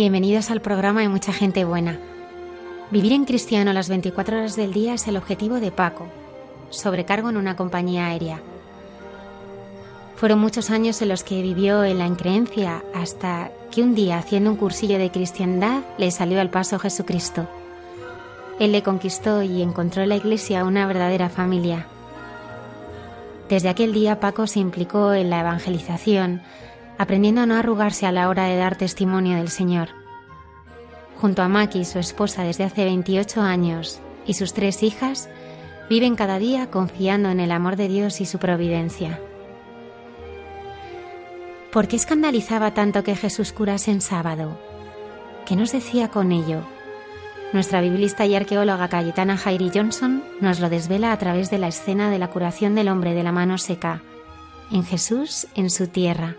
Bienvenidos al programa de Mucha Gente Buena. Vivir en cristiano las 24 horas del día es el objetivo de Paco, sobrecargo en una compañía aérea. Fueron muchos años en los que vivió en la increencia hasta que un día, haciendo un cursillo de cristiandad, le salió al paso Jesucristo. Él le conquistó y encontró en la iglesia una verdadera familia. Desde aquel día Paco se implicó en la evangelización, aprendiendo a no arrugarse a la hora de dar testimonio del Señor. Junto a Maki, su esposa desde hace 28 años, y sus tres hijas, viven cada día confiando en el amor de Dios y su providencia. ¿Por qué escandalizaba tanto que Jesús curase en sábado? ¿Qué nos decía con ello? Nuestra biblista y arqueóloga Cayetana Jairi Johnson nos lo desvela a través de la escena de la curación del hombre de la mano seca, en Jesús en su tierra.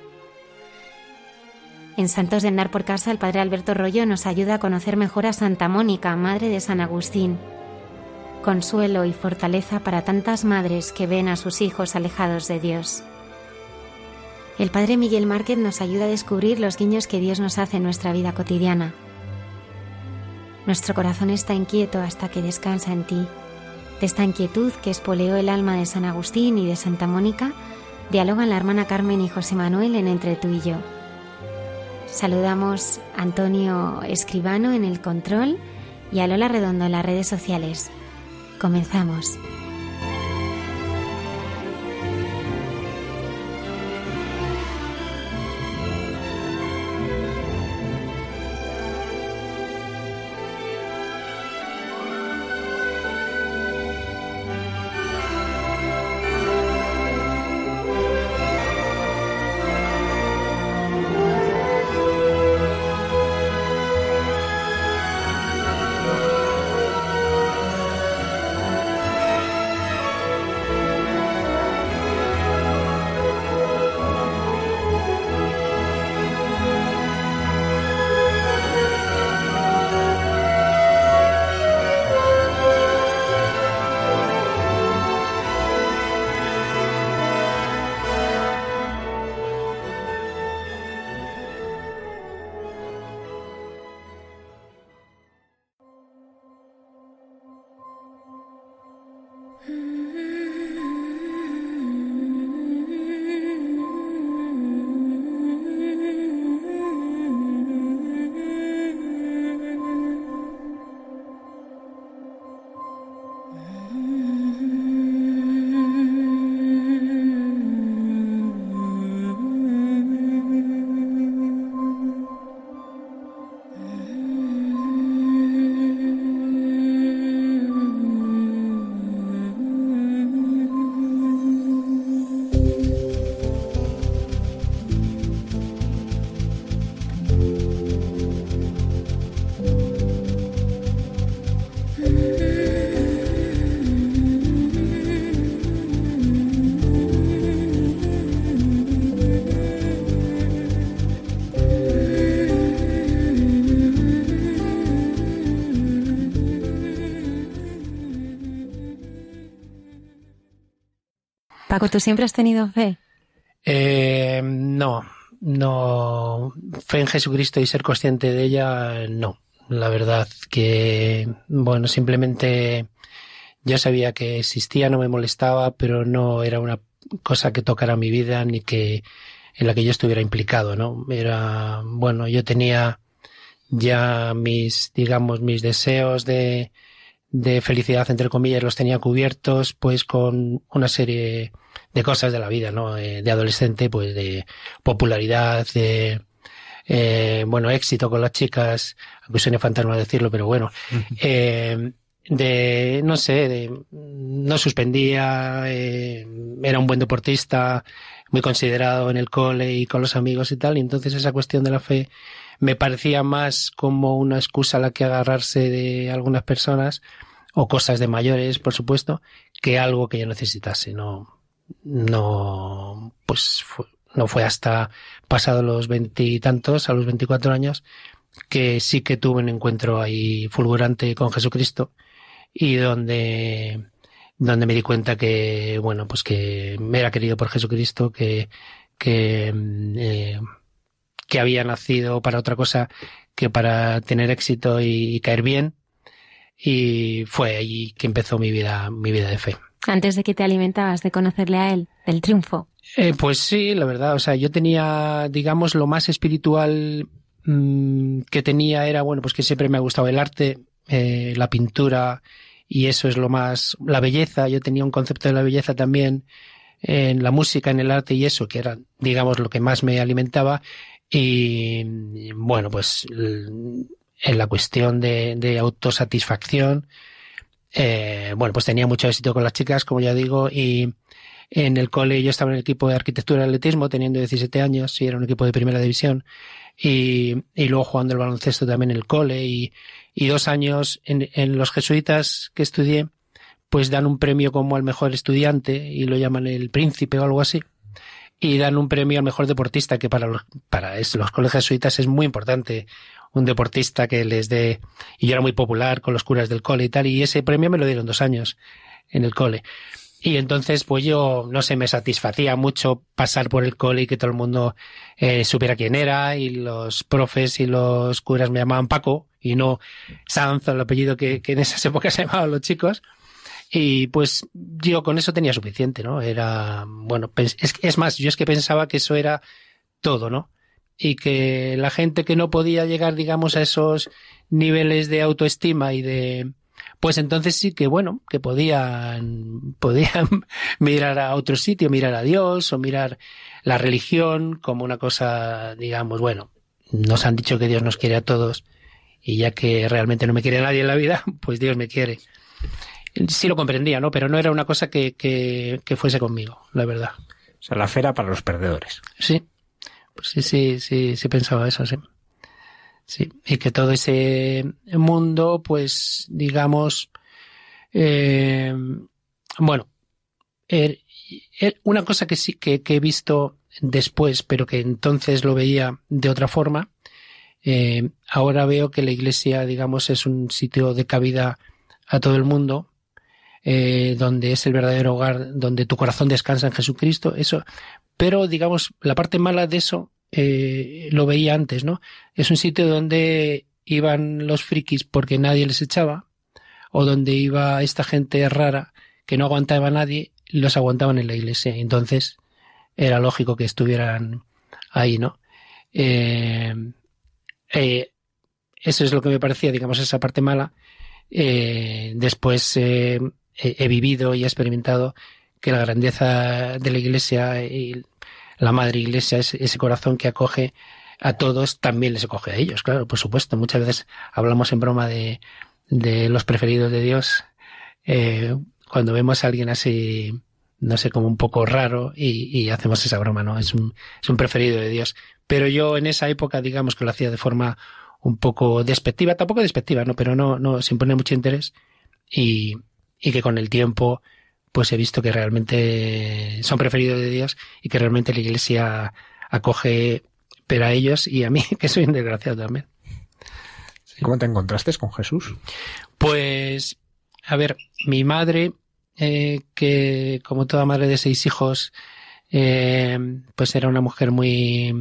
En Santos de Andar por Casa, el padre Alberto Rollo nos ayuda a conocer mejor a Santa Mónica, madre de San Agustín. Consuelo y fortaleza para tantas madres que ven a sus hijos alejados de Dios. El padre Miguel Márquez nos ayuda a descubrir los guiños que Dios nos hace en nuestra vida cotidiana. Nuestro corazón está inquieto hasta que descansa en ti. De esta inquietud que espoleó el alma de San Agustín y de Santa Mónica, dialogan la hermana Carmen y José Manuel en Entre tú y yo. Saludamos a Antonio Escribano en el control y a Lola Redondo en las redes sociales. Comenzamos. Paco, ¿tú siempre has tenido fe? Eh, no, no. Fe en Jesucristo y ser consciente de ella, no. La verdad que, bueno, simplemente yo sabía que existía, no me molestaba, pero no era una cosa que tocara mi vida ni que en la que yo estuviera implicado, ¿no? Era, bueno, yo tenía ya mis, digamos, mis deseos de, de felicidad, entre comillas, los tenía cubiertos, pues con una serie de cosas de la vida, ¿no? Eh, de adolescente, pues de popularidad, de, eh, bueno, éxito con las chicas, aunque suene fantasma decirlo, pero bueno, eh, de, no sé, de, no suspendía, eh, era un buen deportista, muy considerado en el cole y con los amigos y tal, y entonces esa cuestión de la fe me parecía más como una excusa a la que agarrarse de algunas personas, o cosas de mayores, por supuesto, que algo que yo necesitase, no, no, pues no fue hasta pasado los veintitantos, a los veinticuatro años, que sí que tuve un encuentro ahí fulgurante con Jesucristo y donde, donde me di cuenta que, bueno, pues que me era querido por Jesucristo, que, que, eh, que había nacido para otra cosa que para tener éxito y, caer bien. Y fue ahí que empezó mi vida, mi vida de fe. Antes de que te alimentabas de conocerle a él, del triunfo. Eh, pues sí, la verdad. O sea, yo tenía, digamos, lo más espiritual mm, que tenía era, bueno, pues que siempre me ha gustado el arte, eh, la pintura y eso es lo más, la belleza, yo tenía un concepto de la belleza también en la música, en el arte y eso, que era, digamos, lo que más me alimentaba y bueno, pues en la cuestión de, de autosatisfacción, eh, bueno, pues tenía mucho éxito con las chicas, como ya digo, y en el cole yo estaba en el equipo de arquitectura y atletismo, teniendo 17 años, y era un equipo de primera división, y, luego jugando el baloncesto también en el cole y, dos años en, en, los jesuitas que estudié, pues dan un premio como al mejor estudiante y lo llaman el príncipe o algo así. Y dan un premio al mejor deportista, que para los, para los colegios jesuitas es muy importante. Un deportista que les dé, y yo era muy popular con los curas del cole y tal, y ese premio me lo dieron dos años en el cole. Y entonces, pues yo, no sé, me satisfacía mucho pasar por el cole y que todo el mundo eh, supiera quién era y los profes y los curas me llamaban Paco y no Sanz, el apellido que, en esas épocas se llamaban los chicos. Y pues yo con eso tenía suficiente, ¿no? Era, bueno, es más, yo es que pensaba que eso era todo, ¿no? Y que la gente que no podía llegar, digamos, a esos niveles de autoestima y de, pues entonces sí que bueno, que podían, podían mirar a otro sitio, mirar a Dios o mirar la religión como una cosa, digamos, bueno, nos han dicho que Dios nos quiere a todos y ya que realmente no me quiere nadie en la vida, pues Dios me quiere. Sí lo comprendía, ¿no? Pero no era una cosa que, que, que fuese conmigo, la verdad. O sea, la fe era para los perdedores. Sí, pues sí, sí, sí, sí pensaba eso, sí. Sí, y que todo ese mundo, pues, digamos, eh, bueno, er, er, una cosa que sí que, he visto después, pero que entonces lo veía de otra forma, eh, ahora veo que la iglesia, digamos, es un sitio de cabida a todo el mundo, eh, donde es el verdadero hogar, donde tu corazón descansa en Jesucristo, eso, pero digamos, la parte mala de eso eh, lo veía antes, ¿no? Es un sitio donde iban los frikis porque nadie les echaba, o donde iba esta gente rara que no aguantaba a nadie, los aguantaban en la iglesia. Entonces era lógico que estuvieran ahí, ¿no? Eh, eh, eso es lo que me parecía, digamos, esa parte mala. Después he vivido y he experimentado que la grandeza de la iglesia y la madre iglesia, ese, corazón que acoge a todos, también les acoge a ellos, claro, por supuesto. Muchas veces hablamos en broma de, de los preferidos de Dios, eh, cuando vemos a alguien así, no sé, como un poco raro y, y hacemos esa broma, ¿no? Es un, es un preferido de Dios. Pero yo en esa época, digamos que lo hacía de forma un poco despectiva, tampoco despectiva, ¿no? Pero no, no, sin poner mucho interés y, y que con el tiempo, pues he visto que realmente son preferidos de Dios y que realmente la iglesia acoge pero a ellos y a mí, que soy un desgraciado también. ¿Cómo te encontraste con Jesús? Pues, a ver, mi madre eh, que como toda madre de seis hijos, eh, pues era una mujer muy,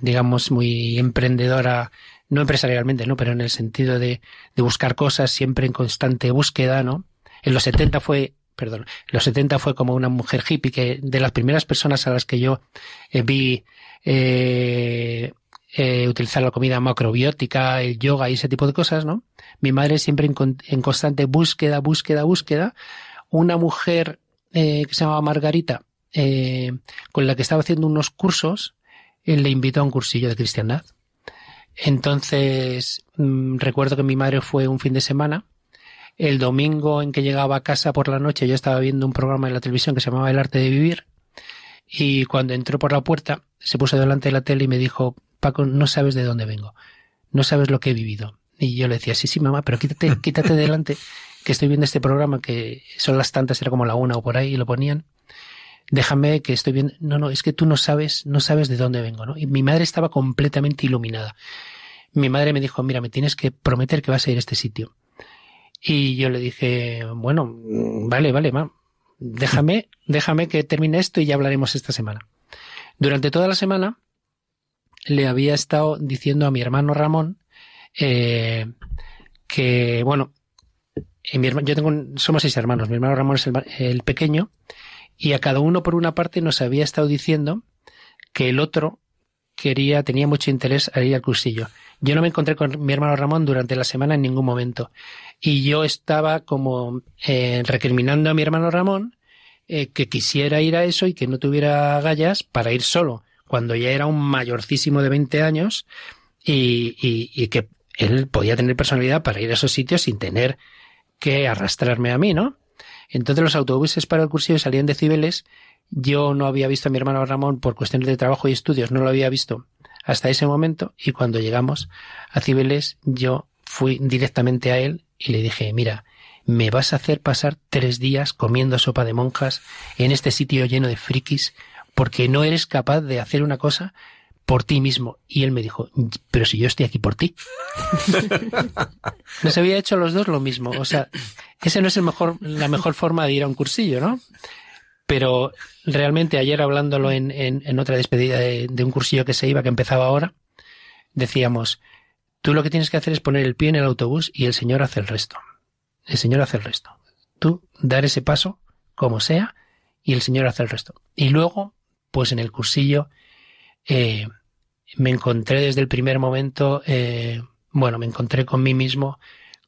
digamos, muy emprendedora, no empresarialmente, ¿no? Pero en el sentido de, de buscar cosas siempre en constante búsqueda, ¿no? En los 70 fue perdón, los 70 fue como una mujer hippie que de las primeras personas a las que yo eh, vi eh, eh, utilizar la comida macrobiótica, el yoga y ese tipo de cosas, ¿no? Mi madre siempre en, constante búsqueda, búsqueda, búsqueda. Una mujer eh, que se llamaba Margarita, eh, con la que estaba haciendo unos cursos, él le invitó a un cursillo de cristiandad. Entonces, mmm, recuerdo que mi madre fue un fin de semana. El domingo en que llegaba a casa por la noche yo estaba viendo un programa en la televisión que se llamaba El arte de vivir y cuando entró por la puerta se puso delante de la tele y me dijo, Paco, no sabes de dónde vengo, no sabes lo que he vivido. Y yo le decía, sí, sí, mamá, pero quítate, quítate delante, que estoy viendo este programa que son las tantas, era como la una o por ahí, y lo ponían. Déjame que estoy viendo. No, no, es que tú no sabes, no sabes de dónde vengo, ¿no? Y mi madre estaba completamente iluminada. Mi madre me dijo, mira, me tienes que prometer que vas a ir a este sitio. Y yo le dije, bueno, vale, vale, ma, déjame, déjame que termine esto y ya hablaremos esta semana. Durante toda la semana le había estado diciendo a mi hermano Ramón eh, que, bueno, mi hermano, yo tengo, somos seis hermanos, mi hermano Ramón es el, el, pequeño, y a cada uno por una parte nos había estado diciendo que el otro quería, tenía mucho interés a ir al cursillo. Yo no me encontré con mi hermano Ramón durante la semana en ningún momento. Y yo estaba como eh, recriminando a mi hermano Ramón eh, que quisiera ir a eso y que no tuviera gallas para ir solo, cuando ya era un mayorcísimo de 20 años y, que él podía tener personalidad para ir a esos sitios sin tener que arrastrarme a mí, ¿no? Entonces los autobuses para el cursillo salían de Cibeles. Yo no había visto a mi hermano Ramón por cuestiones de trabajo y estudios, no lo había visto hasta ese momento y cuando llegamos a Cibeles yo fui directamente a él y le dije, mira, me vas a hacer pasar tres días comiendo sopa de monjas en este sitio lleno de frikis porque no eres capaz de hacer una cosa por ti mismo. Y él me dijo, pero si yo estoy aquí por ti. Nos había hecho los dos lo mismo. O sea, ese no es el mejor, la mejor forma de ir a un cursillo, ¿no? Pero realmente ayer hablándolo en, en, en otra despedida de, un cursillo que se iba, que empezaba ahora, decíamos, tú lo que tienes que hacer es poner el pie en el autobús y el Señor hace el resto. El Señor hace el resto. Tú dar ese paso, como sea, y el Señor hace el resto. Y luego, pues en el cursillo, eh, me encontré desde el primer momento, eh, bueno, me encontré con mí mismo,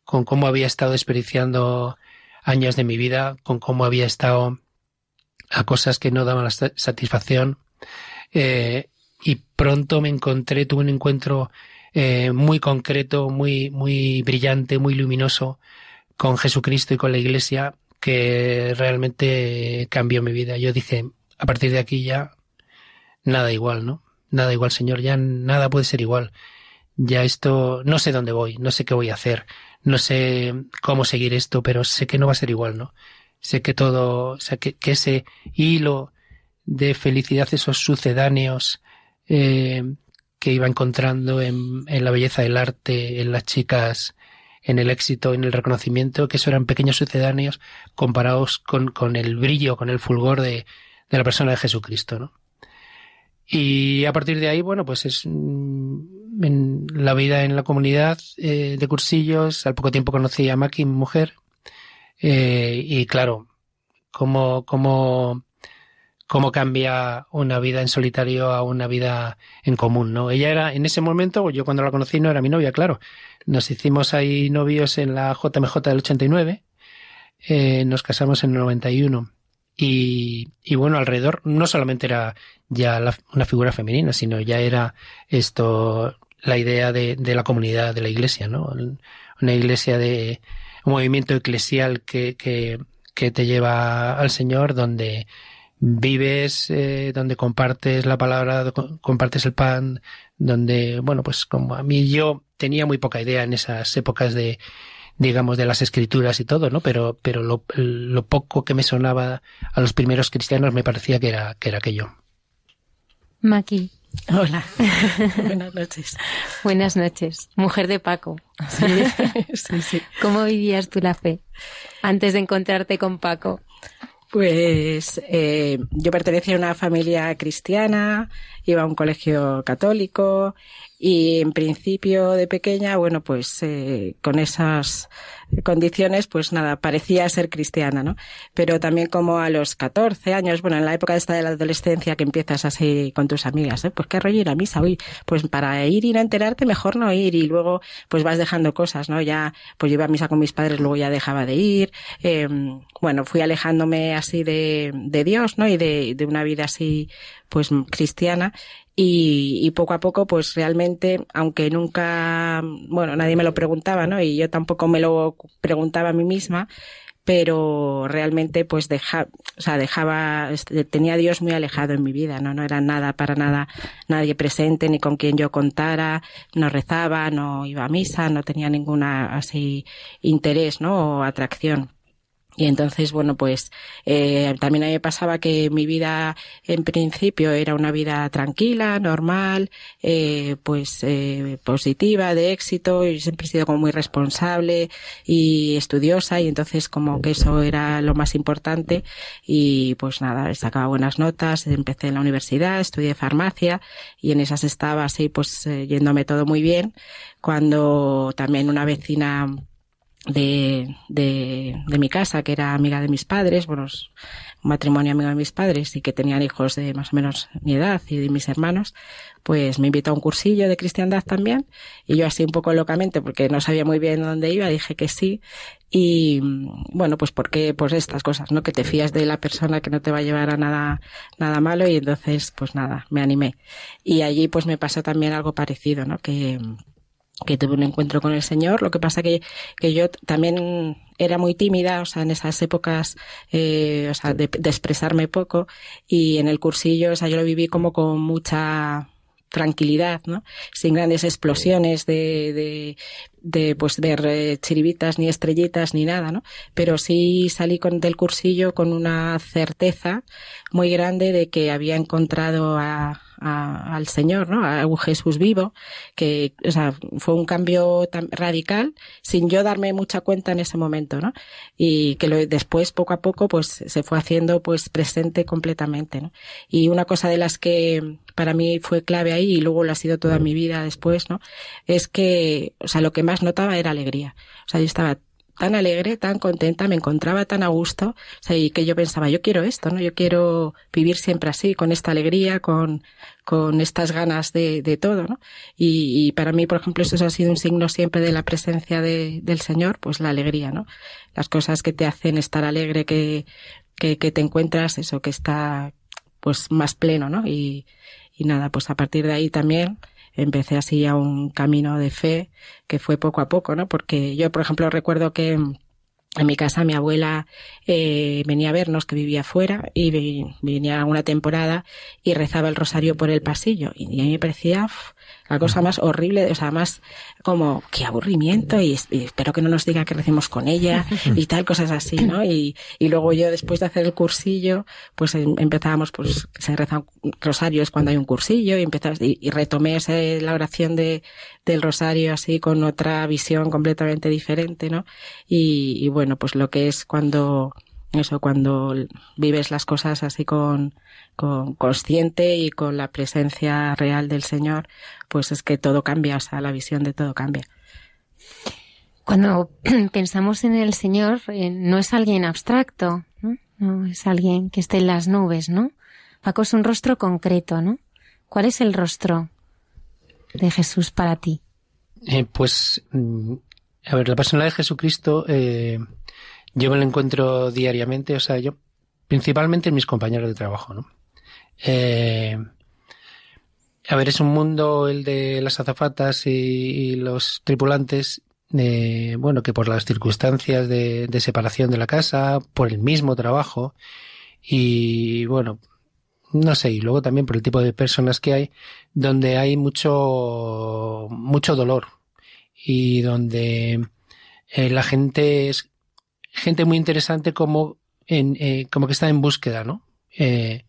con cómo había estado desperdiciando años de mi vida, con cómo había estado a cosas que no daban la satisfacción. Eh, y pronto me encontré, tuve un encuentro eh, muy concreto, muy, muy brillante, muy luminoso con Jesucristo y con la Iglesia que realmente cambió mi vida. Yo dije, a partir de aquí ya nada igual, ¿no? Nada igual, Señor, ya nada puede ser igual. Ya esto, no sé dónde voy, no sé qué voy a hacer, no sé cómo seguir esto, pero sé que no va a ser igual, ¿no? Sé que todo, o sea, que, ese hilo de felicidad, esos sucedáneos eh, que iba encontrando en, en, la belleza del arte, en las chicas, en el éxito, en el reconocimiento, que eso eran pequeños sucedáneos comparados con, con el brillo, con el fulgor de, de la persona de Jesucristo, ¿no? Y a partir de ahí, bueno, pues es mm, en la vida en la comunidad eh, de cursillos. Al poco tiempo conocí a Maki, mujer, eh, y claro, cómo, cómo, cómo cambia una vida en solitario a una vida en común, ¿no? Ella era, en ese momento, yo cuando la conocí no era mi novia, claro. Nos hicimos ahí novios en la JMJ del 89, eh, nos casamos en el 91. Y, y bueno, alrededor no solamente era ya la, una figura femenina, sino ya era esto, la idea de, de la comunidad, de la iglesia, ¿no? Una iglesia de, un movimiento eclesial que, que, que te lleva al Señor, donde vives, eh, donde compartes la palabra, compartes el pan, donde, bueno, pues como a mí yo tenía muy poca idea en esas épocas de, digamos, de las escrituras y todo, ¿no? Pero, pero lo, lo poco que me sonaba a los primeros cristianos me parecía que era, que era aquello. Maki, Hola, buenas noches. Buenas noches, mujer de Paco. Sí, sí, sí. ¿Cómo vivías tú la fe antes de encontrarte con Paco? Pues eh, yo pertenecía a una familia cristiana, iba a un colegio católico y en principio de pequeña, bueno, pues eh, con esas condiciones, pues nada, parecía ser cristiana, ¿no? Pero también como a los 14 años, bueno, en la época esta de la adolescencia que empiezas así con tus amigas, ¿eh? Pues qué rollo ir a misa, hoy pues para ir y a enterarte mejor no ir y luego pues vas dejando cosas, ¿no? Ya, pues yo iba a misa con mis padres, luego ya dejaba de ir, eh, bueno, fui alejándome así de, de Dios, ¿no? Y de, de una vida así, pues cristiana y, poco a poco, pues realmente, aunque nunca, bueno, nadie me lo preguntaba, ¿no? Y yo tampoco me lo preguntaba a mí misma, pero realmente pues deja, o sea, dejaba, este, tenía a Dios muy alejado en mi vida, ¿no? No era nada, para nada, nadie presente, ni con quien yo contara, no rezaba, no iba a misa, no tenía ninguna así interés, ¿no? O atracción. Y entonces, bueno, pues eh, también a mí me pasaba que mi vida en principio era una vida tranquila, normal, eh, pues eh, positiva, de éxito, y siempre he sido como muy responsable y estudiosa y entonces como que eso era lo más importante. Y pues nada, sacaba buenas notas, empecé en la universidad, estudié farmacia y en esas estaba así pues eh, yéndome todo muy bien cuando también una vecina de, de, de, mi casa, que era amiga de mis padres, bueno, un matrimonio amigo de mis padres y que tenían hijos de más o menos mi edad y de mis hermanos, pues me invitó a un cursillo de cristiandad también y yo así un poco locamente, porque no sabía muy bien dónde iba, dije que sí y bueno, pues porque, pues estas cosas, ¿no? Que te fías de la persona que no te va a llevar a nada, nada malo y entonces, pues nada, me animé. Y allí pues me pasó también algo parecido, ¿no? Que, que tuve un encuentro con el Señor. Lo que pasa que, que yo también era muy tímida, o sea, en esas épocas, eh, o sea, de, expresarme poco y en el cursillo, o sea, yo lo viví como con mucha tranquilidad, ¿no? Sin grandes explosiones de, de pues ver eh, chiribitas ni estrellitas ni nada, ¿no? Pero sí salí con, del cursillo con una certeza muy grande de que había encontrado a, al Señor, ¿no? A un Jesús vivo, que, o sea, fue un cambio tan radical sin yo darme mucha cuenta en ese momento, ¿no? Y que después, poco a poco, pues se fue haciendo, pues, presente completamente, ¿no? Y una cosa de las que para mí fue clave ahí y luego lo ha sido toda mi vida después, ¿no? Es que, o sea, lo que más notaba era alegría. O sea, yo estaba tan alegre, tan contenta, me encontraba tan a gusto, o sea, y que yo pensaba, yo quiero esto, ¿no? Yo quiero vivir siempre así, con esta alegría, con, con estas ganas de, de todo, ¿no? Y, para mí, por ejemplo, eso ha sido un signo siempre de la presencia de, del Señor, pues la alegría, ¿no? Las cosas que te hacen estar alegre, que, que, que te encuentras, eso, que está, pues, más pleno, ¿no? Y, y nada, pues a partir de ahí también, empecé así a un camino de fe que fue poco a poco, ¿no? Porque yo, por ejemplo, recuerdo que en mi casa mi abuela eh, venía a vernos que vivía fuera y venía una temporada y rezaba el rosario por el pasillo y a mí me parecía la cosa más horrible, o sea, más como, qué aburrimiento y, y, espero que no nos diga que recemos con ella y tal, cosas así, ¿no? Y, y luego yo después de hacer el cursillo, pues em, empezábamos, pues se rezan rosarios cuando hay un cursillo y empezás, y, y retomé ese, la oración de, del rosario así con otra visión completamente diferente, ¿no? Y, y bueno, pues lo que es cuando, eso, cuando vives las cosas así con, con consciente y con la presencia real del Señor, pues es que todo cambia, o sea, la visión de todo cambia. Cuando pensamos en el Señor, eh, no es alguien abstracto, ¿no? no es alguien que esté en las nubes, ¿no? Paco es un rostro concreto, ¿no? ¿Cuál es el rostro de Jesús para ti? Eh, pues, a ver, la personalidad de Jesucristo, eh, yo me lo encuentro diariamente, o sea, yo, principalmente en mis compañeros de trabajo, ¿no? Eh, a ver, es un mundo el de las azafatas y, los tripulantes, eh, bueno, que por las circunstancias de, de, separación de la casa, por el mismo trabajo y bueno, no sé, y luego también por el tipo de personas que hay, donde hay mucho, mucho dolor y donde eh, la gente es gente muy interesante como en, eh, como que está en búsqueda, ¿no? Eh,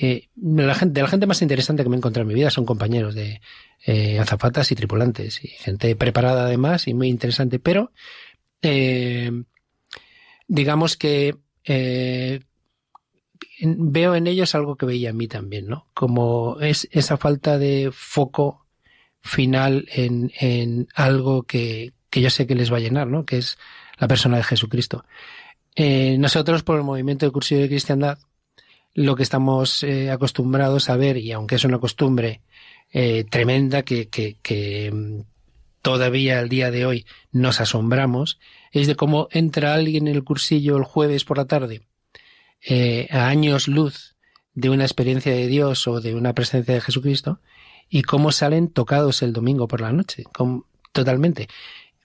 eh, de la gente más interesante que me he encontrado en mi vida son compañeros de azafatas y tripulantes y gente preparada además y muy interesante, pero digamos que veo en ellos algo que veía en mí también, ¿no? Como es esa falta de foco final en, en algo que, que yo sé que les va a llenar, ¿no? Que es la persona de Jesucristo. Eh, nosotros, por el movimiento de cursillo de cristiandad, lo que estamos eh, acostumbrados a ver, y aunque es una costumbre eh, tremenda que, que, mm, todavía al día de hoy nos asombramos, es de cómo entra alguien en el cursillo el jueves por la tarde, a años luz de una experiencia de Dios o de una presencia de Jesucristo, y cómo salen tocados el domingo por la noche, totalmente.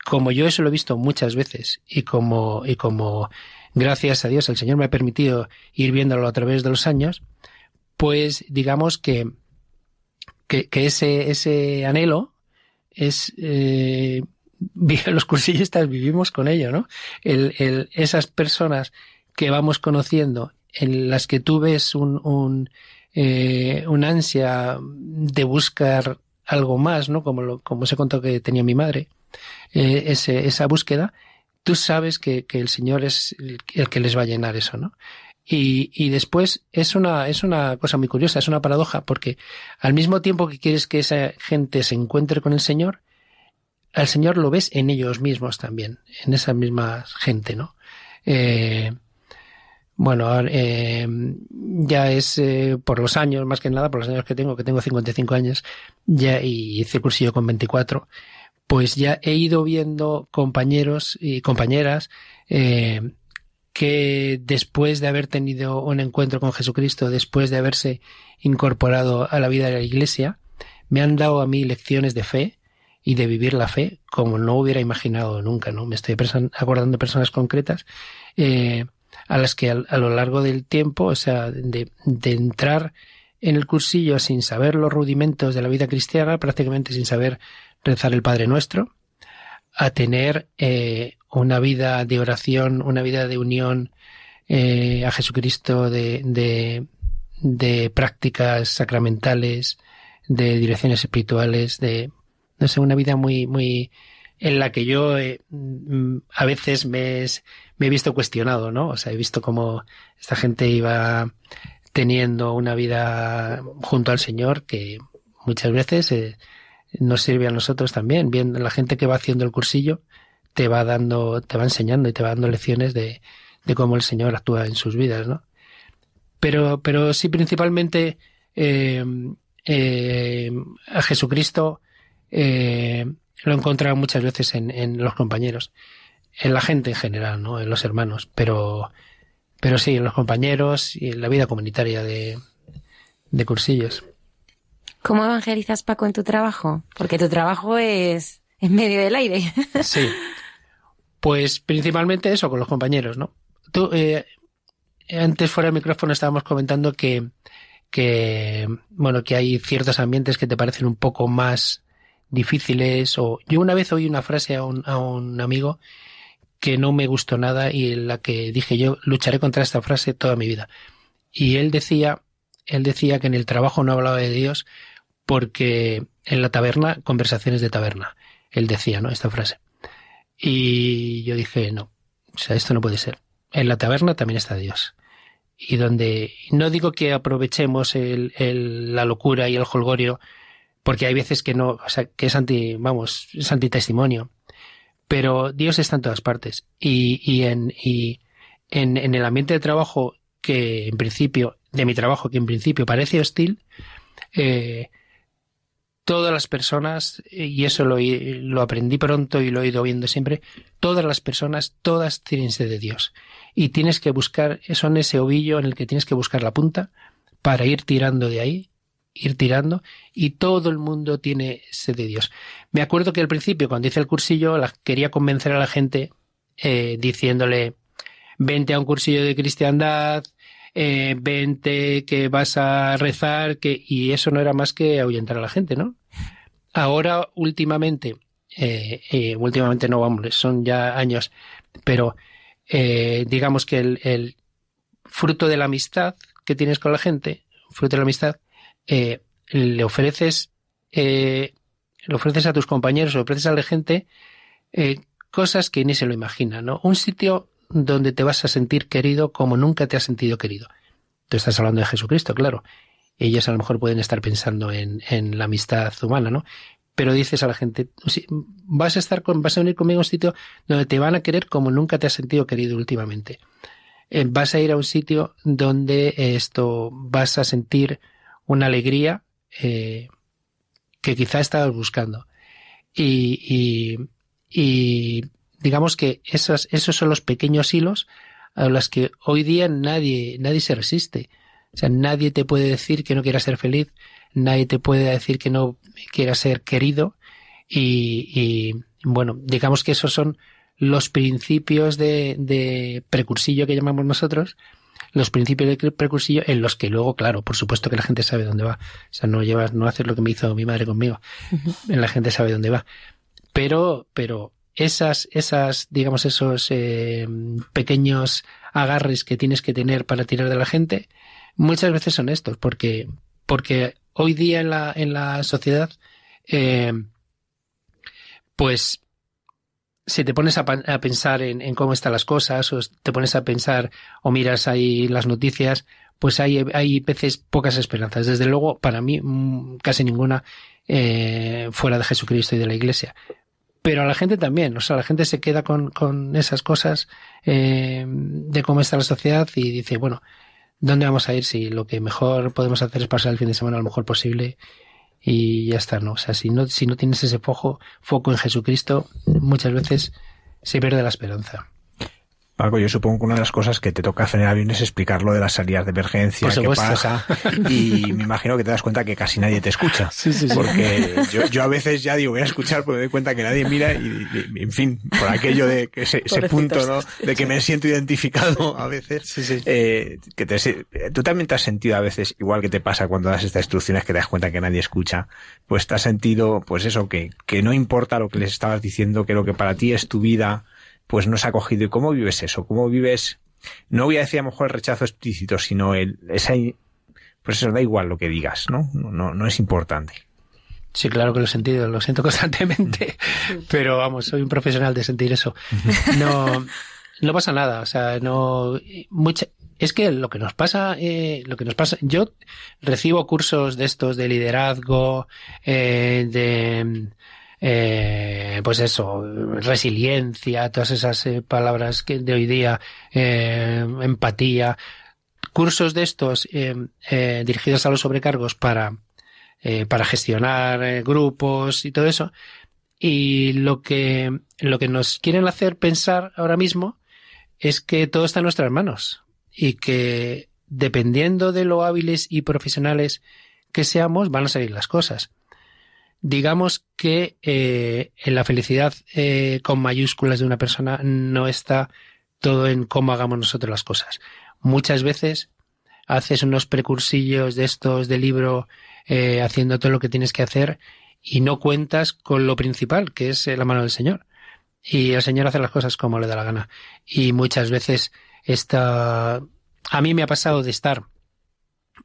Como yo eso lo he visto muchas veces, y como, y como gracias a Dios el Señor me ha permitido ir viéndolo a través de los años, pues digamos que, que, ese, ese anhelo es, eh, los cursillistas vivimos con ello, ¿no? El, el, esas personas que vamos conociendo, en las que tú ves un, un, eh, ansia de buscar algo más, ¿no? Como, lo, como se contó que tenía mi madre, eh, ese, esa búsqueda, tú sabes que, que el Señor es el, que les va a llenar eso, ¿no? Y, y después es una, es una cosa muy curiosa, es una paradoja, porque al mismo tiempo que quieres que esa gente se encuentre con el Señor, al Señor lo ves en ellos mismos también, en esa misma gente, ¿no? Eh, bueno, eh, ya es eh, por los años, más que nada por los años que tengo, que tengo 55 años, ya y hice cursillo con 24, pues ya he ido viendo compañeros y compañeras eh, que después de haber tenido un encuentro con Jesucristo, después de haberse incorporado a la vida de la Iglesia, me han dado a mí lecciones de fe y de vivir la fe como no hubiera imaginado nunca, ¿no? Me estoy acordando personas concretas eh, a las que a, a, lo largo del tiempo, o sea, de, de entrar en el cursillo sin saber los rudimentos de la vida cristiana, prácticamente sin saber rezar el Padre Nuestro, a tener eh, una vida de oración, una vida de unión eh, a Jesucristo, de, de, prácticas sacramentales, de direcciones espirituales, de, no sé, una vida muy, muy, en la que yo eh, a veces me, me, he visto cuestionado, ¿no? O sea, he visto cómo esta gente iba teniendo una vida junto al Señor que muchas veces eh, nos sirve a nosotros también. Bien, la gente que va haciendo el cursillo te va dando, te va enseñando y te va dando lecciones de, de cómo el Señor actúa en sus vidas, ¿no? Pero, pero sí principalmente eh, eh, a Jesucristo lo he muchas veces en, en, los compañeros, en la gente en general, ¿no? En los hermanos, pero, pero sí, en los compañeros y en la vida comunitaria de, de cursillos. ¿Cómo evangelizas, Paco, en tu trabajo? Porque tu trabajo es en medio del aire. Sí. Pues principalmente eso, con los compañeros, ¿no? Tú, eh, antes fuera del micrófono estábamos comentando que, que, bueno, que hay ciertos ambientes que te parecen un poco más difíciles o yo una vez oí una frase a un, a un amigo que no me gustó nada y en la que dije yo lucharé contra esta frase toda mi vida. Y él decía, él decía que en el trabajo no hablaba de Dios porque en la taberna, conversaciones de taberna. Él decía, ¿no? Esta frase. Y yo dije, no, o sea, esto no puede ser. En la taberna también está Dios. Y donde, no digo que aprovechemos el, el, la locura y el holgorio porque hay veces que no, o sea, que es anti, vamos, es antitestimonio. Pero Dios está en todas partes. Y, y, en, y en, en el ambiente de trabajo que en principio, de mi trabajo que en principio parece hostil, eh, todas las personas, y eso lo, lo, aprendí pronto y lo he ido viendo siempre, todas las personas, todas tienen de Dios. Y tienes que buscar, son ese ovillo en el que tienes que buscar la punta para ir tirando de ahí ir tirando y todo el mundo tiene sed de Dios. Me acuerdo que al principio, cuando hice el cursillo, quería convencer a la gente eh, diciéndole, vente a un cursillo de cristiandad, eh, vente que vas a rezar, que, y eso no era más que ahuyentar a la gente, ¿no? Ahora, últimamente, eh, eh, últimamente no vamos, son ya años, pero digamos que el fruto de la amistad que tienes con la gente, fruto de la amistad, eh, le ofreces, eh, le ofreces a tus compañeros, le ofreces a la gente eh, cosas que ni se lo imagina, ¿no? Un sitio donde te vas a sentir querido como nunca te has sentido querido. Tú estás hablando de Jesucristo, claro. Ellos a lo mejor pueden estar pensando en, en la amistad humana, ¿no? Pero dices a la gente, vas a estar con, vas a venir conmigo a un sitio donde te van a querer como nunca te has sentido querido últimamente. Vas a ir a un sitio donde esto vas a sentir una alegría eh, que quizá estabas buscando. Y, y, digamos que esos, esos son los pequeños hilos a los que hoy día nadie, nadie se resiste. O sea, nadie te puede decir que no quiera ser feliz, nadie te puede decir que no quiera ser querido. Y, y bueno, digamos que esos son los principios de, de precursillo que llamamos nosotros, los principios de precursillo en los que luego, claro, por supuesto que la gente sabe dónde va. O sea, no llevas, no haces lo que me hizo mi madre conmigo. La gente sabe dónde va. Pero, pero esas, esas, digamos, esos eh, pequeños agarres que tienes que tener para tirar de la gente, muchas veces son estos, porque, porque hoy día en la, en la sociedad, eh, pues si te pones a, pensar en, cómo están las cosas, o te pones a pensar o miras ahí las noticias, pues hay, hay veces pocas esperanzas. Desde luego, para mí, mm, casi ninguna eh, fuera de Jesucristo y de la Iglesia. Pero a la gente también, o sea, la gente se queda con, con esas cosas eh, de cómo está la sociedad y dice, bueno, ¿dónde vamos a ir si lo que mejor podemos hacer es pasar el fin de semana lo mejor posible y ya está, ¿no? O sea, si no, si no tienes ese foco, foco en Jesucristo, muchas veces se pierde la esperanza. Paco, yo supongo que una de las cosas que te toca hacer en avión es explicar lo de las salidas de emergencia, qué pasa, y me imagino que te das cuenta que casi nadie te escucha. Sí, sí, sí. Porque yo, yo, a veces ya digo, voy a escuchar porque me doy cuenta que nadie mira y, en fin, por aquello de que ese, ese punto, ¿no? De que me siento identificado a veces. Sí, sí. Eh, que te, tú también te has sentido a veces, igual que te pasa cuando das estas instrucciones que te das cuenta que nadie escucha, pues te has sentido, pues eso, que, que no importa lo que les estabas diciendo, que lo que para ti es tu vida, pues no se ha cogido. ¿Y cómo vives eso? ¿Cómo vives? No voy a decir a lo mejor el rechazo explícito, sino el, esa, pues eso da igual lo que digas, ¿no? No, no es importante. Sí, claro que lo he sentido, lo siento constantemente, pero vamos, soy un profesional de sentir eso. No, no pasa nada, o sea, no, mucha, es que lo que nos pasa, eh, lo que nos pasa, yo recibo cursos de estos de liderazgo, eh, de, eh, pues eso, resiliencia, todas esas eh, palabras que de hoy día, eh, empatía, cursos de estos eh, dirigidos a los sobrecargos para, para gestionar grupos y todo eso. Y lo que, lo que nos quieren hacer pensar ahora mismo es que todo está en nuestras manos y que dependiendo de lo hábiles y profesionales que seamos, van a salir las cosas digamos que eh, en la felicidad eh, con mayúsculas de una persona no está todo en cómo hagamos nosotros las cosas. Muchas veces haces unos precursillos de estos de libro eh, haciendo todo lo que tienes que hacer y no cuentas con lo principal, que es la mano del Señor. Y el Señor hace las cosas como le da la gana. Y muchas veces está... A mí me ha pasado de estar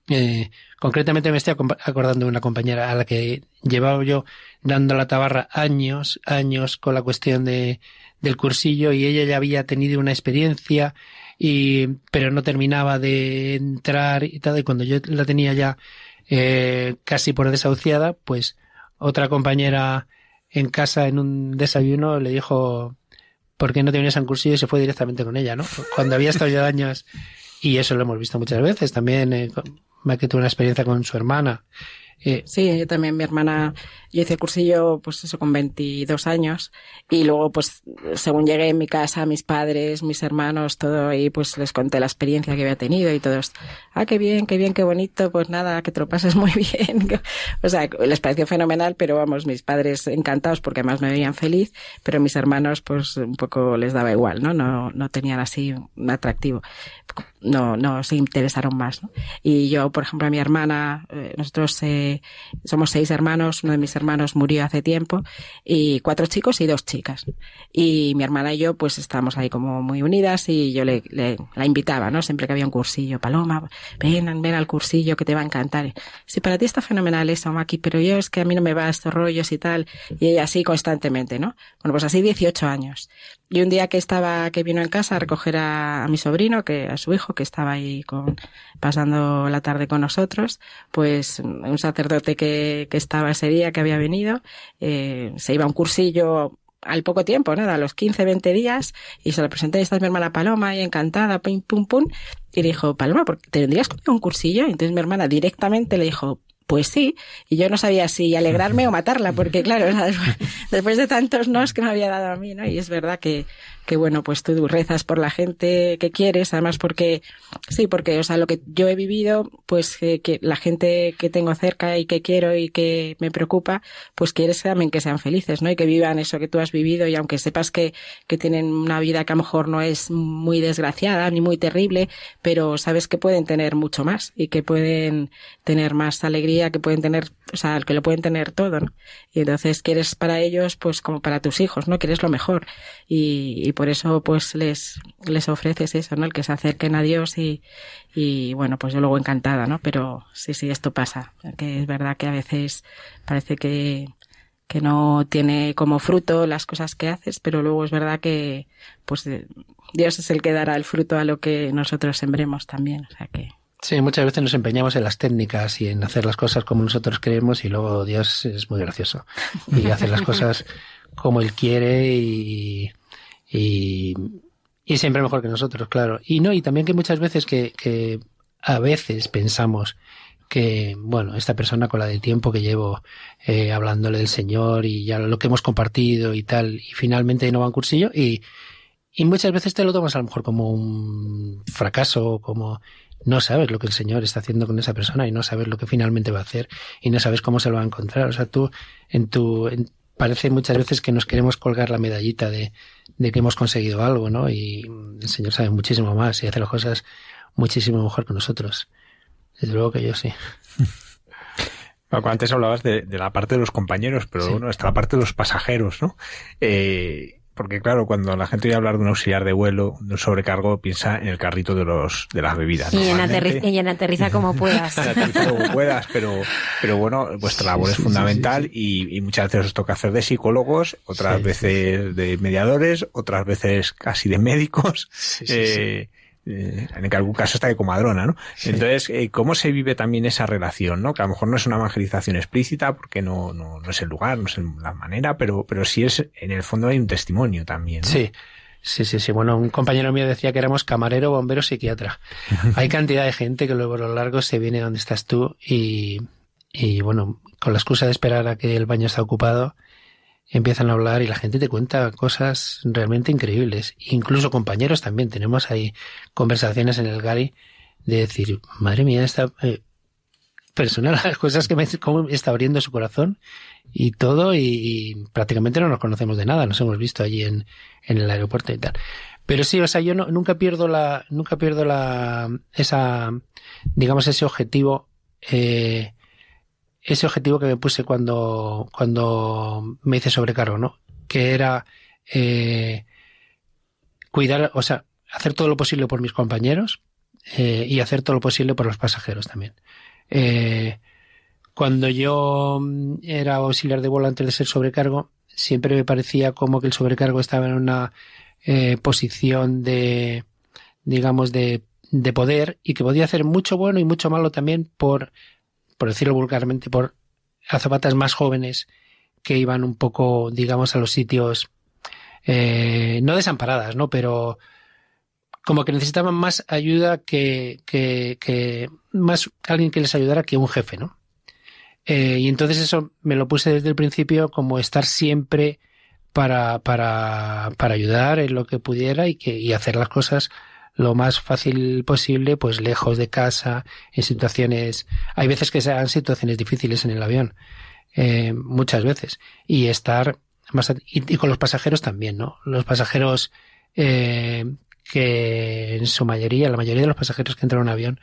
eh, concretamente me estoy acordando de una compañera a la que llevaba yo dando la tabarra años, años con la cuestión de, del cursillo y ella ya había tenido una experiencia y, pero no terminaba de entrar y tal. Y cuando yo la tenía ya eh, casi por desahuciada, pues otra compañera en casa en un desayuno le dijo, ¿por qué no te vienes a un cursillo? Y se fue directamente con ella, ¿no? Cuando había estado ya años y eso lo hemos visto muchas veces también, eh, que tuvo una experiencia con su hermana. Eh, sí, yo también mi hermana, yo hice el cursillo, pues eso, con 22 años. Y luego, pues, según llegué en mi casa, mis padres, mis hermanos, todo, ahí pues les conté la experiencia que había tenido y todos, ah, qué bien, qué bien, qué bonito, pues nada, que te lo pases muy bien. o sea, les pareció fenomenal, pero vamos, mis padres encantados porque además me veían feliz, pero mis hermanos, pues, un poco les daba igual, ¿no? No, no tenían así un atractivo no, no se interesaron más. ¿no? Y yo, por ejemplo, a mi hermana, eh, nosotros eh, somos seis hermanos, uno de mis hermanos murió hace tiempo, y cuatro chicos y dos chicas. Y mi hermana y yo, pues estábamos ahí como muy unidas y yo le, le la invitaba, ¿no? Siempre que había un cursillo, Paloma, ven, ven al cursillo que te va a encantar. Sí, para ti está fenomenal eso, Maki, pero yo es que a mí no me va estos rollos y tal. Y así constantemente, ¿no? Bueno, pues así 18 años. Y un día que estaba, que vino en casa a recoger a, mi sobrino, que a su hijo, que estaba ahí con, pasando la tarde con nosotros, pues un sacerdote que, que estaba ese día, que había venido, eh, se iba a un cursillo al poco tiempo, nada, a los 15, 20 días, y se lo presenté, esta es mi hermana Paloma, y encantada, pum, pum, pum, y le dijo, Paloma, ¿te tendrías un cursillo? Entonces mi hermana directamente le dijo, pues sí, y yo no sabía si alegrarme o matarla, porque claro, después de tantos nos que me había dado a mí, ¿no? Y es verdad que, que bueno, pues tú rezas por la gente que quieres, además porque, sí, porque, o sea, lo que yo he vivido, pues eh, que la gente que tengo cerca y que quiero y que me preocupa, pues quieres también que sean felices, ¿no? Y que vivan eso que tú has vivido y aunque sepas que, que tienen una vida que a lo mejor no es muy desgraciada ni muy terrible, pero sabes que pueden tener mucho más y que pueden tener más alegría, que pueden tener, o sea, que lo pueden tener todo. Y entonces quieres para ellos, pues como para tus hijos, ¿no? Quieres lo mejor. Y, por eso pues les, les ofreces eso, ¿no? El que se acerquen a Dios y, y bueno, pues yo luego encantada, ¿no? Pero sí, sí, esto pasa, que es verdad que a veces parece que, que no tiene como fruto las cosas que haces, pero luego es verdad que pues Dios es el que dará el fruto a lo que nosotros sembremos también, o sea que Sí, muchas veces nos empeñamos en las técnicas y en hacer las cosas como nosotros queremos y luego Dios es muy gracioso y hace las cosas como Él quiere y, y, y siempre mejor que nosotros, claro. Y no, y también que muchas veces que, que a veces pensamos que, bueno, esta persona con la de tiempo que llevo eh, hablándole del Señor y ya lo que hemos compartido y tal, y finalmente no va a un cursillo y, y muchas veces te lo tomas a lo mejor como un fracaso, como no sabes lo que el Señor está haciendo con esa persona y no sabes lo que finalmente va a hacer y no sabes cómo se lo va a encontrar. O sea, tú en tu, parece muchas veces que nos queremos colgar la medallita de, de que hemos conseguido algo, ¿no? Y el Señor sabe muchísimo más y hace las cosas muchísimo mejor que nosotros. Desde luego que yo sí. Antes hablabas de, de, la parte de los compañeros, pero bueno, está la parte de los pasajeros, ¿no? Eh, porque claro, cuando la gente oye hablar de un auxiliar de vuelo, de un sobrecargo, piensa en el carrito de los de las bebidas. Y, en, aterriza, y en aterriza como puedas. aterriza como puedas, pero, pero bueno, vuestra labor es fundamental y, y, muchas veces os toca hacer de psicólogos, otras veces de mediadores, otras veces casi de médicos. Eh, eh, en algún caso está de comadrona, ¿no? Sí. Entonces, eh, ¿cómo se vive también esa relación, no? Que a lo mejor no es una evangelización explícita, porque no, no, no es el lugar, no es la manera, pero, pero sí es, en el fondo hay un testimonio también, ¿no? Sí. Sí, sí, sí. Bueno, un compañero mío decía que éramos camarero, bombero, psiquiatra. Hay cantidad de gente que luego a lo largo se viene donde estás tú y, y bueno, con la excusa de esperar a que el baño está ocupado, empiezan a hablar y la gente te cuenta cosas realmente increíbles. Incluso compañeros también. Tenemos ahí conversaciones en el Gary de decir, madre mía, esta eh, persona, las cosas que me cómo está abriendo su corazón y todo, y, prácticamente no nos conocemos de nada, nos hemos visto allí en, en el aeropuerto y tal. Pero sí, o sea, yo nunca pierdo la, nunca pierdo la, esa, digamos, ese objetivo, eh, ese objetivo que me puse cuando, cuando me hice sobrecargo, ¿no? Que era eh, cuidar, o sea, hacer todo lo posible por mis compañeros eh, y hacer todo lo posible por los pasajeros también. Eh, cuando yo era auxiliar de vuelo antes de ser sobrecargo, siempre me parecía como que el sobrecargo estaba en una eh, posición de, digamos, de, de poder y que podía hacer mucho bueno y mucho malo también por por decirlo vulgarmente, por azafatas más jóvenes que iban un poco, digamos, a los sitios, eh, no desamparadas, ¿no? Pero como que necesitaban más ayuda que, que, que más alguien que les ayudara que un jefe, ¿no? Eh, y entonces eso me lo puse desde el principio como estar siempre para, para, para ayudar en lo que pudiera y que, y hacer las cosas lo más fácil posible, pues lejos de casa, en situaciones, hay veces que sean situaciones difíciles en el avión, eh, muchas veces, y estar más, y, con los pasajeros también, ¿no? Los pasajeros, eh, que en su mayoría, la mayoría de los pasajeros que entran en un avión,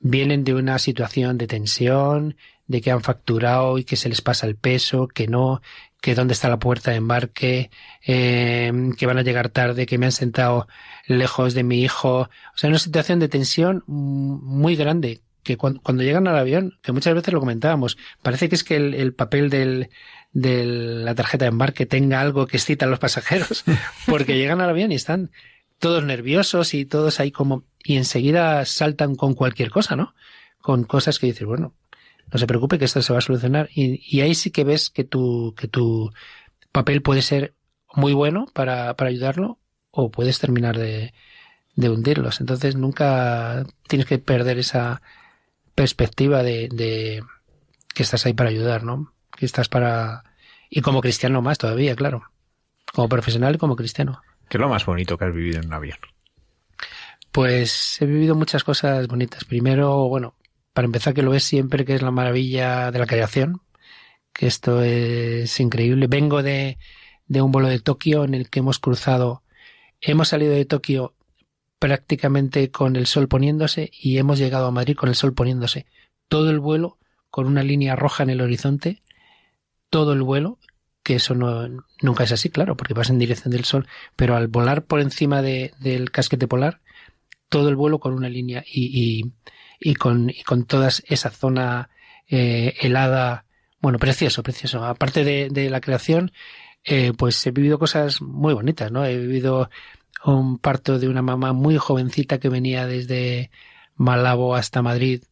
vienen de una situación de tensión, de que han facturado y que se les pasa el peso, que no, que dónde está la puerta de embarque, eh, que van a llegar tarde, que me han sentado lejos de mi hijo. O sea, una situación de tensión muy grande que cuando, llegan al avión, que muchas veces lo comentábamos, parece que es que el, papel del, de la tarjeta de embarque tenga algo que excita a los pasajeros, porque llegan al avión y están todos nerviosos y todos ahí como, y enseguida saltan con cualquier cosa, ¿no? Con cosas que dices, bueno, no se preocupe que esto se va a solucionar. Y, y ahí sí que ves que tu, que tu papel puede ser muy bueno para, para ayudarlo o puedes terminar de, de hundirlos. Entonces nunca tienes que perder esa perspectiva de, de que estás ahí para ayudar, ¿no? Que estás para... Y como cristiano más todavía, claro. Como profesional y como cristiano. ¿Qué es lo más bonito que has vivido en un avión? Pues he vivido muchas cosas bonitas. Primero, bueno, para empezar que lo ves siempre, que es la maravilla de la creación, que esto es increíble. Vengo de, de un vuelo de Tokio en el que hemos cruzado, hemos salido de Tokio prácticamente con el sol poniéndose y hemos llegado a Madrid con el sol poniéndose. Todo el vuelo con una línea roja en el horizonte, todo el vuelo, que eso no, nunca es así, claro, porque vas en dirección del sol, pero al volar por encima de, del casquete polar, todo el vuelo con una línea y, y con, y con toda esa zona eh, helada, bueno, precioso, precioso. Aparte de, de la creación, eh, pues he vivido cosas muy bonitas, ¿no? He vivido un parto de una mamá muy jovencita que venía desde Malabo hasta Madrid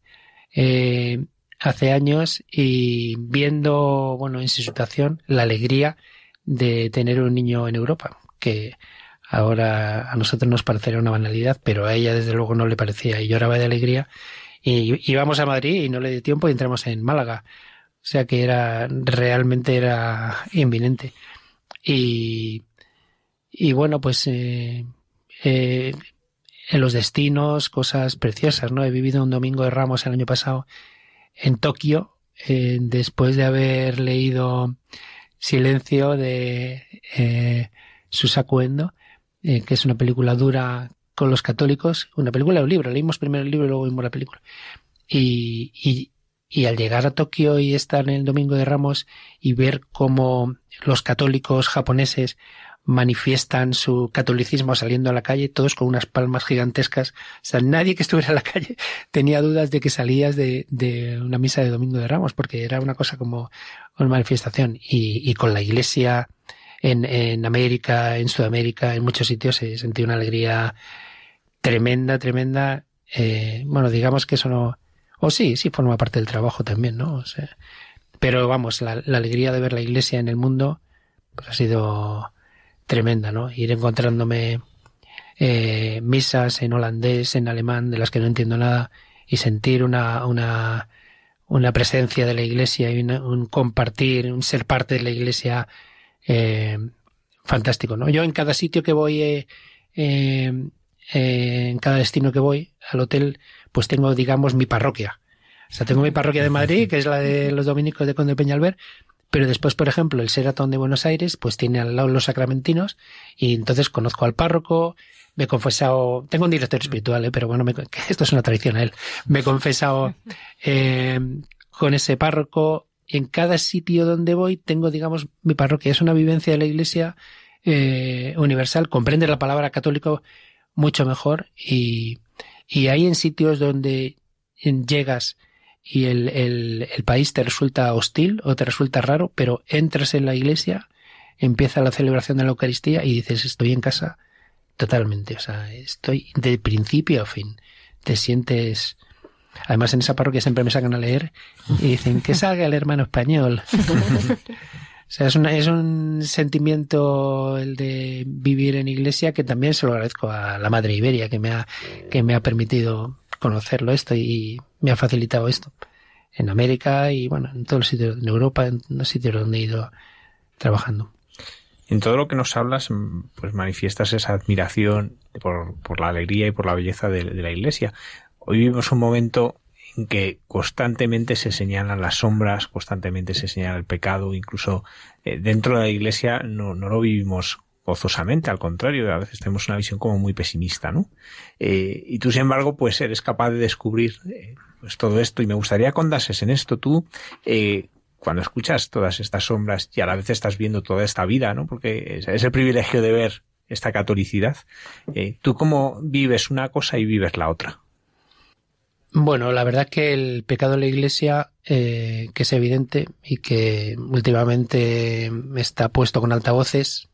eh, hace años y viendo, bueno, en su situación, la alegría de tener un niño en Europa, que ahora a nosotros nos parecerá una banalidad, pero a ella desde luego no le parecía y lloraba de alegría. Y íbamos a Madrid y no le di tiempo y entramos en Málaga. O sea que era, realmente era inminente. Y, y bueno, pues eh, eh, en los destinos, cosas preciosas, ¿no? He vivido un domingo de Ramos el año pasado en Tokio, eh, después de haber leído Silencio de eh, eh, que es una película dura con los católicos, una película o un libro, leímos primero el libro y luego vimos la película. Y, y, y al llegar a Tokio y estar en el Domingo de Ramos y ver cómo los católicos japoneses manifiestan su catolicismo saliendo a la calle, todos con unas palmas gigantescas. O sea, nadie que estuviera en la calle tenía dudas de que salías de, de una misa de Domingo de Ramos, porque era una cosa como una manifestación. Y, y con la iglesia en, en América, en Sudamérica, en muchos sitios se sentía una alegría tremenda, tremenda. Eh, bueno, digamos que eso no, o sí, sí forma parte del trabajo también, ¿no? O sea, pero vamos, la, la alegría de ver la iglesia en el mundo, pues ha sido tremenda, ¿no? Ir encontrándome eh, misas en holandés, en alemán, de las que no entiendo nada, y sentir una, una, una presencia de la iglesia y un compartir, un ser parte de la iglesia eh, fantástico, ¿no? Yo en cada sitio que voy, eh, eh, en cada destino que voy al hotel, pues tengo, digamos, mi parroquia. O sea, tengo mi parroquia de Madrid, que es la de los dominicos de Conde Peñalver, pero después, por ejemplo, el Seratón de Buenos Aires, pues tiene al lado los sacramentinos y entonces conozco al párroco, me he confesado, tengo un director espiritual, pero bueno, esto es una tradición a él, me he confesado con ese párroco. En cada sitio donde voy tengo, digamos, mi parroquia. Es una vivencia de la Iglesia eh, universal, comprende la palabra católico mucho mejor y, y hay en sitios donde llegas y el, el, el, país te resulta hostil o te resulta raro, pero entras en la iglesia, empieza la celebración de la Eucaristía y dices, estoy en casa totalmente, o sea, estoy de principio a fin. Te sientes... Además, en esa parroquia siempre me sacan a leer y dicen que salga el hermano español. o sea, es, una, es un sentimiento el de vivir en iglesia que también se lo agradezco a la Madre Iberia que me ha, que me ha permitido conocerlo esto y me ha facilitado esto. En América y bueno, en todos los sitios, en Europa, en los sitios donde he ido trabajando. En todo lo que nos hablas, pues manifiestas esa admiración por, por la alegría y por la belleza de, de la iglesia. Hoy vivimos un momento en que constantemente se señalan las sombras, constantemente se señala el pecado, incluso eh, dentro de la iglesia no, no lo vivimos gozosamente, al contrario, a veces tenemos una visión como muy pesimista, ¿no? Eh, y tú, sin embargo, pues eres capaz de descubrir eh, pues todo esto y me gustaría contases en esto tú, cuando escuchas todas estas sombras y a la vez estás viendo toda esta vida, ¿no? Porque es, es el privilegio de ver esta catolicidad. ¿Tú cómo vives una cosa y vives la otra? Bueno, la verdad que el pecado de la Iglesia, eh, que es evidente y que últimamente está puesto con altavoces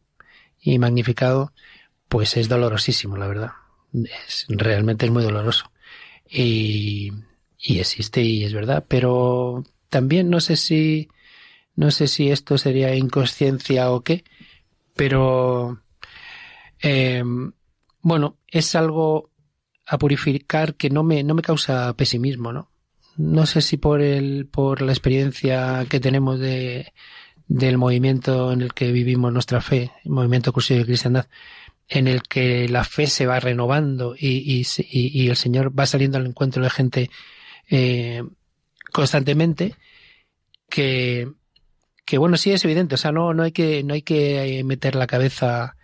y magnificado, pues es dolorosísimo, la verdad. Es, realmente es muy doloroso. Y, y existe y es verdad, pero también no sé si, no sé si esto sería inconsciencia o qué, pero, eh, bueno, es algo a purificar que no me, no me causa pesimismo, ¿no? No sé si por el, por la experiencia que tenemos de, del movimiento en el que vivimos nuestra fe, el movimiento cursillo de cristiandad, en el que la fe se va renovando y, y, y, el Señor va saliendo al encuentro de gente eh, constantemente, que, que bueno, sí es evidente, o sea, no, no hay que, no hay que meter la cabeza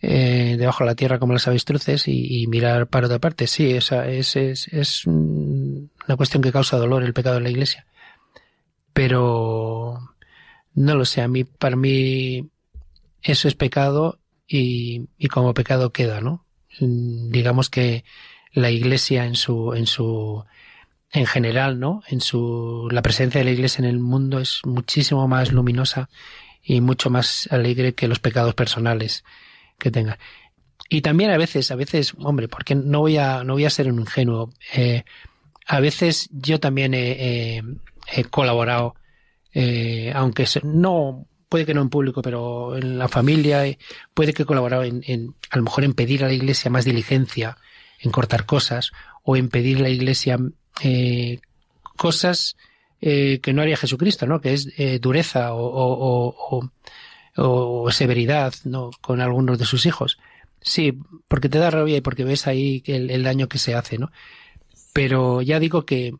eh, debajo de la tierra como las avestruces y, mirar para otra parte. Sí, esa es, es, es una cuestión que causa dolor el pecado en la iglesia. Pero no lo sé, a mí, para mí, eso es pecado y, y como pecado queda, ¿no? Digamos que la iglesia en su, en su, en general, ¿no? En su, la presencia de la iglesia en el mundo es muchísimo más luminosa y mucho más alegre que los pecados personales que tenga. Y también a veces, a veces, hombre, porque no voy a, no voy a ser un ingenuo. Eh, a veces yo también he, colaborado, eh, aunque no, puede que no en público, pero en la familia, eh, puede que he colaborado en, en, a lo mejor en pedir a la iglesia más diligencia, en cortar cosas, o en pedir a la iglesia eh, cosas eh, que no haría Jesucristo, ¿no? Que es dureza o, o severidad ¿no? con algunos de sus hijos. Sí, porque te da rabia y porque ves ahí el, daño que se hace, ¿no? Pero ya digo que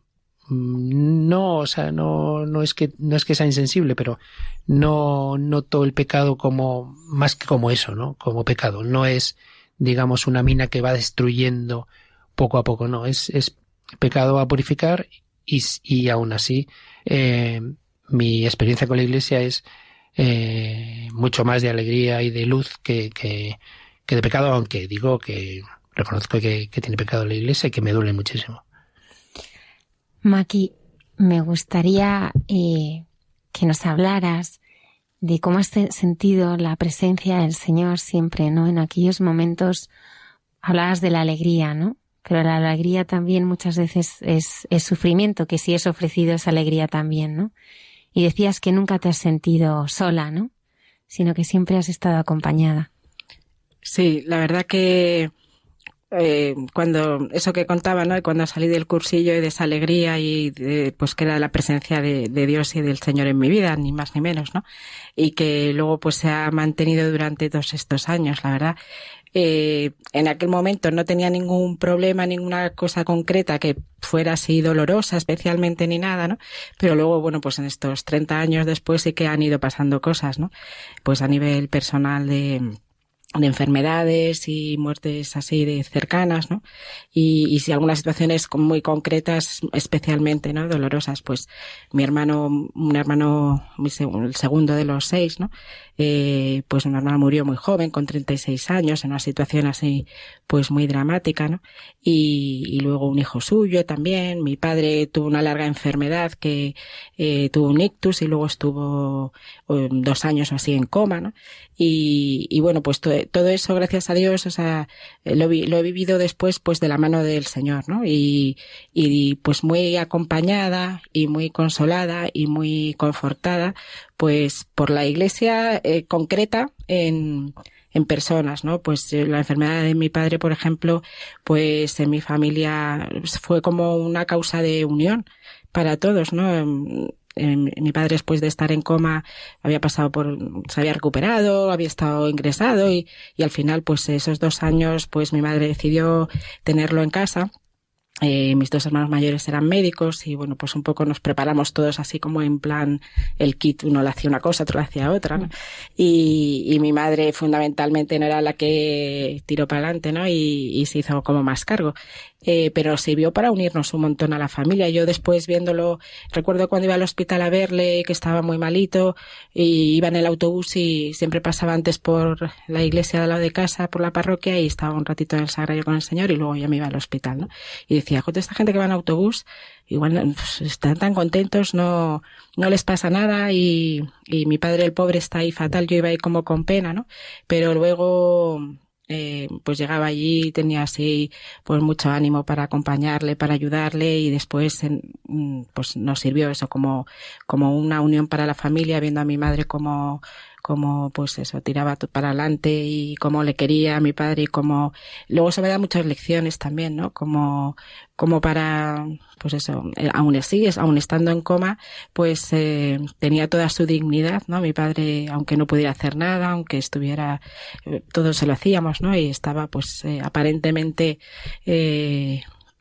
mm, no, o sea, no, no es que, no es que sea insensible, pero no noto el pecado como, más que como eso, ¿no? Como pecado. No es, digamos, una mina que va destruyendo poco a poco, no. Es, es pecado a purificar y, y aún así, eh, mi experiencia con la iglesia es eh, mucho más de alegría y de luz que, que, de pecado, aunque digo que reconozco que, que tiene pecado la iglesia y que me duele muchísimo. Maki, me gustaría eh, que nos hablaras de cómo has sentido la presencia del Señor siempre, ¿no? En aquellos momentos hablabas de la alegría, ¿no? Pero la alegría también muchas veces es, es sufrimiento, que si es ofrecido es alegría también, ¿no? Y decías que nunca te has sentido sola, ¿no? Sino que siempre has estado acompañada. Sí, la verdad que eh, cuando eso que contaba, ¿no? Cuando salí del cursillo y de esa alegría y de, pues que era la presencia de, de, Dios y del Señor en mi vida, ni más ni menos, ¿no? Y que luego pues se ha mantenido durante todos estos años, la verdad eh, en aquel momento no tenía ningún problema, ninguna cosa concreta que fuera así dolorosa especialmente ni nada, ¿no? Pero luego, bueno, pues en estos 30 años después sí que han ido pasando cosas, ¿no? Pues a nivel personal de, de enfermedades y muertes así de cercanas, ¿no? Y, y si algunas situaciones muy concretas, especialmente, ¿no? Dolorosas, pues mi hermano, un hermano, el segundo de los seis, ¿no? Eh, pues hermano murió muy joven, con 36 años, en una situación así, pues muy dramática, ¿no? Y, y luego un hijo suyo también. Mi padre tuvo una larga enfermedad que eh, tuvo un ictus y luego estuvo um, dos años así en coma, ¿no? Y, y bueno, pues to todo eso, gracias a Dios, o sea, lo, vi lo, he vivido después, pues de la mano del Señor, ¿no? Y, y pues muy acompañada y muy consolada y muy confortada, pues por la iglesia eh, concreta en, en personas, ¿no? Pues eh, la enfermedad de mi padre, por ejemplo, pues en mi familia fue como una causa de unión para todos, ¿no? Em, mi padre después de estar en coma había pasado por, se había recuperado, había estado ingresado y, y al final pues esos dos años pues mi madre decidió tenerlo en casa eh, mis dos hermanos mayores eran médicos y bueno, pues un poco nos preparamos todos así como en plan el kit, uno le hacía una cosa, otro le hacía otra, ¿no? y, y, mi madre fundamentalmente no era la que tiró para adelante, ¿no? Y, y se hizo como más cargo eh, pero sirvió para unirnos un montón a la familia. Yo después viéndolo, recuerdo cuando iba al hospital a verle, que estaba muy malito, y iba en el autobús y siempre pasaba antes por la iglesia de lado de casa, por la parroquia, y estaba un ratito en el sagrario con el Señor y luego ya me iba al hospital, ¿no? Y decía decía, joder, esta gente que va en autobús, igual pues, están tan contentos, no, no les pasa nada y, y mi padre el pobre está ahí fatal, yo iba ahí como con pena, ¿no? Pero luego eh, pues llegaba allí tenía así pues mucho ánimo para acompañarle, para ayudarle y después mm, pues nos sirvió eso como, como una unión para la familia, viendo a mi madre como como pues eso, tiraba para adelante y cómo le quería a mi padre y cómo luego se me da muchas lecciones también, ¿no? Como, como para, pues eso, eh, aún así, aún estando en coma, pues eh, tenía toda su dignidad, ¿no? Mi padre, aunque no pudiera hacer nada, aunque estuviera, eh, todos se lo hacíamos, ¿no? Y estaba pues eh, aparentemente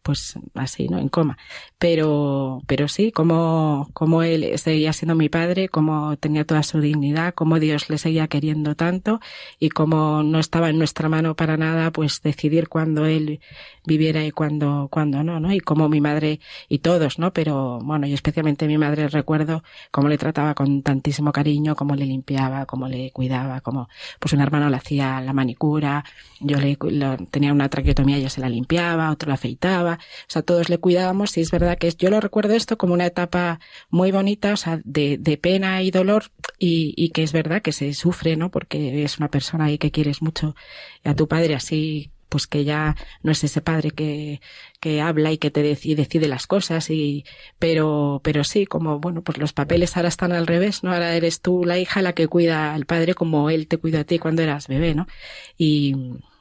pues así, ¿no? En coma. Pero, pero sí, como, como él seguía siendo mi padre, como tenía toda su dignidad, como Dios le seguía queriendo tanto y como no estaba en nuestra mano para nada, pues decidir cuándo él viviera y cuándo, cuándo no, ¿no? Y como mi madre y todos, ¿no? Pero bueno, yo especialmente mi madre recuerdo cómo le trataba con tantísimo cariño, cómo le limpiaba, cómo le cuidaba, como, pues un hermano le hacía la manicura, yo le, lo, tenía una traqueotomía, yo se la limpiaba, otro la afeitaba, o sea, todos le cuidábamos y es verdad que yo lo recuerdo esto como una etapa muy bonita, o sea, de, de pena y dolor y, y, que es verdad que se sufre, ¿no? Porque es una persona ahí que quieres mucho y a tu padre así pues que ya no es ese padre que, que habla y que te decide, decide las cosas y pero pero sí como bueno pues los papeles ahora están al revés no ahora eres tú la hija la que cuida al padre como él te cuida a ti cuando eras bebé no y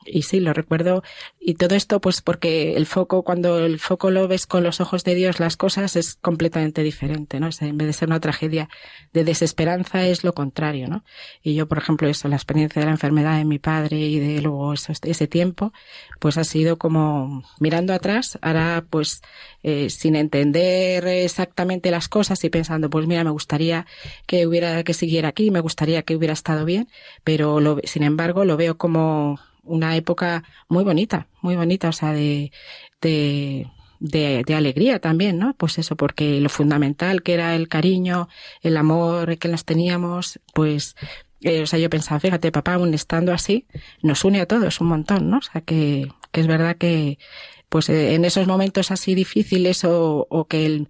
y sí, lo recuerdo. Y todo esto, pues porque el foco, cuando el foco lo ves con los ojos de Dios, las cosas es completamente diferente, ¿no? O sea, en vez de ser una tragedia de desesperanza, es lo contrario, ¿no? Y yo, por ejemplo, eso, la experiencia de la enfermedad de mi padre y de luego eso, ese tiempo, pues ha sido como mirando atrás, ahora pues eh, sin entender exactamente las cosas y pensando, pues mira, me gustaría que hubiera, que siguiera aquí, me gustaría que hubiera estado bien, pero lo, sin embargo lo veo como una época muy bonita, muy bonita, o sea, de, de, de, alegría también, ¿no? Pues eso, porque lo fundamental que era el cariño, el amor que nos teníamos, pues, eh, o sea, yo pensaba, fíjate, papá, aún estando así, nos une a todos un montón, ¿no? O sea, que, que es verdad que, pues eh, en esos momentos así difíciles o, o que el,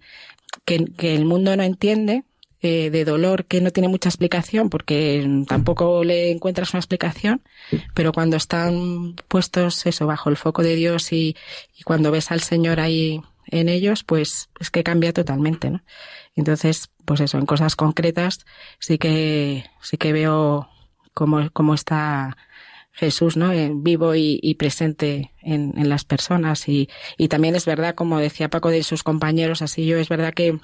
que el mundo no entiende, eh, de dolor que no tiene mucha explicación porque tampoco le encuentras una explicación, pero cuando están puestos eso bajo el foco de Dios y, cuando ves al Señor ahí en ellos, pues es que cambia totalmente, ¿no? Entonces, pues eso, en cosas concretas sí que sí que veo cómo, cómo está Jesús, ¿no? En vivo y, y presente en, en, las personas y, y también es verdad, como decía Paco de sus compañeros, así yo es verdad que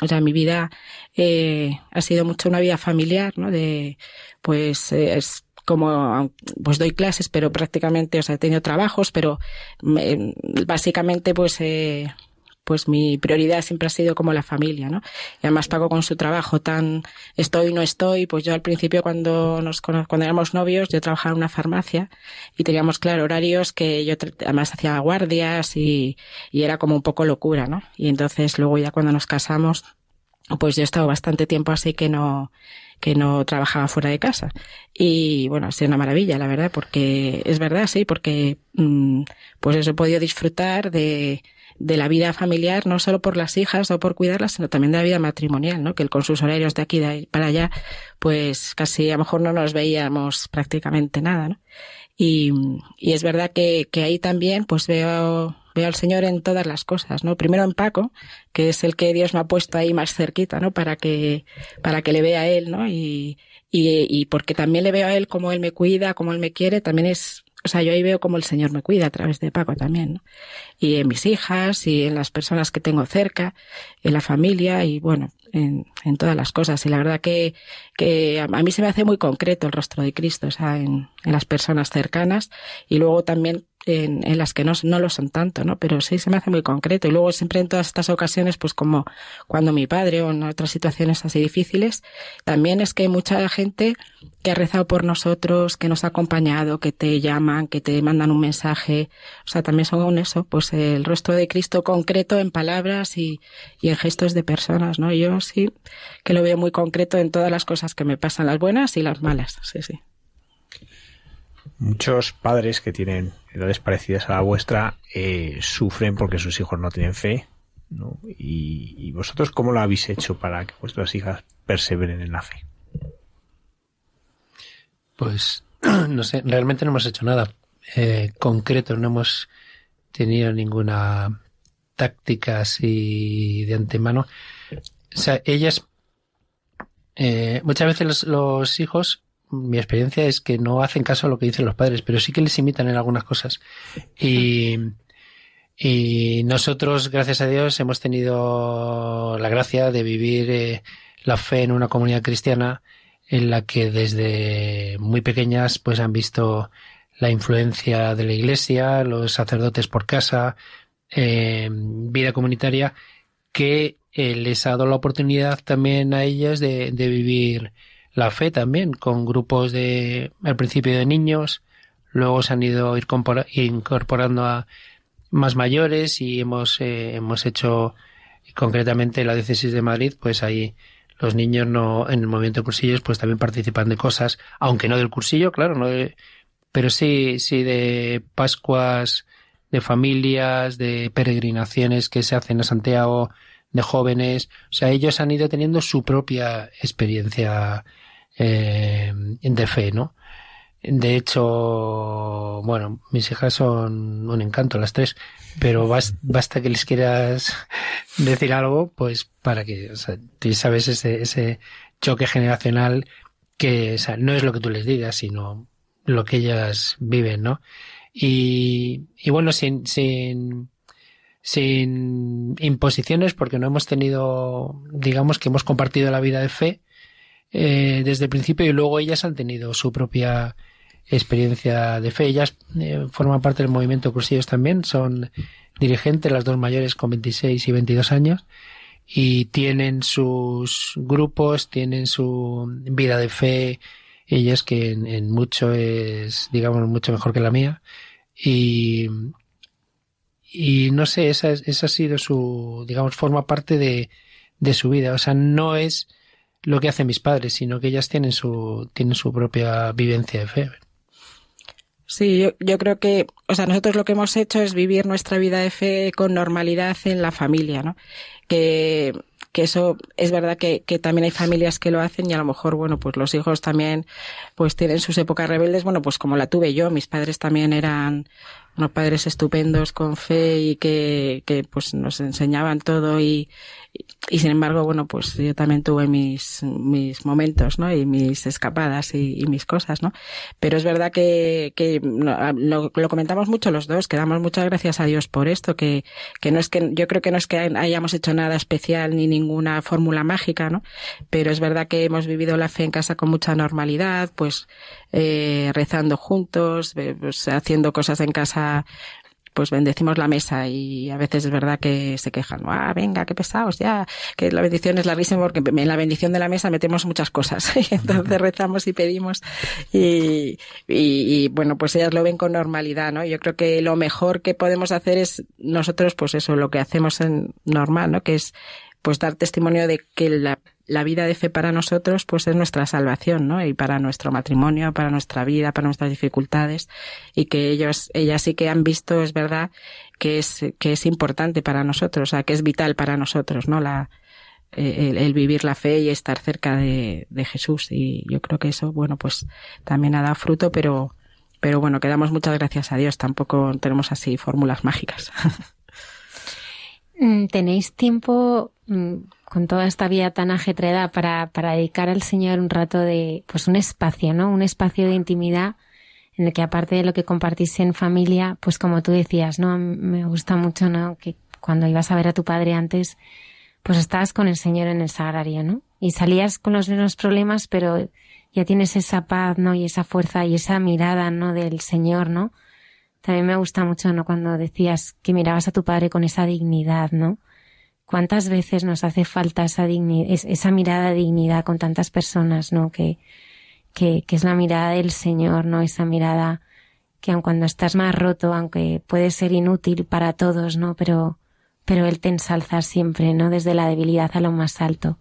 o sea, mi vida eh, ha sido mucho una vida familiar, ¿no? De, pues, eh, es como, pues doy clases, pero prácticamente, o sea, he tenido trabajos, pero me, básicamente, pues, eh, pues mi prioridad siempre ha sido como la familia, ¿no? Y además pago con su trabajo tan estoy, no estoy, pues yo al principio cuando nos cuando éramos novios, yo trabajaba en una farmacia y teníamos, claro, horarios que yo además hacía guardias y, y era como un poco locura, ¿no? Y entonces luego ya cuando nos casamos, pues yo he estado bastante tiempo así que no, que no trabajaba fuera de casa. Y bueno, ha sido una maravilla, la verdad, porque es verdad, sí, porque mmm, pues eso he podido disfrutar de, de la vida familiar, no solo por las hijas o por cuidarlas, sino también de la vida matrimonial, ¿no? Que con sus horarios de aquí para allá, pues casi a lo mejor no nos veíamos prácticamente nada, ¿no? Y, y es verdad que, que ahí también pues veo, veo al Señor en todas las cosas, ¿no? Primero en Paco, que es el que Dios me ha puesto ahí más cerquita, ¿no? Para que, para que le vea a él, ¿no? Y, y, y porque también le veo a él como él me cuida, como él me quiere, también es o sea, yo ahí veo como el Señor me cuida a través de Paco también, ¿no? Y en mis hijas y en las personas que tengo cerca, en la familia y bueno, en, todas las cosas. Y la verdad que, que a, mí se me hace muy concreto el rostro de Cristo, o sea, en las personas cercanas y luego también en, las que no, no lo son tanto, ¿no? Pero sí se me hace muy concreto. Y luego siempre en todas estas ocasiones, pues como cuando mi padre o en otras situaciones así difíciles, también es que hay mucha gente que ha rezado por nosotros, que nos ha acompañado, que te llaman, que te mandan un mensaje. O sea, también son eso, pues el rostro de Cristo concreto en palabras y, y en gestos de personas, ¿no? Yo sí que lo veo muy concreto en todas las cosas que me pasan, las buenas y las malas, sí, sí. Muchos padres que tienen edades parecidas a la vuestra eh, sufren porque sus hijos no tienen fe. ¿no? Y, vosotros cómo lo habéis hecho para que vuestras hijas perseveren en la fe? Pues no sé, realmente no hemos hecho nada eh, concreto, no hemos tenido ninguna táctica así de antemano. O sea, ellas, eh, muchas veces los hijos mi experiencia es que no hacen caso a lo que dicen los padres, pero sí que les imitan en algunas cosas. Y, nosotros, gracias a Dios, hemos tenido la gracia de vivir eh, la fe en una comunidad cristiana en la que desde muy pequeñas pues han visto la influencia de la iglesia, los sacerdotes por casa, eh, vida comunitaria, que eh, les ha dado la oportunidad también a ellas de vivir la fe también, con grupos de, al principio de niños, luego se han ido incorporando a más mayores y hemos, eh, hemos hecho concretamente la diócesis de Madrid, pues ahí los niños no, en el movimiento de cursillos, pues también participan de cosas, aunque no del cursillo, claro, no de, pero sí, sí de Pascuas, de familias, de peregrinaciones que se hacen a Santiago, de jóvenes, o sea, ellos han ido teniendo su propia experiencia eh, de fe, ¿no? De hecho, bueno, mis hijas son un encanto las tres, pero basta que les quieras decir algo, pues para que, o sea, tú sabes ese, ese choque generacional que, o sea, no es lo que tú les digas, sino lo que ellas viven, ¿no? Y, y bueno, sin, sin, sin imposiciones, porque no hemos tenido, digamos que hemos compartido la vida de fe eh, desde el principio y luego ellas han tenido su propia experiencia de fe. Ellas eh, forman parte del movimiento Crucillos también, son dirigentes, las dos mayores con 26 y 22 años, y tienen sus grupos, tienen su vida de fe, ellas que en, mucho es, digamos, mucho mejor que la mía. Y, y no sé, esa, esa ha sido su, digamos, forma parte de, de su vida. O sea, no es lo que hacen mis padres, sino que ellas tienen su, tienen su propia vivencia de fe. Sí, yo, yo, creo que, o sea, nosotros lo que hemos hecho es vivir nuestra vida de fe con normalidad en la familia, ¿no? Que, que eso es verdad que, que también hay familias que lo hacen y a lo mejor, bueno, pues los hijos también, pues tienen sus épocas rebeldes, bueno, pues como la tuve yo, mis padres también eran unos padres estupendos con fe y que, que pues nos enseñaban todo y, y sin embargo, bueno, pues yo también tuve mis, mis momentos, ¿no? Y mis escapadas y, y mis cosas, ¿no? Pero es verdad que, que lo, lo, comentamos mucho los dos, que damos muchas gracias a Dios por esto, que, que no es que, yo creo que no es que hayamos hecho nada especial ni ninguna fórmula mágica, ¿no? Pero es verdad que hemos vivido la fe en casa con mucha normalidad, pues, eh, rezando juntos, pues, haciendo cosas en casa pues bendecimos la mesa y a veces es verdad que se quejan, ah, venga, qué pesados ya, que la bendición es larguísima porque en la bendición de la mesa metemos muchas cosas y entonces rezamos y pedimos y, y, y, bueno, pues ellas lo ven con normalidad, ¿no? Yo creo que lo mejor que podemos hacer es nosotros, pues eso, lo que hacemos en normal, ¿no? Que es pues dar testimonio de que la la vida de fe para nosotros pues es nuestra salvación, ¿no? Y para nuestro matrimonio, para nuestra vida, para nuestras dificultades y que ellos, ellas sí que han visto, es verdad, que es, que es importante para nosotros, o sea, que es vital para nosotros, ¿no? La, el, el, vivir la fe y estar cerca de, de, Jesús. Y yo creo que eso, bueno, pues también ha dado fruto, pero, pero bueno, que damos muchas gracias a Dios. Tampoco tenemos así fórmulas mágicas. Mm, ¿Tenéis tiempo mm, con toda esta vida tan ajetreada para, dedicar al Señor un rato de, pues un espacio, ¿no? Un espacio de intimidad en el que aparte de lo que compartís en familia, pues como tú decías, ¿no? Me gusta mucho, ¿no? Que cuando ibas a ver a tu padre antes, pues estabas con el Señor en el sagrario, ¿no? Y salías con los mismos problemas, pero ya tienes esa paz, ¿no? Y esa fuerza y esa mirada, ¿no? Del Señor, ¿no? También me gusta mucho, ¿no? Cuando decías que mirabas a tu padre con esa dignidad, ¿no? ¿Cuántas veces nos hace falta esa dignidad, esa mirada de dignidad con tantas personas, ¿no? Que, que, que es la mirada del Señor, ¿no? Esa mirada que aun cuando estás más roto, aunque puede ser inútil para todos, ¿no? Pero, pero Él te ensalza siempre, ¿no? Desde la debilidad a lo más alto.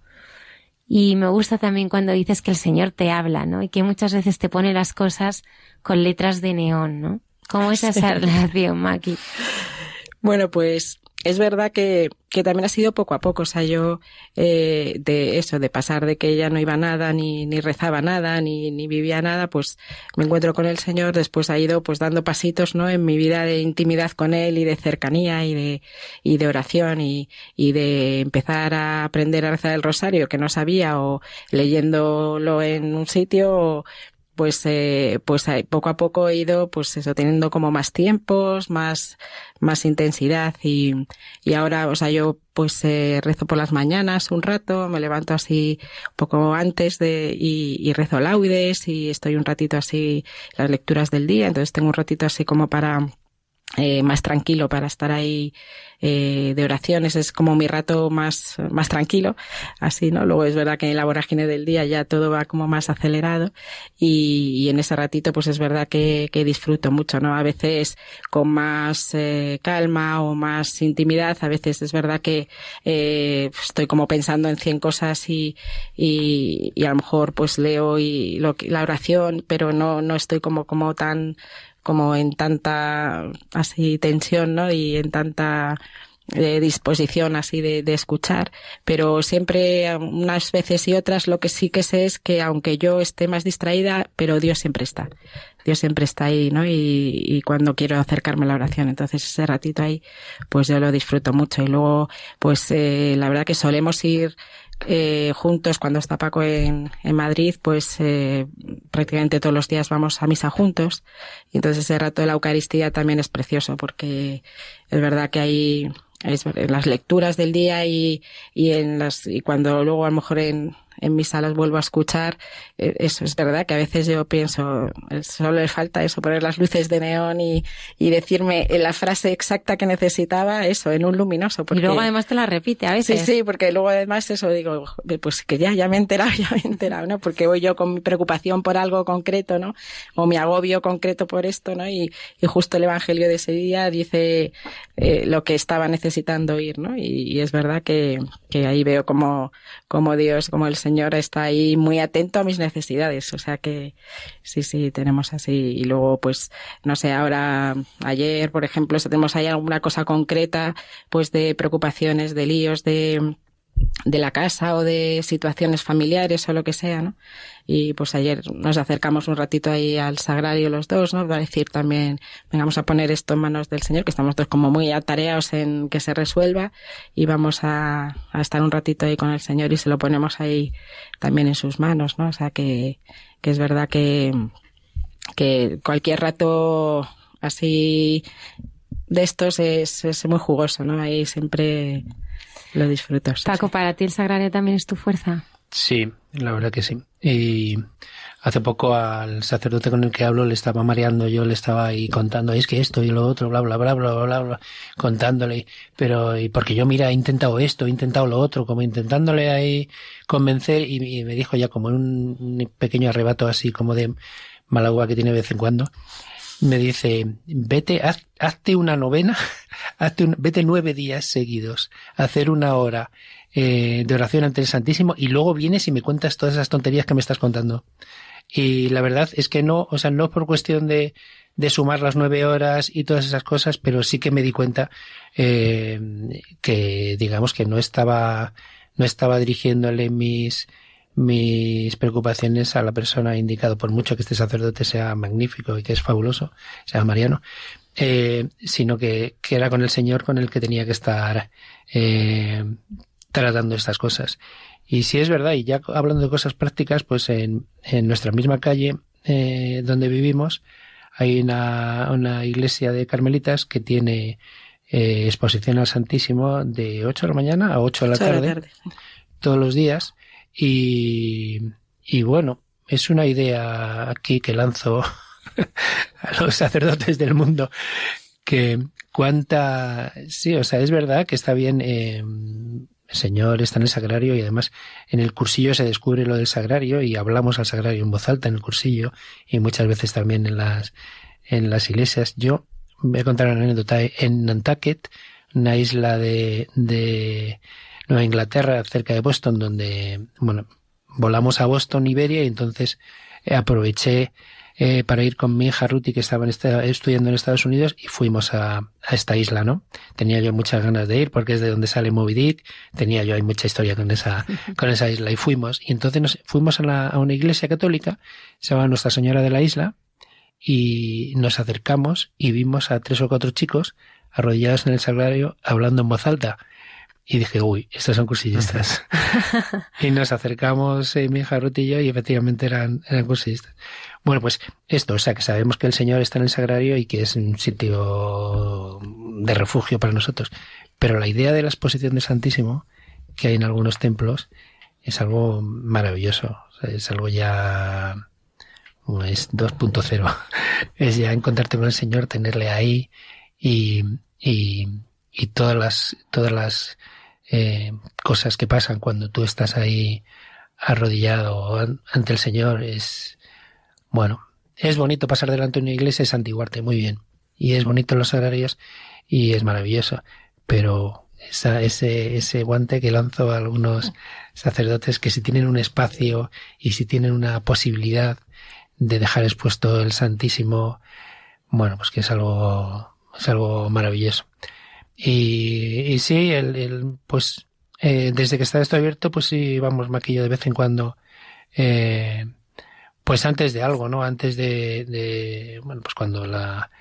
Y me gusta también cuando dices que el Señor te habla, ¿no? Y que muchas veces te pone las cosas con letras de neón, ¿no? ¿Cómo es esa relación, Maki? Bueno, pues es verdad que, que, también ha sido poco a poco. O sea, yo eh, de eso, de pasar de que ella no iba nada, ni, ni rezaba nada, ni, ni vivía nada, pues me encuentro con el Señor. Después ha ido pues dando pasitos, ¿no? En mi vida de intimidad con Él y de cercanía y de, y de oración y, y de empezar a aprender a rezar el rosario que no sabía o leyéndolo en un sitio o, pues eh, pues eh, poco a poco he ido pues eso teniendo como más tiempos más más intensidad y, y ahora o sea yo pues eh, rezo por las mañanas un rato me levanto así un poco antes de y, y rezo laudes y estoy un ratito así las lecturas del día entonces tengo un ratito así como para eh, más tranquilo para estar ahí eh, de oraciones. Es como mi rato más más tranquilo así no luego es verdad que en la vorágine del día ya todo va como más acelerado y, y en ese ratito pues es verdad que, que, disfruto mucho no a veces con más eh, calma o más intimidad a veces es verdad que eh, estoy como pensando en cien cosas y, y, y a lo mejor pues leo y lo, la oración pero no no estoy como como tan como en tanta así tensión, ¿no? Y en tanta eh, disposición así de, de, escuchar, pero siempre unas veces y otras lo que sí que sé es que aunque yo esté más distraída, pero Dios siempre está. Dios siempre está ahí, ¿no? Y, y cuando quiero acercarme a la oración, entonces ese ratito ahí, pues yo lo disfruto mucho. Y luego, pues eh, la verdad que solemos ir eh, juntos cuando está Paco en, en Madrid, pues eh, prácticamente todos los días vamos a misa juntos. Y entonces ese rato de la Eucaristía también es precioso porque es verdad que hay es, en las lecturas del día y, y en las y cuando luego a lo mejor en, en mis salas vuelvo a escuchar, eso es verdad que a veces yo pienso, solo le falta eso, poner las luces de neón y, y decirme la frase exacta que necesitaba, eso, en un luminoso. Porque... Y luego además te la repite a veces. Sí, sí, porque luego además eso digo, pues que ya, ya me he enterado, ya me he enterado, ¿no? Porque voy yo con mi preocupación por algo concreto, ¿no? O mi agobio concreto por esto, ¿no? Y, y justo el Evangelio de ese día dice eh, lo que estaba necesitando oír, ¿no? Y, y es verdad que, que ahí veo como, como Dios, como el Señor Señor está ahí muy atento a mis necesidades. O sea que sí, sí, tenemos así. Y luego, pues, no sé, ahora, ayer, por ejemplo, si tenemos ahí alguna cosa concreta, pues de preocupaciones, de líos, de de la casa o de situaciones familiares o lo que sea, ¿no? Y pues ayer nos acercamos un ratito ahí al sagrario los dos, ¿no? Va a decir también, vengamos a poner esto en manos del Señor, que estamos todos como muy atareados en que se resuelva y vamos a, a estar un ratito ahí con el Señor y se lo ponemos ahí también en sus manos, ¿no? O sea que, que es verdad que, que cualquier rato así de estos es, es muy jugoso, ¿no? Ahí siempre lo disfrutas. Paco, ¿para ti el sagrario también es tu fuerza? Sí, la verdad que sí. Y hace poco al sacerdote con el que hablo le estaba mareando, yo le estaba ahí contando, es que esto y lo otro, bla, bla, bla, bla, bla, bla, contándole, pero, y porque yo, mira, he intentado esto, he intentado lo otro, como intentándole ahí convencer, y, y me dijo ya como en un, un pequeño arrebato así como de malagua que tiene de vez en cuando, me dice, vete, haz, hazte una novena, hazte un, vete nueve días seguidos, hacer una hora eh, de oración ante el Santísimo y luego vienes y me cuentas todas esas tonterías que me estás contando. Y la verdad es que no, o sea, no por cuestión de, de sumar las nueve horas y todas esas cosas, pero sí que me di cuenta eh, que, digamos, que no estaba, no estaba dirigiéndole mis, mis preocupaciones a la persona indicada, por mucho que este sacerdote sea magnífico y que es fabuloso, sea Mariano, eh, sino que, que, era con el Señor con el que tenía que estar eh, tratando estas cosas. Y si es verdad, y ya hablando de cosas prácticas, pues en, en nuestra misma calle eh, donde vivimos hay una, una, iglesia de carmelitas que tiene eh, exposición al Santísimo de 8 de la mañana a 8 de la, 8 tarde, de la tarde, todos los días y, y bueno, es una idea aquí que lanzo a los sacerdotes del mundo que cuánta sí o sea es verdad que está bien eh, el señor está en el sagrario y además en el cursillo se descubre lo del sagrario y hablamos al sagrario en voz alta en el cursillo y muchas veces también en las en las iglesias. Yo voy a contar una anécdota en Nantucket una isla de, de Nueva Inglaterra, cerca de Boston, donde, bueno, volamos a Boston, Iberia, y entonces eh, aproveché eh, para ir con mi hija Ruti, que estaba estudiando en Estados Unidos, y fuimos a, a, esta isla, ¿no? Tenía yo muchas ganas de ir porque es de donde sale Moby Dick, tenía yo hay mucha historia con esa, con esa isla, y fuimos. Y entonces nos fuimos a, la, a una iglesia católica, se llama Nuestra Señora de la Isla, y nos acercamos y vimos a tres o cuatro chicos arrodillados en el sagrario hablando en voz alta. Y dije, uy, estos son cursillistas. y nos acercamos, eh, mi hija Ruth y yo, y efectivamente eran, eran cursillistas. Bueno, pues esto, o sea, que sabemos que el Señor está en el sagrario y que es un sitio de refugio para nosotros. Pero la idea de la exposición de Santísimo que hay en algunos templos es algo maravilloso. es algo ya es 2.0. Es ya encontrarte con el Señor, tenerle ahí y, y, y todas las, todas las eh, cosas que pasan cuando tú estás ahí arrodillado ante el Señor es, bueno, es bonito pasar delante de una iglesia, es antiguarte muy bien. Y es bonito los agrarios y es maravilloso. Pero esa, ese, ese guante que lanzo a algunos sacerdotes que si tienen un espacio y si tienen una posibilidad de dejar expuesto el Santísimo, bueno, pues que es algo, es algo maravilloso. Y, y sí, el, el pues eh, desde que está esto abierto, pues sí, vamos maquillo de vez en cuando. Eh, pues antes de algo, ¿no? Antes de, bueno, pues cuando la,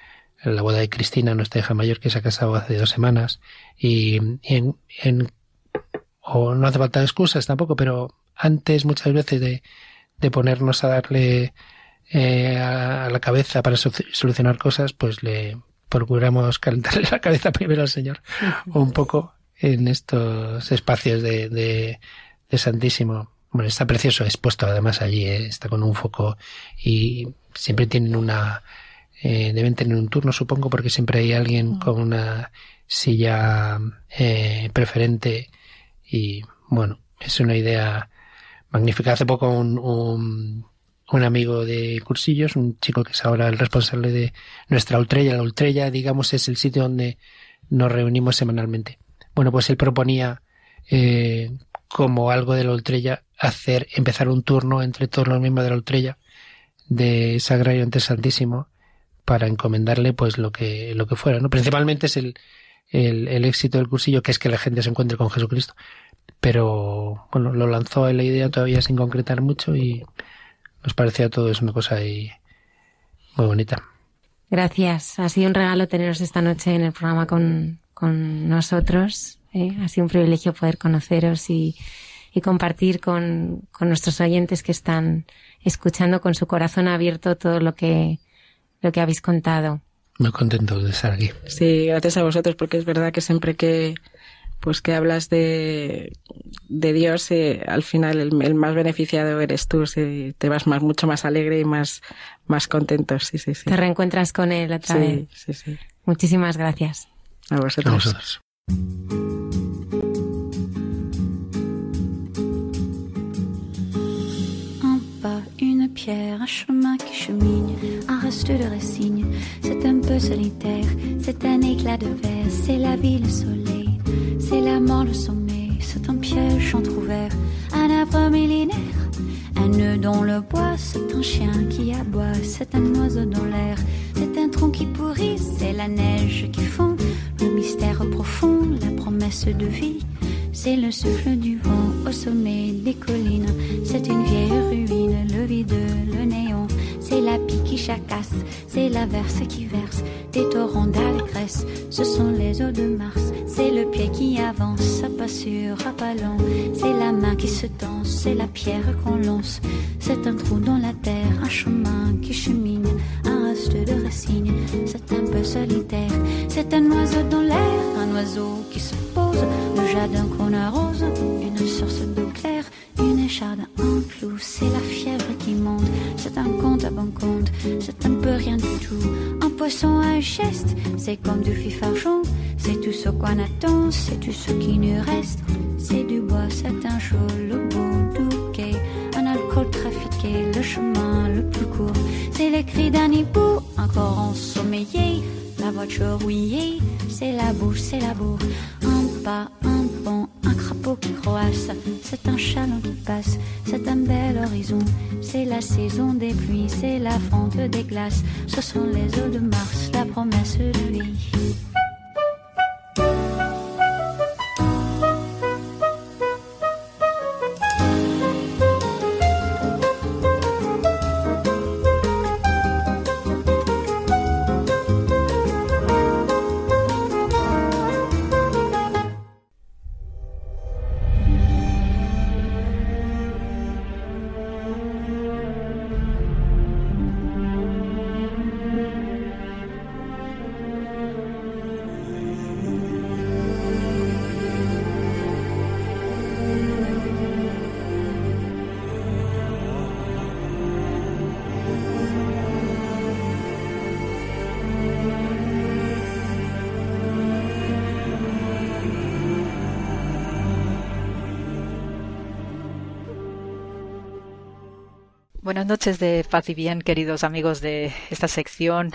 la boda de Cristina, nuestra hija mayor, que se ha casado hace dos semanas, y, en, en, o no hace falta excusas tampoco, pero antes muchas veces de, de ponernos a darle eh, a, la cabeza para solucionar cosas, pues le, procuramos calentarle la cabeza primero al Señor un poco en estos espacios de, de, de Santísimo. Bueno, está precioso expuesto además allí, ¿eh? está con un foco y siempre tienen una, eh, deben tener un turno supongo porque siempre hay alguien con una silla eh, preferente y bueno, es una idea magnífica. Hace poco un, un un amigo de cursillos, un chico que es ahora el responsable de nuestra Ultrella. La Ultrella, digamos, es el sitio donde nos reunimos semanalmente. Bueno, pues él proponía eh, como algo de la Ultrella hacer, empezar un turno entre todos los miembros de la Ultrella de Sagrario ante Santísimo para encomendarle pues lo que, lo que fuera, ¿no? Principalmente es el, el, el éxito del cursillo, que es que la gente se encuentre con Jesucristo. Pero, bueno, lo lanzó la idea todavía sin concretar mucho y, nos parecía todo es una cosa ahí muy bonita. Gracias. Ha sido un regalo teneros esta noche en el programa con, con nosotros. ¿eh? Ha sido un privilegio poder conoceros y, y compartir con, con, nuestros oyentes que están escuchando con su corazón abierto todo lo que, lo que habéis contado. Muy contento de estar aquí. Sí, gracias a vosotros porque es verdad que siempre que, pues que hablas de, de Dios, eh, al final el, el, más beneficiado eres tú, sí, te vas más, mucho más alegre y más, más contento, sí, sí, sí. Te reencuentras con él otra sí, vez. Sí, sí. Muchísimas gracias. A vosotros. A vosotros. pierre, un chemin qui chemine, un reste de racine. C'est un peu solitaire, c'est un éclat de verre, c'est la vie, le soleil. C'est la mort, le sommet, c'est un piège entrouvert, un arbre millénaire, un nœud dans le bois, c'est un chien qui aboie, c'est un oiseau dans l'air, c'est un tronc qui pourrit, c'est la neige qui fond, le mystère profond, la promesse de vie, c'est le souffle du vent au sommet des collines, c'est une vieille ruine, le vide, le néant, c'est la pie qui chacasse, c'est l'averse qui verse des torrents d'allégresse. Ce sont les eaux de Mars, c'est le pied qui avance, ça pas sur à pas long. C'est la main qui se tend, c'est la pierre qu'on lance. C'est un trou dans la terre, un chemin qui chemine, un reste de racines. C'est un peu solitaire, c'est un oiseau dans l'air, un oiseau qui se pose, le jardin qu'on arrose, une source d'eau claire une écharde, un clou, c'est la fièvre qui monte. C'est un compte à bon compte, c'est un peu rien du tout. Un poisson un geste, c'est comme du fifarchon. C'est tout ce qu'on attend, c'est tout ce qui nous reste. C'est du bois, c'est un chaud, le beau quai. Un alcool trafiqué, le chemin le plus court. C'est les cris d'un hibou, encore ensommeillé. La voiture rouillée, c'est la bouche, c'est la boue. Un pas, un pont, crapaud passe, c'est un chaland qui passe, c'est un bel horizon. C'est la saison des pluies, c'est la fonte des glaces. Ce sont les eaux de Mars, la promesse de lui. Buenas noches de paz y bien, queridos amigos de esta sección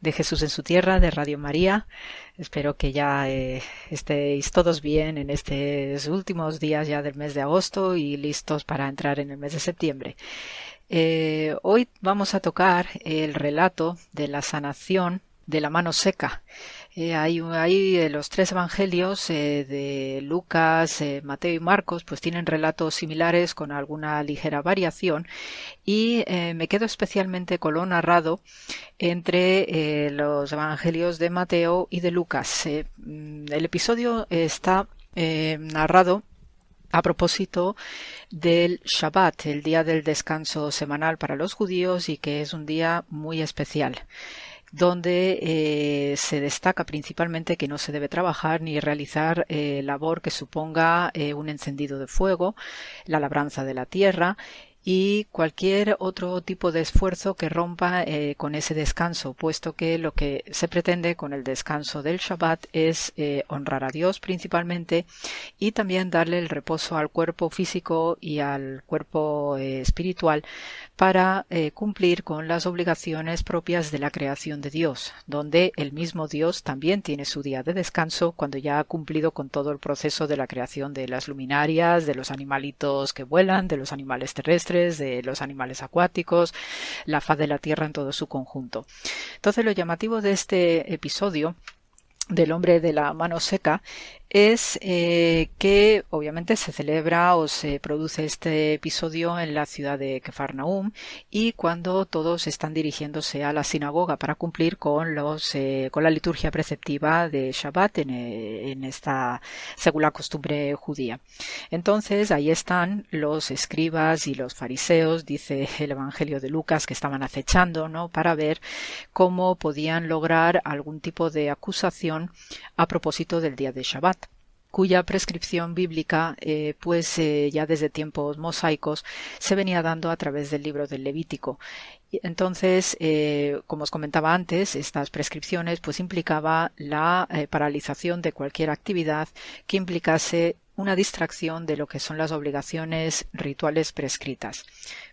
de Jesús en su tierra, de Radio María. Espero que ya eh, estéis todos bien en estos últimos días ya del mes de agosto y listos para entrar en el mes de septiembre. Eh, hoy vamos a tocar el relato de la sanación de la mano seca. Eh, hay, los tres evangelios eh, de Lucas, eh, Mateo y Marcos, pues tienen relatos similares con alguna ligera variación y me quedo especialmente con lo narrado entre los evangelios de Mateo y de Lucas. Mm, el episodio está narrado a propósito del Shabbat, el día del descanso semanal para los judíos y que es un día muy especial donde eh, se destaca principalmente que no se debe trabajar ni realizar eh, labor que suponga eh, un encendido de fuego, la labranza de la tierra y cualquier otro tipo de esfuerzo que rompa eh, con ese descanso, puesto que lo que se pretende con el descanso del Shabbat es eh, honrar a Dios principalmente y también darle el reposo al cuerpo físico y al cuerpo eh, espiritual para cumplir con las obligaciones propias de la creación de Dios, donde el mismo Dios también tiene su día de descanso cuando ya ha cumplido con todo el proceso de la creación de las luminarias, de los animalitos que vuelan, de los animales terrestres, de los animales acuáticos, la faz de la Tierra en todo su conjunto. Entonces, lo llamativo de este episodio del hombre de la mano seca es eh, que obviamente se celebra o se produce este episodio en la ciudad de Kefarnaum y cuando todos están dirigiéndose a la sinagoga para cumplir con los eh, con la liturgia preceptiva de Shabbat en, eh, en, esta según la costumbre judía. Entonces ahí están los escribas y los fariseos, dice el Evangelio de Lucas, que estaban acechando, ¿no? para ver cómo podían lograr algún tipo de acusación a propósito del día de Shabbat cuya prescripción bíblica, eh, pues eh, ya desde tiempos mosaicos, se venía dando a través del libro del Levítico. Entonces, eh, como os comentaba antes, estas prescripciones pues implicaba la paralización de cualquier actividad que implicase una distracción de lo que son las obligaciones rituales prescritas.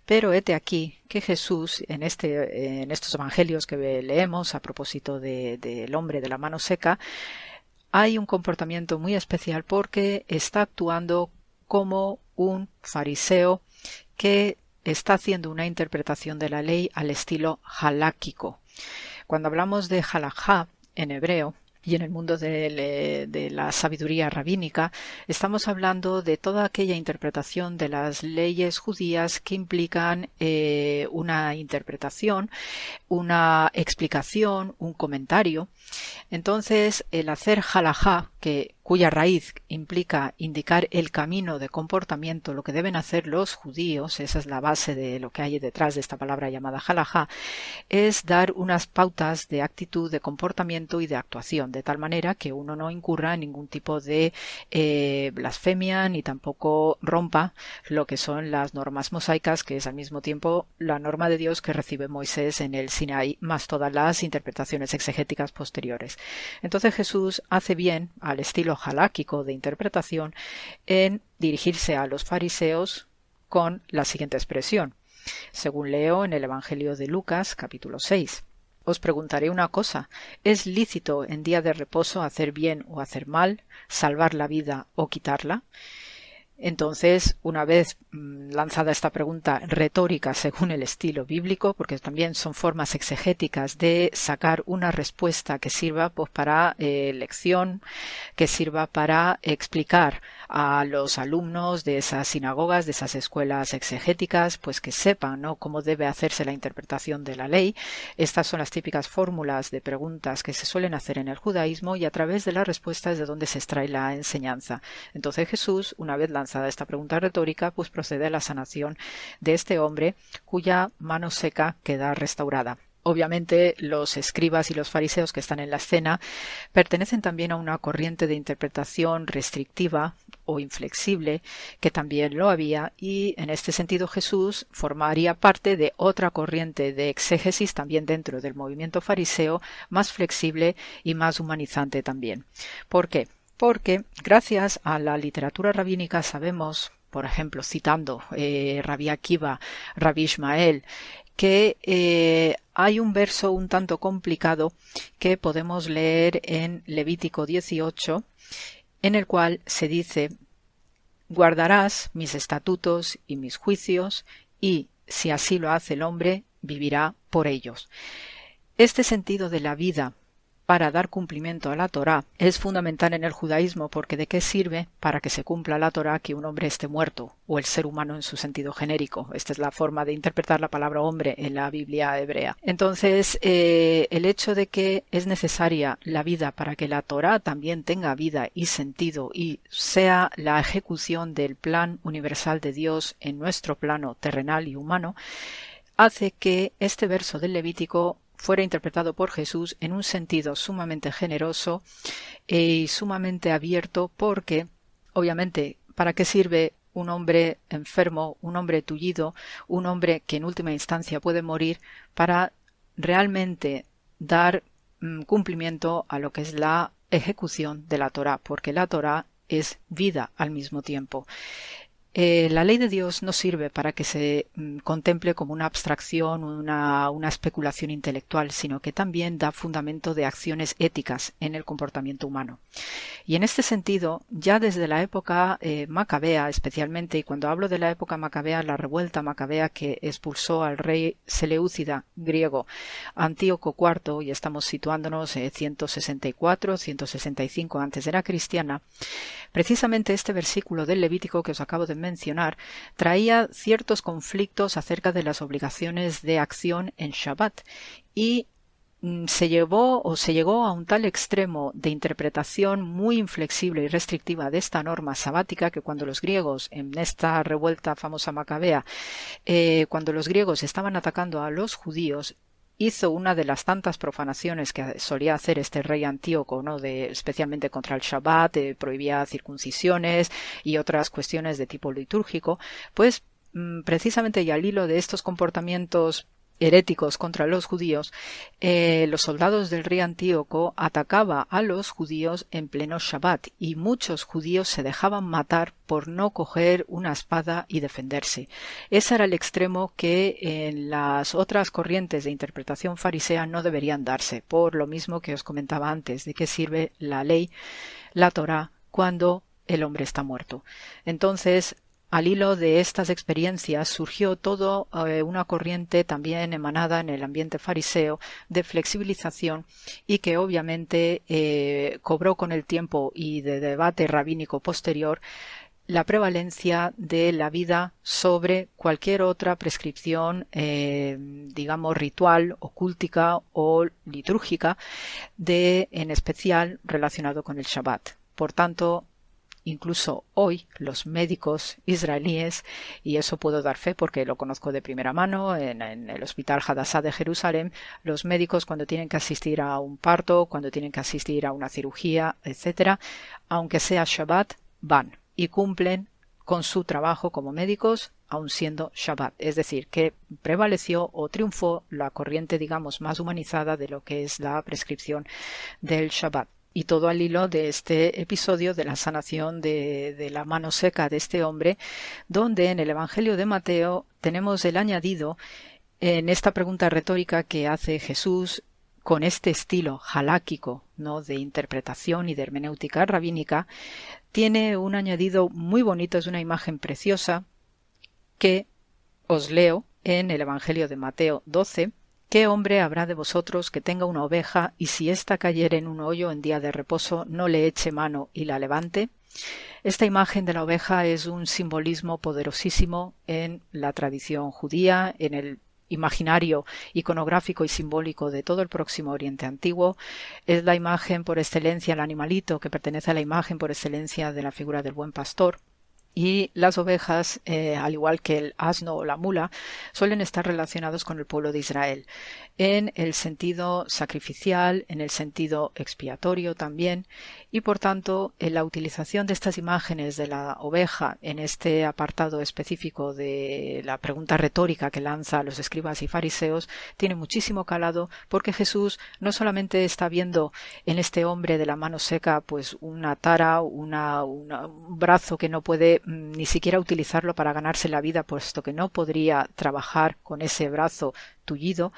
Pero hete aquí que Jesús, en, este, en estos evangelios que leemos a propósito del hombre de la mano seca, hay un comportamiento muy especial porque está actuando como un fariseo que está haciendo una interpretación de la ley al estilo haláquico. Cuando hablamos de halajá en hebreo, y en el mundo de, la sabiduría rabínica, estamos hablando de toda aquella interpretación de las leyes judías que implican eh, una interpretación, una explicación, un comentario. Entonces, el hacer halajá, que cuya raíz implica indicar el camino de comportamiento, lo que deben hacer los judíos, esa es la base de lo que hay detrás de esta palabra llamada halajá, es dar unas pautas de actitud, de comportamiento y de actuación, de tal manera que uno no incurra en ningún tipo de eh, blasfemia ni tampoco rompa lo que son las normas mosaicas, que es al mismo tiempo la norma de Dios que recibe Moisés en el Sinaí, más todas las interpretaciones exegéticas posteriores. Entonces Jesús hace bien, al estilo jaláquico de interpretación en dirigirse a los fariseos con la siguiente expresión. Según leo en el Evangelio de Lucas, capítulo 6. Os preguntaré una cosa. ¿Es lícito en día de reposo hacer bien o hacer mal, salvar la vida o quitarla? Entonces, una vez mm, lanzada esta pregunta retórica según el estilo bíblico, porque también son formas exegéticas de sacar una respuesta que sirva pues, para eh, lección, que sirva para explicar a los alumnos de esas sinagogas, de esas escuelas exegéticas, pues que sepan ¿no? cómo debe hacerse la interpretación de la ley. Estas son las típicas fórmulas de preguntas que se suelen hacer en el judaísmo y a través de las respuestas de donde se extrae la enseñanza. Entonces Jesús, una vez esta pregunta retórica, pues procede a la sanación de este hombre cuya mano seca queda restaurada. Obviamente los escribas y los fariseos que están en la escena pertenecen también a una corriente de interpretación restrictiva o inflexible que también lo había y en este sentido Jesús formaría parte de otra corriente de exégesis también dentro del movimiento fariseo más flexible y más humanizante también. ¿Por qué? Porque gracias a la literatura rabínica sabemos por ejemplo, citando eh, Rabbi Akiva, Rabbi Ishmael, que eh, hay un verso un tanto complicado que podemos leer en Levítico 18, en el cual se dice guardarás mis estatutos y mis juicios, y si así lo hace el hombre, vivirá por ellos. Este sentido de la vida para dar cumplimiento a la Torá es fundamental en el judaísmo porque de qué sirve para que se cumpla la Torá que un hombre esté muerto o el ser humano en su sentido genérico. Esta es la forma de interpretar la palabra hombre en la Biblia hebrea. Entonces, eh, el hecho de que es necesaria la vida para que la Torá también tenga vida y sentido y sea la ejecución del plan universal de Dios en nuestro plano terrenal y humano, hace que este verso del Levítico fuera interpretado por Jesús en un sentido sumamente generoso y sumamente abierto porque, obviamente, ¿para qué sirve un hombre enfermo, un hombre tullido, un hombre que en última instancia puede morir para realmente dar mm, cumplimiento a lo que es la ejecución de la Torah, porque la Torah es vida al mismo tiempo. Eh, la ley de Dios no sirve para que se mm, contemple como una abstracción, una, una, especulación intelectual, sino que también da fundamento de acciones éticas en el comportamiento humano. Y en este sentido, ya desde la época eh, macabea, especialmente, y cuando hablo de la época macabea, la revuelta macabea que expulsó al rey Seleucida griego Antíoco IV, y estamos situándonos en 164, 165 antes de la cristiana, precisamente este versículo del Levítico que os acabo de mencionar, traía ciertos conflictos acerca de las obligaciones de acción en Shabbat y mm, se llevó o se llegó a un tal extremo de interpretación muy inflexible y restrictiva de esta norma sabática que cuando los griegos en esta revuelta famosa macabea eh, cuando los griegos estaban atacando a los judíos hizo una de las tantas profanaciones que solía hacer este rey Antíoco, ¿no? De, especialmente contra el Shabbat, prohibía circuncisiones y otras cuestiones de tipo litúrgico, pues mm, precisamente y al hilo de estos comportamientos heréticos contra los judíos, eh, los soldados del rey Antíoco atacaba a los judíos en pleno Shabbat y muchos judíos se dejaban matar por no coger una espada y defenderse. Ese era el extremo que en las otras corrientes de interpretación farisea no deberían darse, por lo mismo que os comentaba antes, de que sirve la ley, la Torah, cuando el hombre está muerto. Entonces, al hilo de estas experiencias surgió toda eh, una corriente también emanada en el ambiente fariseo de flexibilización y que obviamente eh, cobró con el tiempo y de debate rabínico posterior la prevalencia de la vida sobre cualquier otra prescripción, eh, digamos, ritual, ocúltica o litúrgica, de, en especial, relacionado con el Shabbat. Por tanto, incluso hoy los médicos israelíes, y eso puedo dar fe porque lo conozco de primera mano, en, el Hospital Hadassah de Jerusalén, los médicos cuando tienen que asistir a un parto, cuando tienen que asistir a una cirugía, etcétera, aunque sea Shabbat, van y cumplen con su trabajo como médicos aun siendo Shabbat, es decir, que prevaleció o triunfó la corriente, digamos, más humanizada de lo que es la prescripción del Shabbat y todo al hilo de este episodio de la sanación de, la mano seca de este hombre, donde en el Evangelio de Mateo tenemos el añadido en esta pregunta retórica que hace Jesús con este estilo jaláquico ¿no? de interpretación y de hermenéutica rabínica, tiene un añadido muy bonito, es una imagen preciosa que os leo en el Evangelio de Mateo 12. ¿Qué hombre habrá de vosotros que tenga una oveja y si ésta cayere en un hoyo en día de reposo no le eche mano y la levante? Esta imagen de la oveja es un simbolismo poderosísimo en la tradición judía, en el imaginario iconográfico y simbólico de todo el próximo Oriente Antiguo. Es la imagen por excelencia, el animalito que pertenece a la imagen por excelencia de la figura del buen pastor. Y las ovejas, eh, al igual que el asno o la mula, suelen estar relacionados con el pueblo de Israel, en el sentido sacrificial, en el sentido expiatorio también, y por tanto en la utilización de estas imágenes de la oveja en este apartado específico de la pregunta retórica que lanza a los escribas y fariseos tiene muchísimo calado porque Jesús no solamente está viendo en este hombre de la mano seca pues una tara, una, un brazo que no puede mm, ni siquiera utilizarlo para ganarse la vida puesto que no podría trabajar con ese brazo tullido,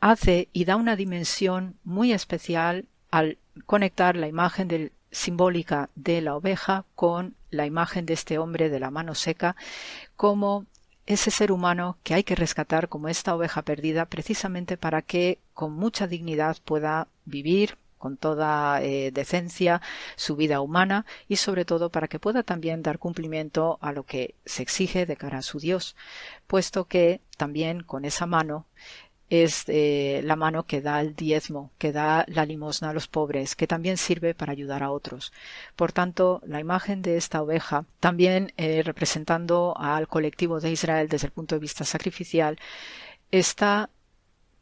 hace y da una dimensión muy especial al conectar la imagen del, simbólica de la oveja con la imagen de este hombre de la mano seca como ese ser humano que hay que rescatar como esta oveja perdida precisamente para que con mucha dignidad pueda vivir con toda eh, decencia su vida humana y sobre todo para que pueda también dar cumplimiento a lo que se exige de cara a su Dios, puesto que también con esa mano es eh, la mano que da el diezmo, que da la limosna a los pobres, que también sirve para ayudar a otros. Por tanto, la imagen de esta oveja, también eh, representando al colectivo de Israel desde el punto de vista sacrificial, está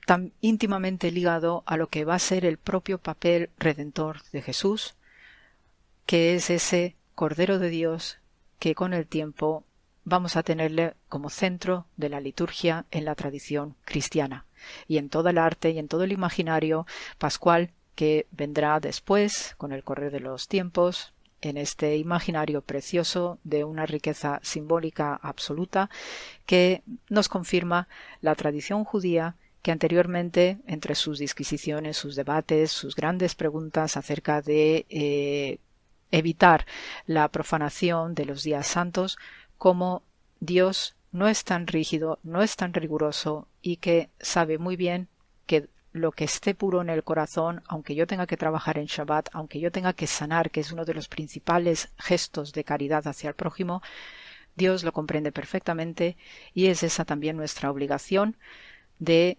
tan íntimamente ligado a lo que va a ser el propio papel redentor de Jesús, que es ese Cordero de Dios que con el tiempo vamos a tenerle como centro de la liturgia en la tradición cristiana y en todo el arte y en todo el imaginario pascual que vendrá después con el correr de los tiempos en este imaginario precioso de una riqueza simbólica absoluta que nos confirma la tradición judía que anteriormente, entre sus disquisiciones, sus debates, sus grandes preguntas acerca de eh, evitar la profanación de los días santos, como Dios no es tan rígido, no es tan riguroso y que sabe muy bien que lo que esté puro en el corazón, aunque yo tenga que trabajar en Shabbat, aunque yo tenga que sanar, que es uno de los principales gestos de caridad hacia el prójimo, Dios lo comprende perfectamente y es esa también nuestra obligación de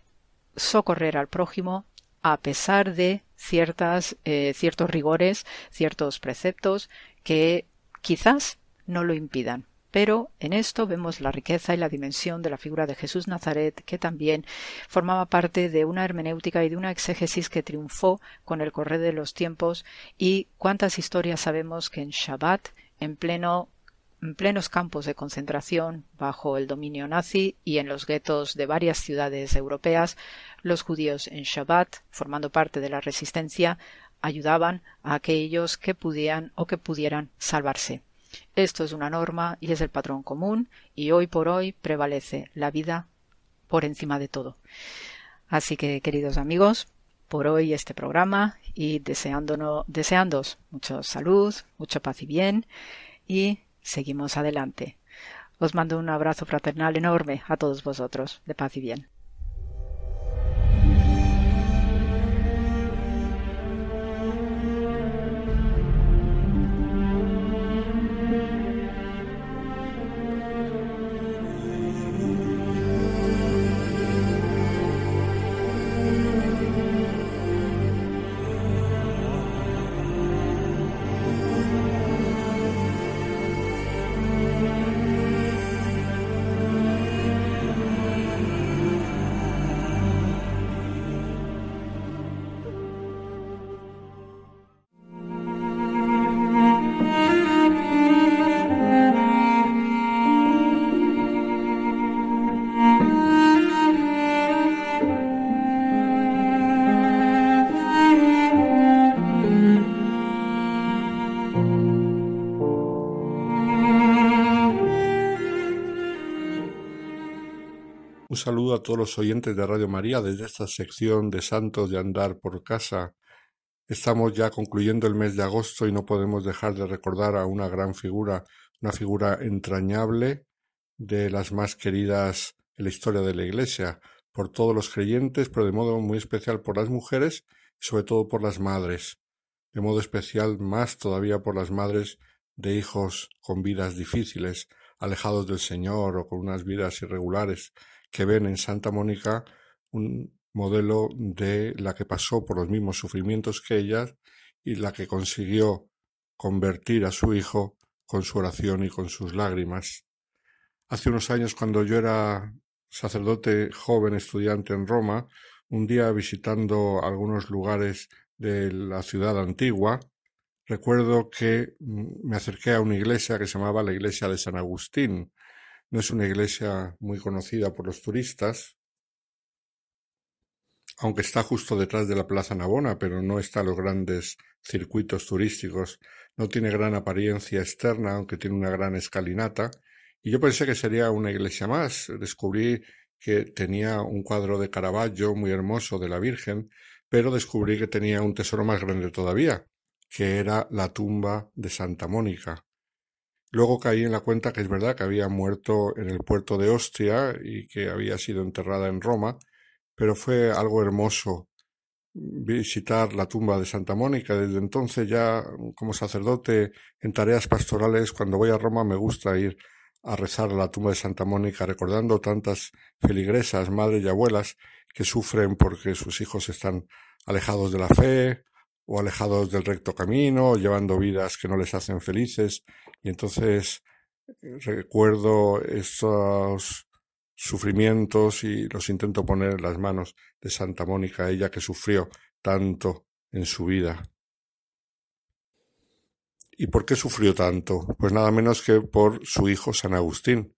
socorrer al prójimo a pesar de ciertas, eh, ciertos rigores, ciertos preceptos que quizás no lo impidan. Pero en esto vemos la riqueza y la dimensión de la figura de Jesús Nazaret, que también formaba parte de una hermenéutica y de una exégesis que triunfó con el correr de los tiempos, y cuántas historias sabemos que en Shabbat, en pleno en plenos campos de concentración bajo el dominio nazi y en los guetos de varias ciudades europeas, los judíos en Shabbat, formando parte de la resistencia, ayudaban a aquellos que pudieran o que pudieran salvarse. Esto es una norma y es el patrón común y hoy por hoy prevalece la vida por encima de todo. Así que, queridos amigos, por hoy este programa y deseándonos, deseándos mucha salud, mucha paz y bien y seguimos adelante. Os mando un abrazo fraternal enorme a todos vosotros, de paz y bien. Saludo a todos los oyentes de Radio María desde esta sección de Santos de Andar por Casa. Estamos ya concluyendo el mes de agosto y no podemos dejar de recordar a una gran figura, una figura entrañable de las más queridas en la historia de la Iglesia, por todos los creyentes, pero de modo muy especial por las mujeres y sobre todo por las madres, de modo especial más todavía por las madres de hijos con vidas difíciles, alejados del Señor o con unas vidas irregulares, que ven en Santa Mónica un modelo de la que pasó por los mismos sufrimientos que ella y la que consiguió convertir a su hijo con su oración y con sus lágrimas. Hace unos años, cuando yo era sacerdote joven estudiante en Roma, un día visitando algunos lugares de la ciudad antigua, recuerdo que mm, me acerqué a una iglesia que se llamaba la iglesia de San Agustín. No es una iglesia muy conocida por los turistas, aunque está justo detrás de la Plaza Navona, pero no está en los grandes circuitos turísticos, no tiene gran apariencia externa, aunque tiene una gran escalinata, y yo pensé que sería una iglesia más. Descubrí que tenía un cuadro de Caravaggio muy hermoso de la Virgen, pero descubrí que tenía un tesoro más grande todavía, que era la tumba de Santa Mónica. Luego caí en la cuenta que es verdad que había muerto en el puerto de Ostia y que había sido enterrada en Roma, pero fue algo hermoso visitar la tumba de Santa Mónica. Desde entonces ya como sacerdote en tareas pastorales, cuando voy a Roma me gusta ir a rezar a la tumba de Santa Mónica, recordando tantas feligresas, madres y abuelas que sufren porque sus hijos están alejados de la fe o alejados del recto camino, llevando vidas que no les hacen felices. Y entonces eh, recuerdo estos sufrimientos y los intento poner en las manos de Santa Mónica, ella que sufrió tanto en su vida. ¿Y por qué sufrió tanto? Pues nada menos que por su hijo San Agustín.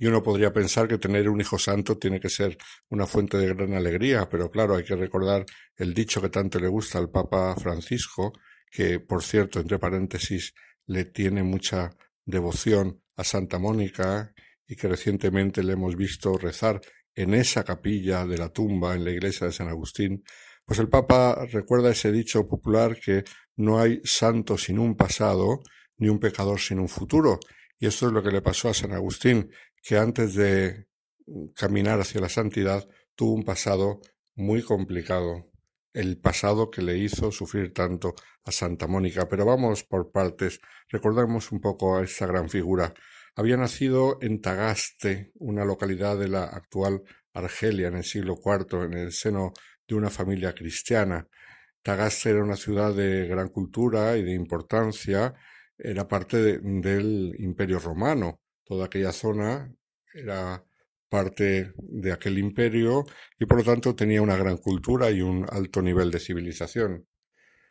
Y uno podría pensar que tener un hijo santo tiene que ser una fuente de gran alegría, pero claro, hay que recordar el dicho que tanto le gusta al Papa Francisco, que por cierto, entre paréntesis, le tiene mucha devoción a Santa Mónica y que recientemente le hemos visto rezar en esa capilla de la tumba en la iglesia de San Agustín, pues el Papa recuerda ese dicho popular que no hay santo sin un pasado, ni un pecador sin un futuro. Y esto es lo que le pasó a San Agustín, que antes de caminar hacia la santidad tuvo un pasado muy complicado, el pasado que le hizo sufrir tanto a Santa Mónica. Pero vamos por partes, recordemos un poco a esa gran figura. Había nacido en Tagaste, una localidad de la actual Argelia en el siglo IV, en el seno de una familia cristiana. Tagaste era una ciudad de gran cultura y de importancia, era parte del Imperio Romano. Toda aquella zona era parte de aquel imperio y por lo tanto tenía una gran cultura y un alto nivel de civilización.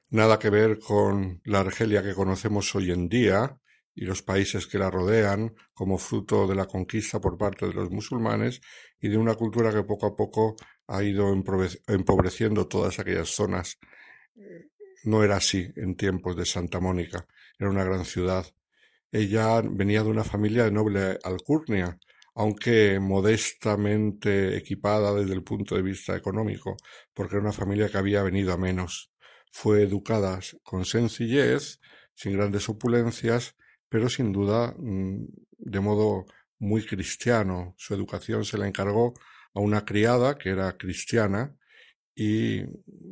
Nada que ver con la Argelia que conocemos hoy en día, y los países que la rodean como fruto de la conquista por parte de los musulmanes y de una cultura que poco a poco ha ido empobreciendo todas aquellas zonas. No era así en tiempos de Santa Mónica, era una gran ciudad. Ella venía de una familia de noble alcurnia, aunque modestamente equipada desde el punto de vista económico, porque era una familia que había venido a menos. Fue educada con sencillez, sin grandes opulencias, pero sin duda mm, de modo muy cristiano. Su educación se la encargó a una criada que era cristiana y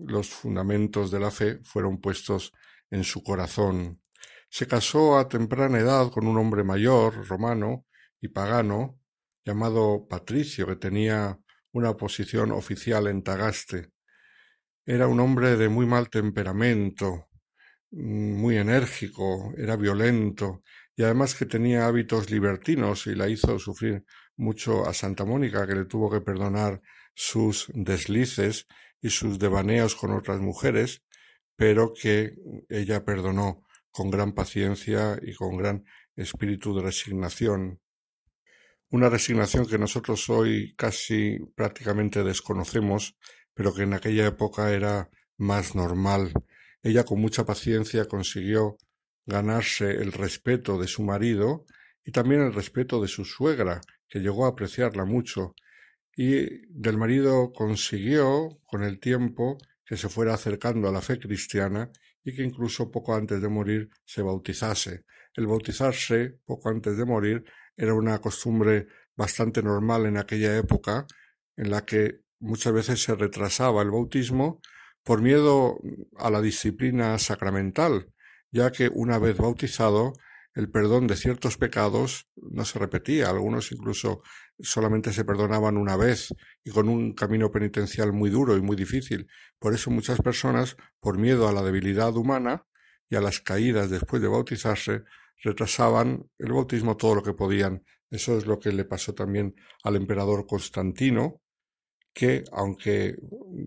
los fundamentos de la fe fueron puestos en su corazón. Se casó a temprana edad con un hombre mayor, romano y pagano, llamado Patricio, que tenía una posición oficial en Tagaste. Era un hombre de muy mal temperamento, muy enérgico, era violento y además que tenía hábitos libertinos y la hizo sufrir mucho a Santa Mónica, que le tuvo que perdonar sus deslices y sus devaneos con otras mujeres, pero que ella perdonó con gran paciencia y con gran espíritu de resignación. Una resignación que nosotros hoy casi prácticamente desconocemos, pero que en aquella época era más normal ella con mucha paciencia consiguió ganarse el respeto de su marido y también el respeto de su suegra, que llegó a apreciarla mucho, y del marido consiguió, con el tiempo, que se fuera acercando a la fe cristiana y que incluso poco antes de morir se bautizase. El bautizarse poco antes de morir era una costumbre bastante normal en aquella época, en la que muchas veces se retrasaba el bautismo por miedo a la disciplina sacramental, ya que una vez bautizado el perdón de ciertos pecados no se repetía, algunos incluso solamente se perdonaban una vez y con un camino penitencial muy duro y muy difícil. Por eso muchas personas, por miedo a la debilidad humana y a las caídas después de bautizarse, retrasaban el bautismo todo lo que podían. Eso es lo que le pasó también al emperador Constantino, que aunque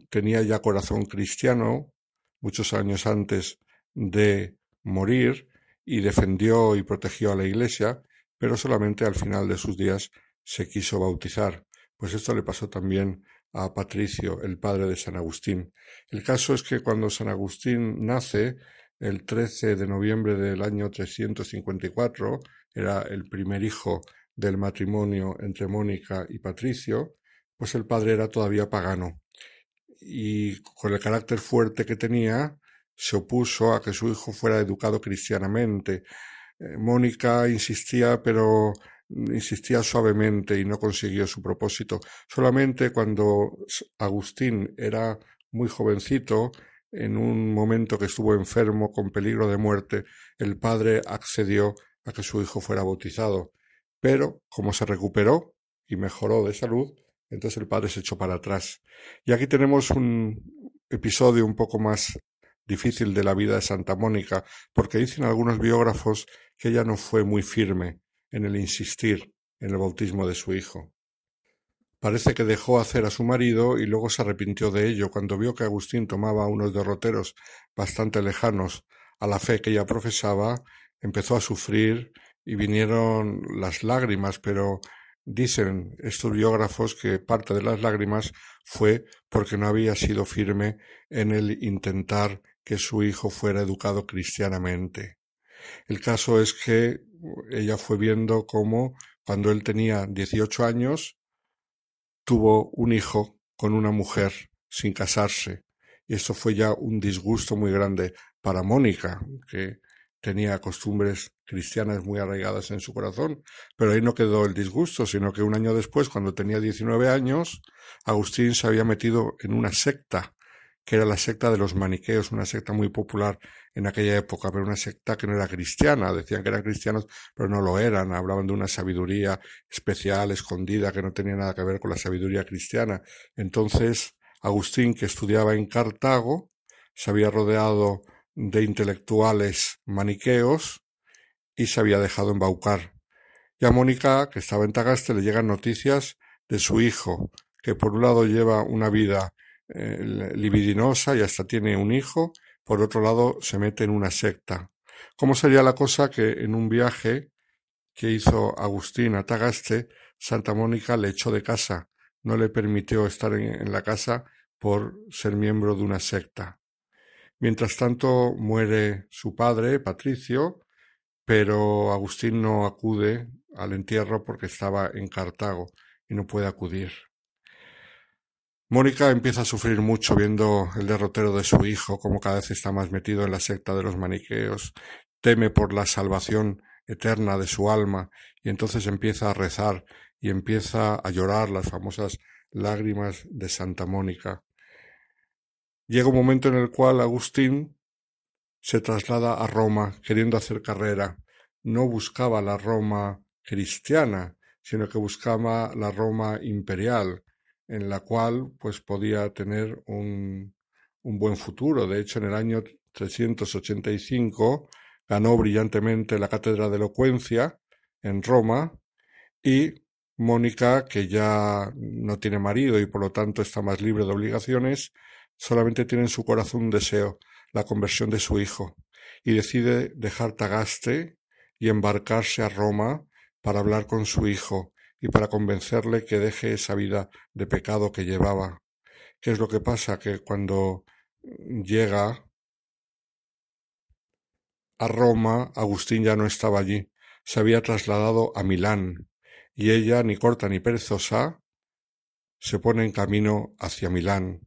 tenía ya corazón cristiano, muchos años antes de morir, y defendió y protegió a la Iglesia, pero solamente al final de sus días se quiso bautizar. Pues esto le pasó también a Patricio, el padre de San Agustín. El caso es que cuando San Agustín nace, el 13 de noviembre del año 354, era el primer hijo del matrimonio entre Mónica y Patricio, pues el padre era todavía pagano. Y con el carácter fuerte que tenía, se opuso a que su hijo fuera educado cristianamente. Eh, Mónica insistía, pero insistía suavemente y no consiguió su propósito. Solamente cuando Agustín era muy jovencito, en un momento que estuvo enfermo con peligro de muerte, el padre accedió a que su hijo fuera bautizado. Pero, como se recuperó y mejoró de salud, entonces el padre se echó para atrás. Y aquí tenemos un episodio un poco más difícil de la vida de Santa Mónica, porque dicen algunos biógrafos que ella no fue muy firme en el insistir en el bautismo de su hijo. Parece que dejó hacer a su marido y luego se arrepintió de ello cuando vio que Agustín tomaba unos derroteros bastante lejanos a la fe que ella profesaba, empezó a sufrir y vinieron las lágrimas, pero dicen estos biógrafos que parte de las lágrimas fue porque no había sido firme en el intentar que su hijo fuera educado cristianamente. El caso es que ella fue viendo cómo cuando él tenía 18 años tuvo un hijo con una mujer sin casarse. Y esto fue ya un disgusto muy grande para Mónica, que tenía costumbres cristianas muy arraigadas en su corazón. Pero ahí no quedó el disgusto, sino que un año después, cuando tenía 19 años, Agustín se había metido en una secta que era la secta de los maniqueos, una secta muy popular en aquella época, pero una secta que no era cristiana. Decían que eran cristianos, pero no lo eran. Hablaban de una sabiduría especial, escondida, que no tenía nada que ver con la sabiduría cristiana. Entonces, Agustín, que estudiaba en Cartago, se había rodeado de intelectuales maniqueos y se había dejado embaucar. Y a Mónica, que estaba en Tagaste, le llegan noticias de su hijo, que por un lado lleva una vida eh, libidinosa y hasta tiene un hijo, por otro lado se mete en una secta. ¿Cómo sería la cosa que en un viaje que hizo Agustín a Tagaste, Santa Mónica le echó de casa, no le permitió estar en, la casa por ser miembro de una secta. Mientras tanto muere su padre, Patricio, pero Agustín no acude al entierro porque estaba en Cartago y no puede acudir. Mónica empieza a sufrir mucho viendo el derrotero de su hijo, como cada vez está más metido en la secta de los maniqueos, teme por la salvación eterna de su alma, y entonces empieza a rezar y empieza a llorar las famosas lágrimas de Santa Mónica. Llega un momento en el cual Agustín se traslada a Roma queriendo hacer carrera. No buscaba la Roma cristiana, sino que buscaba la Roma imperial, en la cual pues podía tener un, un buen futuro. De hecho, en el año 385 ganó brillantemente la cátedra de elocuencia en Roma y Mónica, que ya no tiene marido y por lo tanto está más libre de obligaciones, solamente tiene en su corazón un deseo, la conversión de su hijo, y decide dejar Tagaste y embarcarse a Roma para hablar con su hijo y para convencerle que deje esa vida de pecado que llevaba. ¿Qué es lo que pasa? Que cuando llega a Roma, Agustín ya no estaba allí, se había trasladado a Milán, y ella, ni corta ni perezosa, se pone en camino hacia Milán.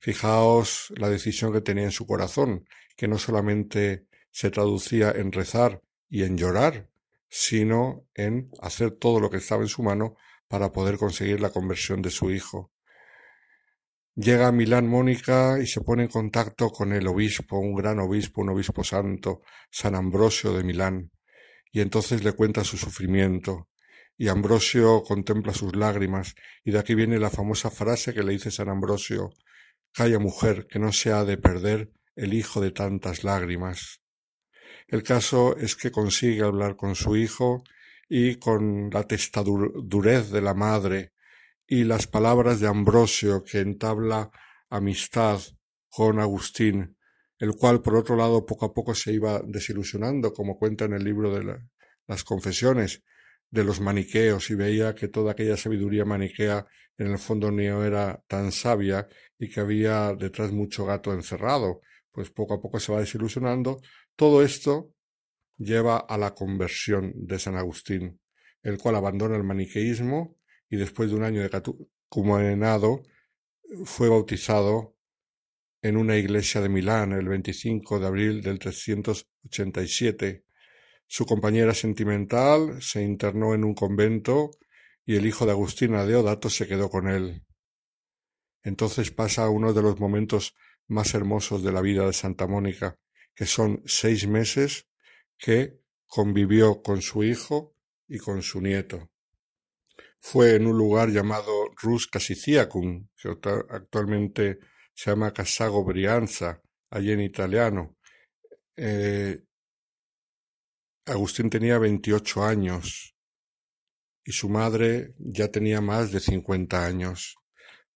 Fijaos la decisión que tenía en su corazón, que no solamente se traducía en rezar y en llorar, sino en hacer todo lo que estaba en su mano para poder conseguir la conversión de su hijo. Llega a Milán Mónica y se pone en contacto con el obispo, un gran obispo, un obispo santo, San Ambrosio de Milán, y entonces le cuenta su sufrimiento, y Ambrosio contempla sus lágrimas, y de aquí viene la famosa frase que le dice San Ambrosio Calla mujer, que no se ha de perder el hijo de tantas lágrimas. El caso es que consigue hablar con su hijo y con la testadurez de la madre y las palabras de Ambrosio que entabla amistad con Agustín, el cual por otro lado poco a poco se iba desilusionando, como cuenta en el libro de las confesiones, de los maniqueos y veía que toda aquella sabiduría maniquea en el fondo no era tan sabia y que había detrás mucho gato encerrado, pues poco a poco se va desilusionando. Todo esto lleva a la conversión de San Agustín, el cual abandona el maniqueísmo y después de un año de catecumenado fue bautizado en una iglesia de Milán el 25 de abril del 387 su compañera sentimental se internó en un convento y el hijo de Agustina Deodato se quedó con él. Entonces pasa uno de los momentos más hermosos de la vida de Santa Mónica, que son seis meses que convivió con su hijo y con su nieto. Fue en un lugar llamado Rus Casiciacum, que actualmente se llama Casago Brianza, allí en italiano. Eh, Agustín tenía veintiocho años y su madre ya tenía más de cincuenta años.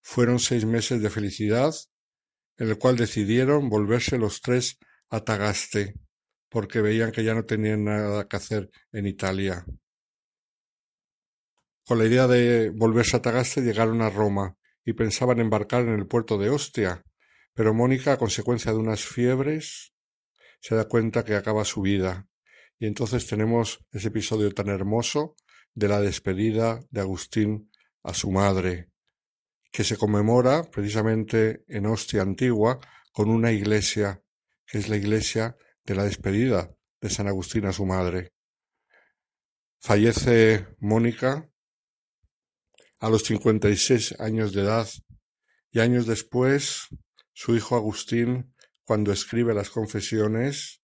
Fueron seis meses de felicidad en el cual decidieron volverse los tres a Tagaste porque veían que ya no tenían nada que hacer en Italia. Con la idea de volverse a Tagaste llegaron a Roma y pensaban embarcar en el puerto de Ostia, pero Mónica, a consecuencia de unas fiebres, se da cuenta que acaba su vida y entonces tenemos ese episodio tan hermoso de la despedida de Agustín a su madre, que se conmemora precisamente en Ostia Antigua con una iglesia, es la iglesia de la despedida de San Agustín a su madre. Fallece Mónica a los 56 años de edad y años después su hijo Agustín, cuando escribe las confesiones,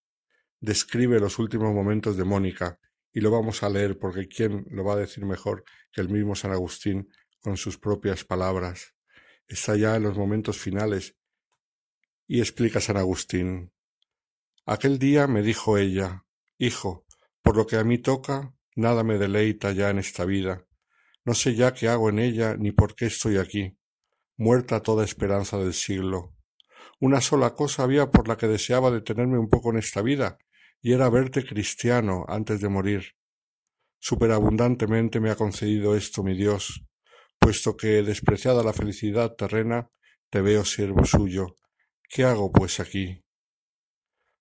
describe los últimos momentos de Mónica, y lo vamos a leer porque quién lo va a decir mejor que el mismo San Agustín con sus propias palabras. Está ya en los momentos finales y explica San Agustín. Aquel día me dijo ella, Hijo, por lo que a mí toca, nada me deleita ya en esta vida. No sé ya qué hago en ella ni por qué estoy aquí, muerta toda esperanza del siglo. Una sola cosa había por la que deseaba detenerme un poco en esta vida, y era verte cristiano antes de morir. Superabundantemente me ha concedido esto mi Dios, puesto que, despreciada la felicidad terrena, te veo siervo suyo. ¿Qué hago, pues, aquí?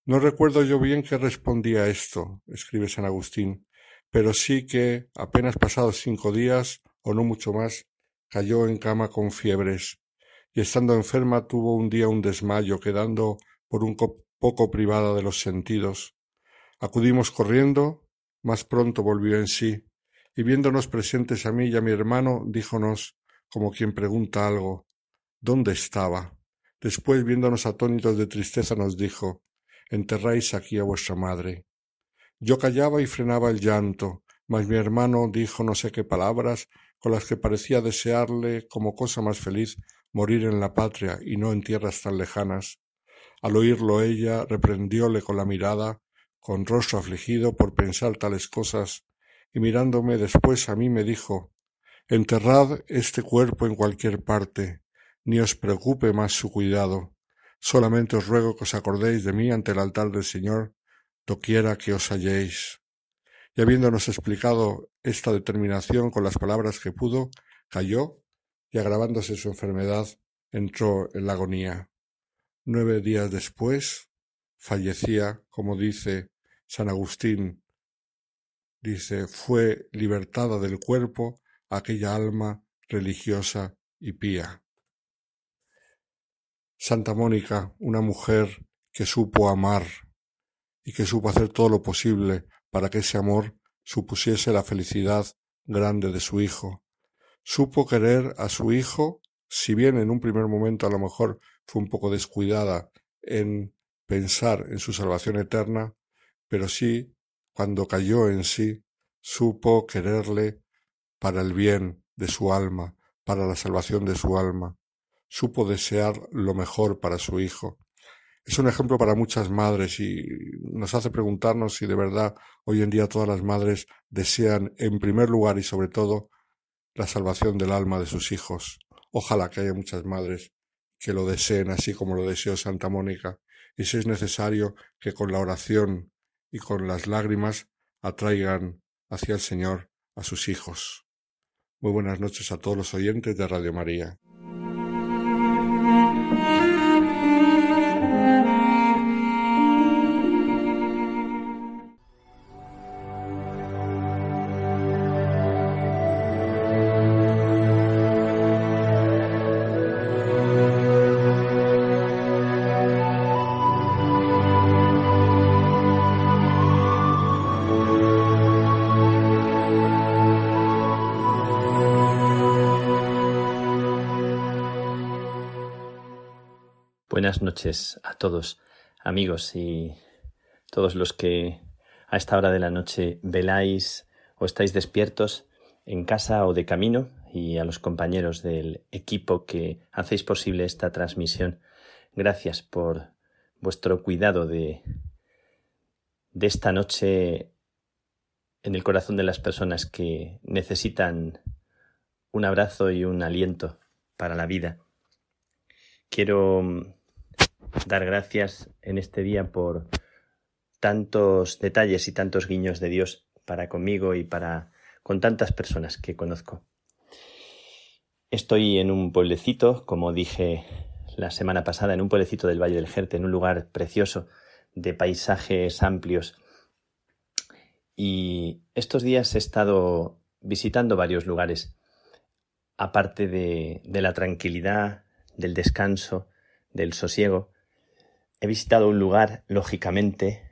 No recuerdo yo bien qué respondía a esto, escribe San Agustín, pero sí que, apenas pasados cinco días, o no mucho más, cayó en cama con fiebres, y estando enferma tuvo un día un desmayo, quedando por un poco privada de los sentidos, Acudimos corriendo, más pronto volvió en sí, y viéndonos presentes a mí y a mi hermano, díjonos, como quien pregunta algo, ¿dónde estaba? Después, viéndonos atónitos de tristeza, nos dijo, enterráis aquí a vuestra madre. Yo callaba y frenaba el llanto, mas mi hermano dijo no sé qué palabras con las que parecía desearle como cosa más feliz morir en la patria y no en tierras tan lejanas. Al oírlo ella reprendióle con la mirada con rostro afligido por pensar tales cosas, y mirándome después a mí me dijo Enterrad este cuerpo en cualquier parte, ni os preocupe más su cuidado. Solamente os ruego que os acordéis de mí ante el altar del Señor, doquiera que os halléis. Y habiéndonos explicado esta determinación con las palabras que pudo, cayó y agravándose su enfermedad, entró en la agonía. Nueve días después, fallecía, como dice San Agustín, dice, fue libertada del cuerpo aquella alma religiosa y pía. Santa Mónica, una mujer que supo amar y que supo hacer todo lo posible para que ese amor supusiese la felicidad grande de su hijo. Supo querer a su hijo, si bien en un primer momento a lo mejor fue un poco descuidada en pensar en su salvación eterna, pero sí, cuando cayó en sí, supo quererle para el bien de su alma, para la salvación de su alma, supo desear lo mejor para su hijo. Es un ejemplo para muchas madres y nos hace preguntarnos si de verdad hoy en día todas las madres desean en primer lugar y sobre todo la salvación del alma de sus hijos. Ojalá que haya muchas madres que lo deseen así como lo deseó Santa Mónica y si es necesario que con la oración y con las lágrimas atraigan hacia el Señor a sus hijos. Muy buenas noches a todos los oyentes de Radio María. Buenas noches a todos, amigos y todos los que a esta hora de la noche veláis o estáis despiertos en casa o de camino y a los compañeros del equipo que hacéis posible esta transmisión. Gracias por vuestro cuidado de, de esta noche en el corazón de las personas que necesitan un abrazo y un aliento para la vida. Quiero dar gracias en este día por tantos detalles y tantos guiños de Dios para conmigo y para con tantas personas que conozco. Estoy en un pueblecito, como dije la semana pasada, en un pueblecito del Valle del Jerte, en un lugar precioso, de paisajes amplios. Y estos días he estado visitando varios lugares, aparte de, de la tranquilidad, del descanso, del sosiego, He visitado un lugar, lógicamente,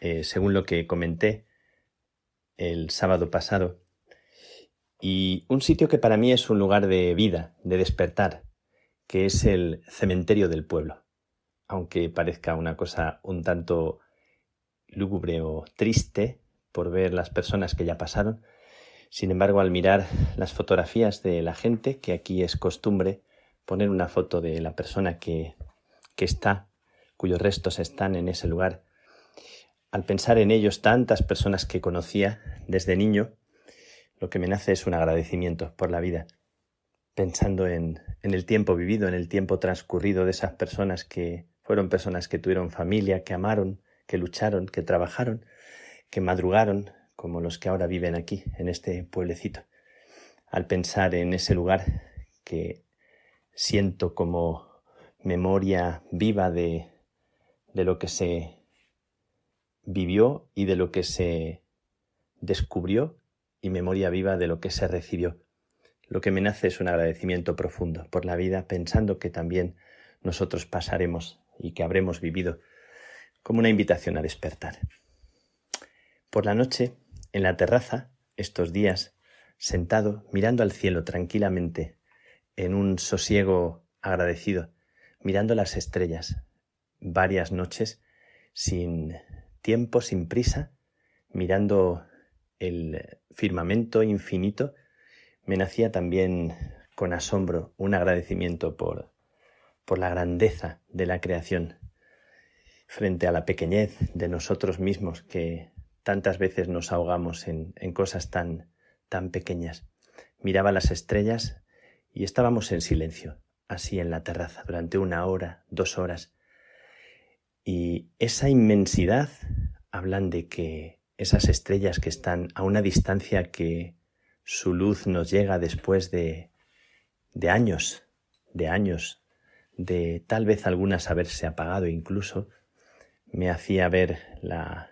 eh, según lo que comenté el sábado pasado, y un sitio que para mí es un lugar de vida, de despertar, que es el cementerio del pueblo. Aunque parezca una cosa un tanto lúgubre o triste por ver las personas que ya pasaron, sin embargo, al mirar las fotografías de la gente, que aquí es costumbre poner una foto de la persona que, que está cuyos restos están en ese lugar. Al pensar en ellos, tantas personas que conocía desde niño, lo que me nace es un agradecimiento por la vida, pensando en, en el tiempo vivido, en el tiempo transcurrido de esas personas que fueron personas que tuvieron familia, que amaron, que lucharon, que trabajaron, que madrugaron, como los que ahora viven aquí, en este pueblecito. Al pensar en ese lugar que siento como memoria viva de, de lo que se vivió y de lo que se descubrió y memoria viva de lo que se recibió. Lo que me nace es un agradecimiento profundo por la vida, pensando que también nosotros pasaremos y que habremos vivido como una invitación a despertar. Por la noche, en la terraza, estos días, sentado, mirando al cielo tranquilamente, en un sosiego agradecido, mirando las estrellas, varias noches sin tiempo, sin prisa, mirando el firmamento infinito, me nacía también con asombro un agradecimiento por, por la grandeza de la creación frente a la pequeñez de nosotros mismos que tantas veces nos ahogamos en, en cosas tan, tan pequeñas. Miraba las estrellas y estábamos en silencio, así en la terraza, durante una hora, dos horas, y esa inmensidad hablan de que esas estrellas que están a una distancia que su luz nos llega después de, de años, de años, de tal vez algunas haberse apagado incluso, me hacía ver la,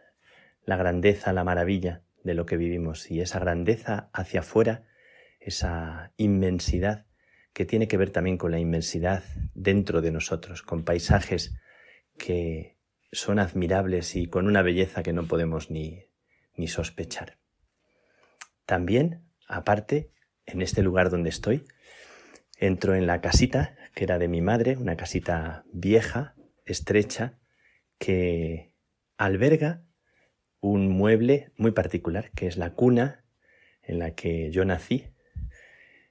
la grandeza, la maravilla de lo que vivimos. Y esa grandeza hacia afuera, esa inmensidad que tiene que ver también con la inmensidad dentro de nosotros, con paisajes que son admirables y con una belleza que no podemos ni, ni sospechar. También, aparte, en este lugar donde estoy, entro en la casita que era de mi madre, una casita vieja, estrecha, que alberga un mueble muy particular, que es la cuna en la que yo nací,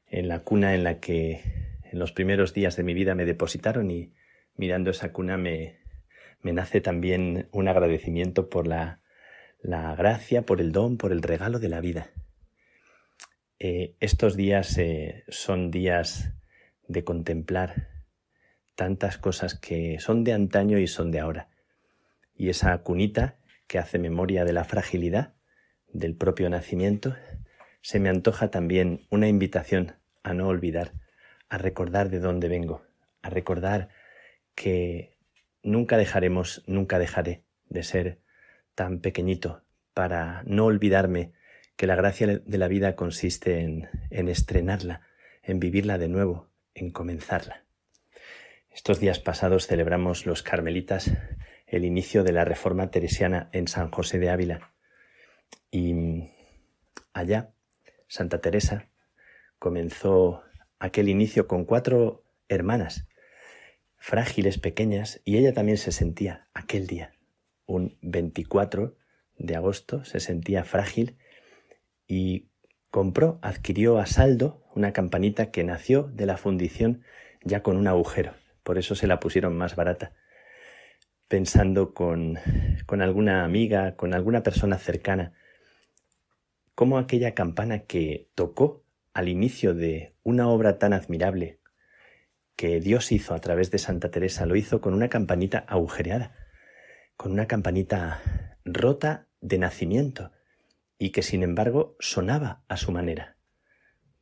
en la cuna en la que en los primeros días de mi vida me depositaron y mirando esa cuna me, me nace también un agradecimiento por la, la, gracia, por el don, por el regalo de la vida. Eh, estos días eh, son días de contemplar tantas cosas que son de antaño y son de ahora. Y esa cunita que hace memoria de la fragilidad del propio nacimiento, se me antoja también una invitación a no olvidar, a recordar de dónde vengo, a recordar que nunca dejaremos, nunca dejaré de ser tan pequeñito para no olvidarme que la gracia de la vida consiste en, en estrenarla, en vivirla de nuevo, en comenzarla. Estos días pasados celebramos los carmelitas el inicio de la reforma teresiana en San José de Ávila y allá Santa Teresa comenzó aquel inicio con cuatro hermanas, frágiles, pequeñas, y ella también se sentía aquel día, un 24 de agosto, se sentía frágil y compró, adquirió a saldo una campanita que nació de la fundición ya con un agujero, por eso se la pusieron más barata, pensando con, con alguna amiga, con alguna persona cercana, cómo aquella campana que tocó al inicio de una obra tan admirable que Dios hizo a través de Santa Teresa, lo hizo con una campanita agujereada, con una campanita rota de nacimiento y que sin embargo sonaba a su manera,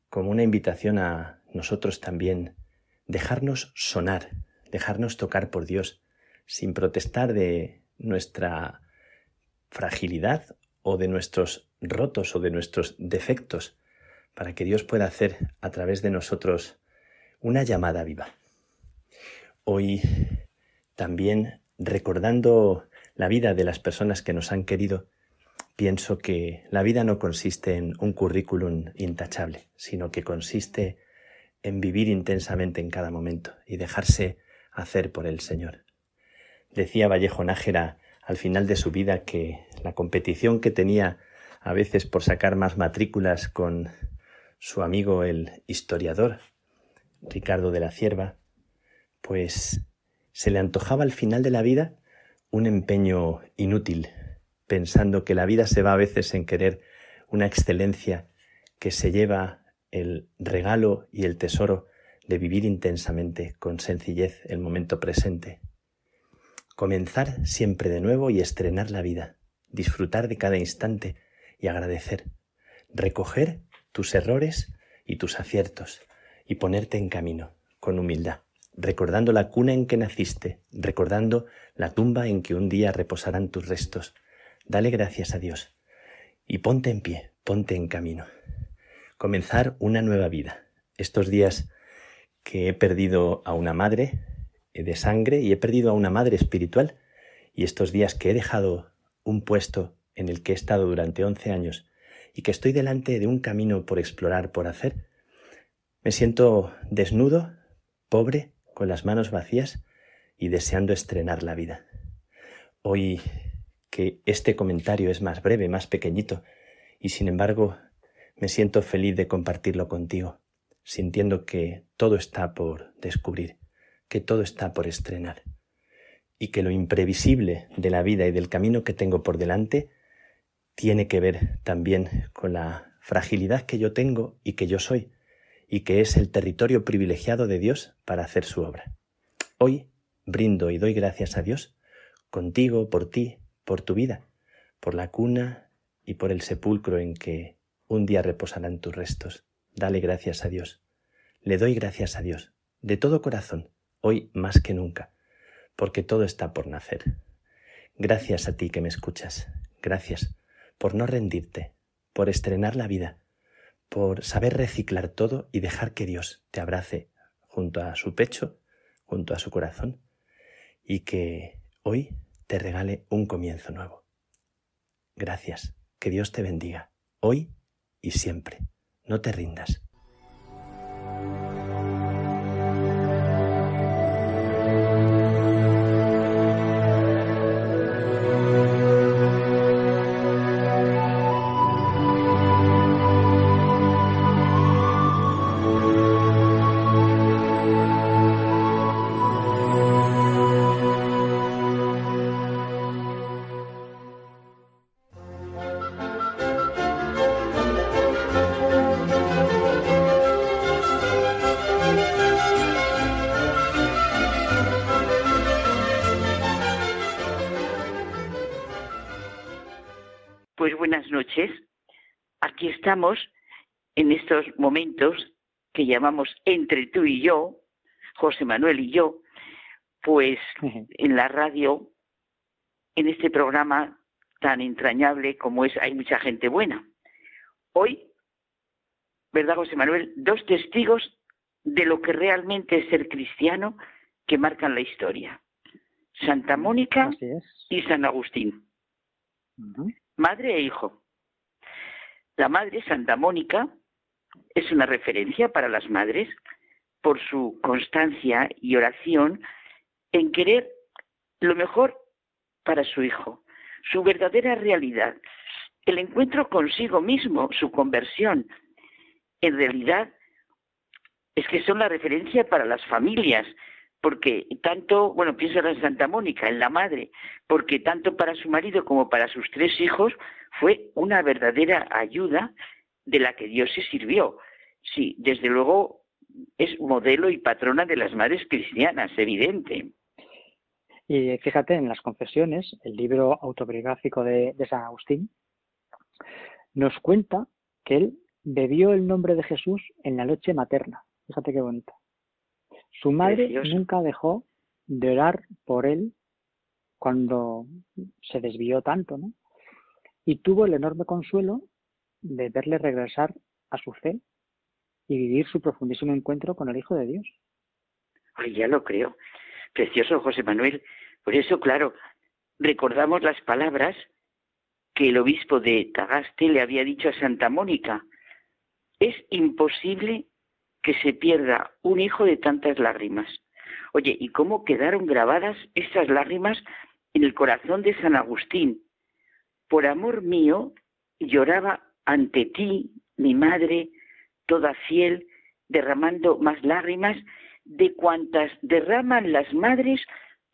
como una invitación a nosotros también dejarnos sonar, dejarnos tocar por Dios, sin protestar de nuestra fragilidad o de nuestros rotos o de nuestros defectos, para que Dios pueda hacer a través de nosotros una llamada viva. Hoy también recordando la vida de las personas que nos han querido, pienso que la vida no consiste en un currículum intachable, sino que consiste en vivir intensamente en cada momento y dejarse hacer por el Señor. Decía Vallejo Nájera al final de su vida que la competición que tenía a veces por sacar más matrículas con su amigo el historiador Ricardo de la Cierva, pues se le antojaba al final de la vida un empeño inútil, pensando que la vida se va a veces en querer una excelencia que se lleva el regalo y el tesoro de vivir intensamente, con sencillez, el momento presente. Comenzar siempre de nuevo y estrenar la vida, disfrutar de cada instante y agradecer, recoger tus errores y tus aciertos y ponerte en camino con humildad, recordando la cuna en que naciste, recordando la tumba en que un día reposarán tus restos. Dale gracias a Dios y ponte en pie, ponte en camino. Comenzar una nueva vida. Estos días que he perdido a una madre eh, de sangre y he perdido a una madre espiritual y estos días que he dejado un puesto en el que he estado durante once años y que estoy delante de un camino por explorar, por hacer, me siento desnudo, pobre, con las manos vacías y deseando estrenar la vida. Hoy que este comentario es más breve, más pequeñito, y sin embargo me siento feliz de compartirlo contigo, sintiendo que todo está por descubrir, que todo está por estrenar, y que lo imprevisible de la vida y del camino que tengo por delante tiene que ver también con la fragilidad que yo tengo y que yo soy, y que es el territorio privilegiado de Dios para hacer su obra. Hoy brindo y doy gracias a Dios contigo, por ti, por tu vida, por la cuna y por el sepulcro en que un día reposarán tus restos. Dale gracias a Dios. Le doy gracias a Dios, de todo corazón, hoy más que nunca, porque todo está por nacer. Gracias a ti que me escuchas. Gracias por no rendirte, por estrenar la vida, por saber reciclar todo y dejar que Dios te abrace junto a su pecho, junto a su corazón, y que hoy te regale un comienzo nuevo. Gracias, que Dios te bendiga, hoy y siempre. No te rindas. Momentos que llamamos entre tú y yo, José Manuel y yo, pues en la radio, en este programa tan entrañable como es Hay mucha gente buena. Hoy, ¿verdad, José Manuel? Dos testigos de lo que realmente es ser cristiano que marcan la historia. Santa Mónica y San Agustín. Madre e hijo. La Madre Santa Mónica es una referencia para las madres por su constancia y oración en querer lo mejor para su hijo, su verdadera realidad, el encuentro consigo mismo, su conversión. En realidad es que son la referencia para las familias, porque tanto, bueno, pienso en Santa Mónica, en la madre, porque tanto para su marido como para sus tres hijos fue una verdadera ayuda de la que Dios se sirvió. Sí, desde luego es modelo y patrona de las madres cristianas, evidente. Y fíjate, en las confesiones, el libro autobiográfico de, de San Agustín, nos cuenta que él bebió el nombre de Jesús en la noche materna. Fíjate qué bonito. Su madre nunca dejó de orar por él cuando se desvió tanto, ¿no? Y tuvo el enorme consuelo de verle regresar a su fe y vivir su profundísimo encuentro con el Hijo de Dios. Ay, ya lo creo. Precioso José Manuel. Por eso, claro, recordamos las palabras que el obispo de Tagaste le había dicho a Santa Mónica. Es imposible que se pierda un hijo de tantas lágrimas. Oye, ¿y cómo quedaron grabadas estas lágrimas en el corazón de San Agustín? Por amor mío, lloraba ante ti, mi madre, toda fiel, derramando más lágrimas de cuantas derraman las madres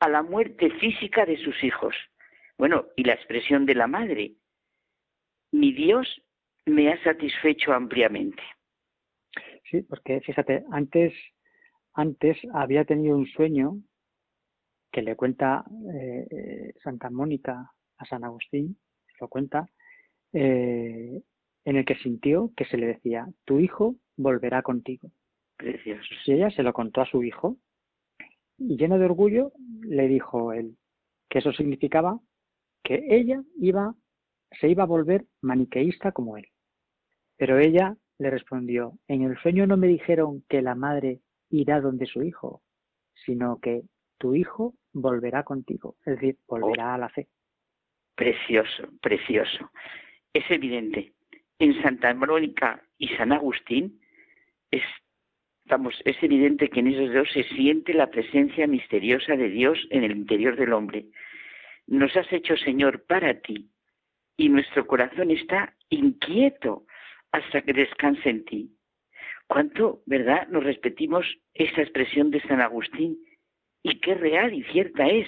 a la muerte física de sus hijos. Bueno, y la expresión de la madre, mi Dios me ha satisfecho ampliamente. Sí, porque fíjate, antes, antes había tenido un sueño que le cuenta eh, eh, Santa Mónica a San Agustín, lo cuenta, eh, en el que sintió que se le decía, tu hijo volverá contigo. Precioso. Y ella se lo contó a su hijo, y lleno de orgullo le dijo él que eso significaba que ella iba, se iba a volver maniqueísta como él. Pero ella le respondió, en el sueño no me dijeron que la madre irá donde su hijo, sino que tu hijo volverá contigo, es decir, volverá a la fe. Precioso, precioso. Es evidente. En Santa Mónica y San Agustín es, es evidente que en esos dos se siente la presencia misteriosa de Dios en el interior del hombre. Nos has hecho, Señor, para ti, y nuestro corazón está inquieto hasta que descanse en ti. ¿Cuánto, verdad, nos repetimos esta expresión de San Agustín? Y qué real y cierta es.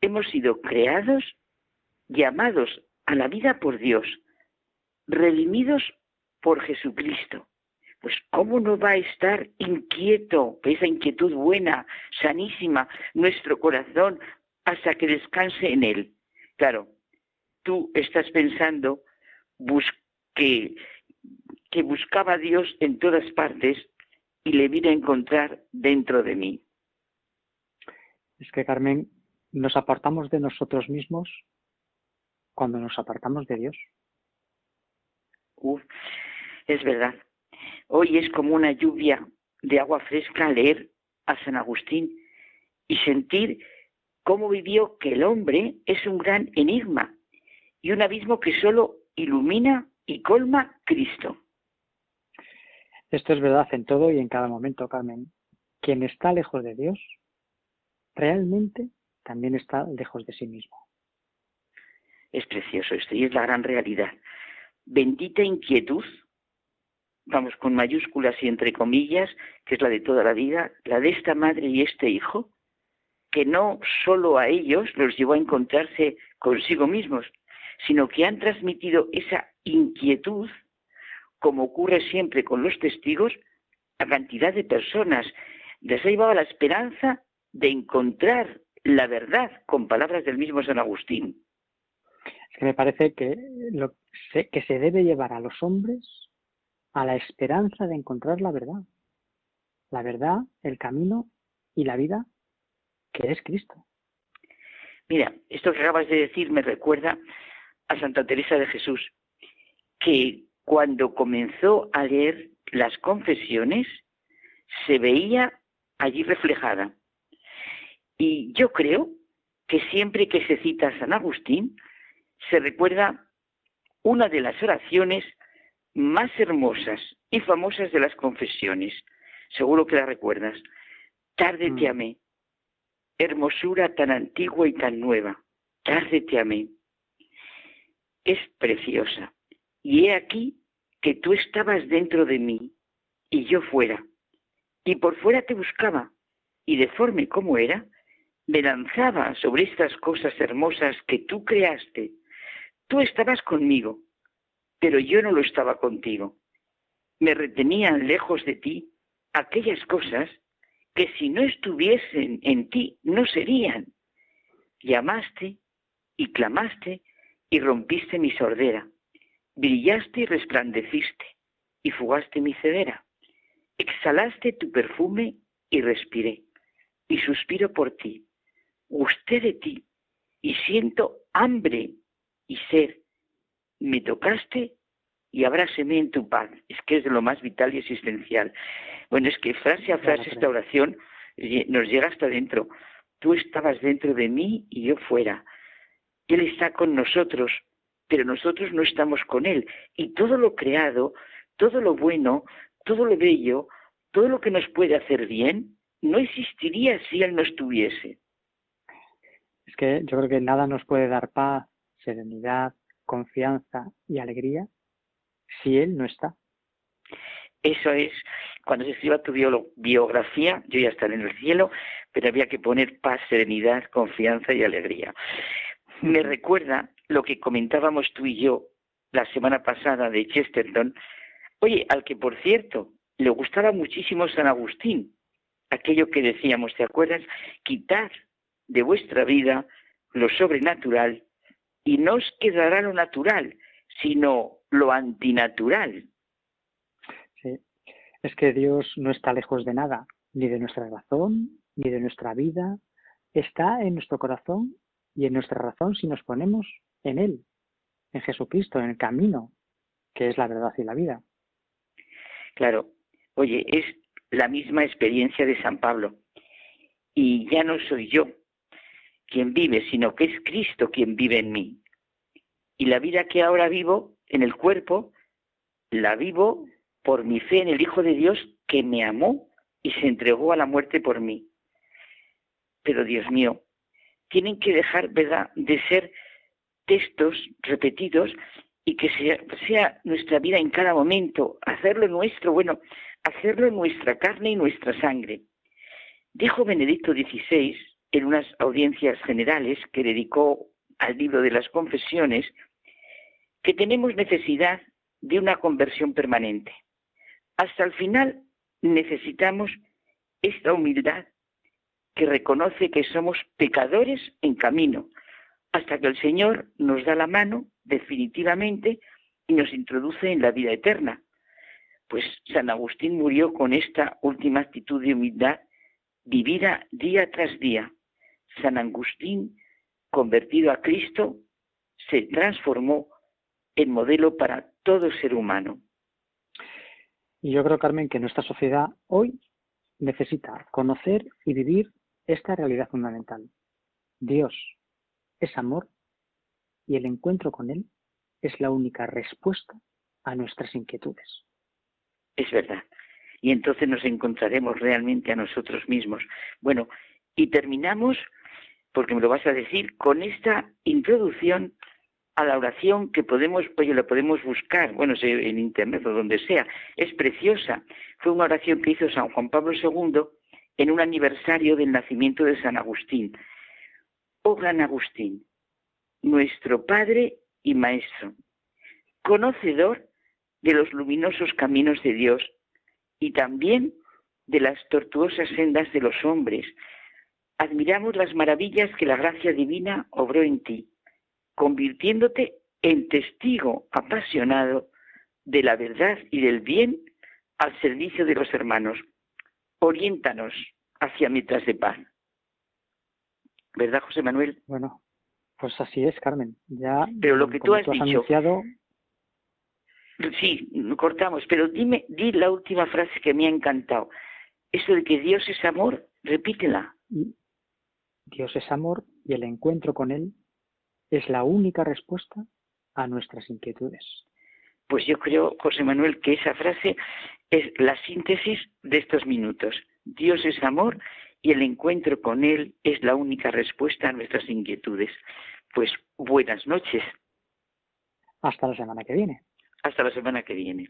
Hemos sido creados, llamados a la vida por Dios, redimidos por Jesucristo. Pues ¿cómo no va a estar inquieto, esa inquietud buena, sanísima, nuestro corazón hasta que descanse en Él? Claro, tú estás pensando que que buscaba a Dios en todas partes y le vine a encontrar dentro de mí. Es que, Carmen, nos apartamos de nosotros mismos cuando nos apartamos de Dios. Es verdad. Hoy es como una lluvia de agua fresca leer a San Agustín y sentir cómo vivió que el hombre es un gran enigma y un abismo que solo ilumina y colma Cristo. Esto es verdad en todo y en cada momento, Carmen. Quien está lejos de Dios, realmente también está lejos de sí mismo. Es precioso esto y es la gran realidad. Bendita inquietud, vamos con mayúsculas y entre comillas, que es la de toda la vida, la de esta madre y este hijo, que no solo a ellos los llevó a encontrarse consigo mismos, sino que han transmitido esa inquietud, como ocurre siempre con los testigos, a cantidad de personas. Les ha llevado la esperanza de encontrar la verdad, con palabras del mismo San Agustín. Es que me parece que lo que se debe llevar a los hombres a la esperanza de encontrar la verdad. La verdad, el camino y la vida que es Cristo. Mira, esto que acabas de decir me recuerda a Santa Teresa de Jesús, que cuando comenzó a leer las confesiones se veía allí reflejada. Y yo creo que siempre que se cita a San Agustín, se recuerda una de las oraciones más hermosas y famosas de las confesiones. Seguro que la recuerdas. Tarde te mm. amé, hermosura tan antigua y tan nueva. Tarde te amé. Es preciosa. Y he aquí que tú estabas dentro de mí y yo fuera. Y por fuera te buscaba. Y deforme como era, me lanzaba sobre estas cosas hermosas que tú creaste. Tú estabas conmigo, pero yo no lo estaba contigo. Me retenían lejos de ti aquellas cosas que si no estuviesen en ti no serían. Llamaste y clamaste y rompiste mi sordera. Brillaste y resplandeciste y fugaste mi cedera. Exhalaste tu perfume y respiré y suspiro por ti. Gusté de ti y siento hambre y sed. Me tocaste y abráseme en tu paz. Es que es de lo más vital y existencial. Bueno, es que frase a frase esta oración nos llega hasta dentro. Tú estabas dentro de mí y yo fuera. Él está con nosotros, pero nosotros no estamos con Él. Y todo lo creado, todo lo bueno, todo lo bello, todo lo que nos puede hacer bien, no existiría si Él no estuviese. Es que yo creo que nada nos puede dar paz, serenidad, confianza y alegría si Él no está. Eso es, cuando se escriba tu biografía, yo ya estaré en el cielo, pero había que poner paz, serenidad, confianza y alegría. Me recuerda lo que comentábamos tú y yo la semana pasada de Chesterton, oye, al que por cierto le gustaba muchísimo San Agustín, aquello que decíamos, ¿te acuerdas? Quitar de vuestra vida lo sobrenatural y no os quedará lo natural, sino lo antinatural. Sí, es que Dios no está lejos de nada, ni de nuestra razón, ni de nuestra vida. Está en nuestro corazón y en nuestra razón si nos ponemos en Él, en Jesucristo, en el camino, que es la verdad y la vida. Claro, oye, es la misma experiencia de San Pablo. Y ya no soy yo quien vive, sino que es Cristo quien vive en mí. Y la vida que ahora vivo en el cuerpo, la vivo por mi fe en el Hijo de Dios que me amó y se entregó a la muerte por mí. Pero Dios mío, tienen que dejar ¿verdad? de ser textos repetidos y que sea, sea, nuestra vida en cada momento, hacerlo nuestro, bueno, hacerlo en nuestra carne y nuestra sangre. Dijo Benedicto XVI en unas audiencias generales que dedicó al libro de las confesiones, que tenemos necesidad de una conversión permanente. Hasta el final necesitamos esta humildad que reconoce que somos pecadores en camino, hasta que el Señor nos da la mano definitivamente y nos introduce en la vida eterna. Pues San Agustín murió con esta última actitud de humildad vivida día tras día. San Agustín, convertido a Cristo, se transformó en modelo para todo ser humano. Y yo creo, Carmen, que nuestra sociedad hoy necesita conocer y vivir esta realidad fundamental. Dios es amor y el encuentro con Él es la única respuesta a nuestras inquietudes. Es verdad. Y entonces nos encontraremos realmente a nosotros mismos. Bueno, y terminamos, porque me lo vas a decir, con esta introducción a la oración que podemos, oye, la podemos buscar, bueno, en internet o donde sea, es preciosa. Fue una oración que hizo San Juan Pablo II en un aniversario del nacimiento de San Agustín. Oh gran Agustín, nuestro Padre y Maestro, conocedor de los luminosos caminos de Dios y también de las tortuosas sendas de los hombres. Admiramos las maravillas que la gracia divina obró en ti convirtiéndote en testigo apasionado de la verdad y del bien al servicio de los hermanos. Oriéntanos hacia metas de paz. ¿Verdad, José Manuel? Bueno, pues así es, Carmen. Ya, pero lo que tú has, dicho. Sí, cortamos, pero dime, di la última frase que me ha encantado. Eso de que Dios es amor, repítela. Dios es amor y el encuentro con Él es la única respuesta a nuestras inquietudes. Pues yo creo, José Manuel, que esa frase es la síntesis de estos minutos. Dios es amor y el encuentro con Él es la única respuesta a nuestras inquietudes. Pues buenas noches. Hasta la semana que viene. Hasta la semana que viene.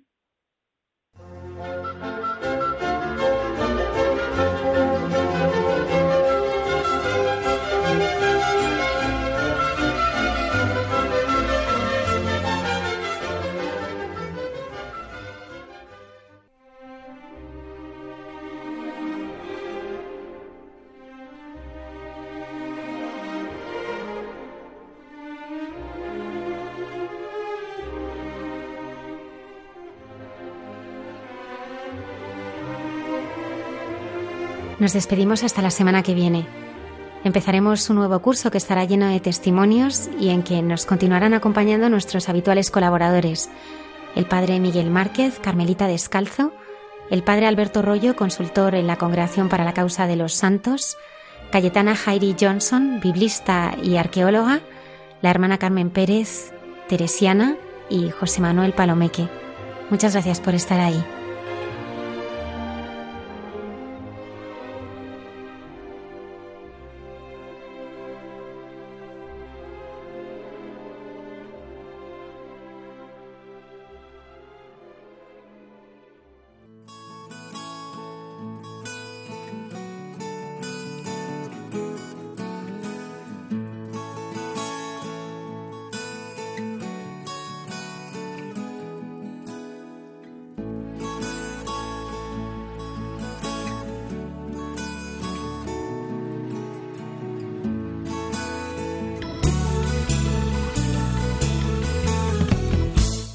Nos despedimos hasta la semana que viene. Empezaremos un nuevo curso que estará lleno de testimonios y en que nos continuarán acompañando nuestros habituales colaboradores, el padre Miguel Márquez, Carmelita Descalzo, el padre Alberto Rollo, consultor en la Congregación para la Causa de los Santos, Cayetana Jairi Johnson, biblista y arqueóloga, la hermana Carmen Pérez, teresiana y José Manuel Palomeque. Muchas gracias por estar ahí.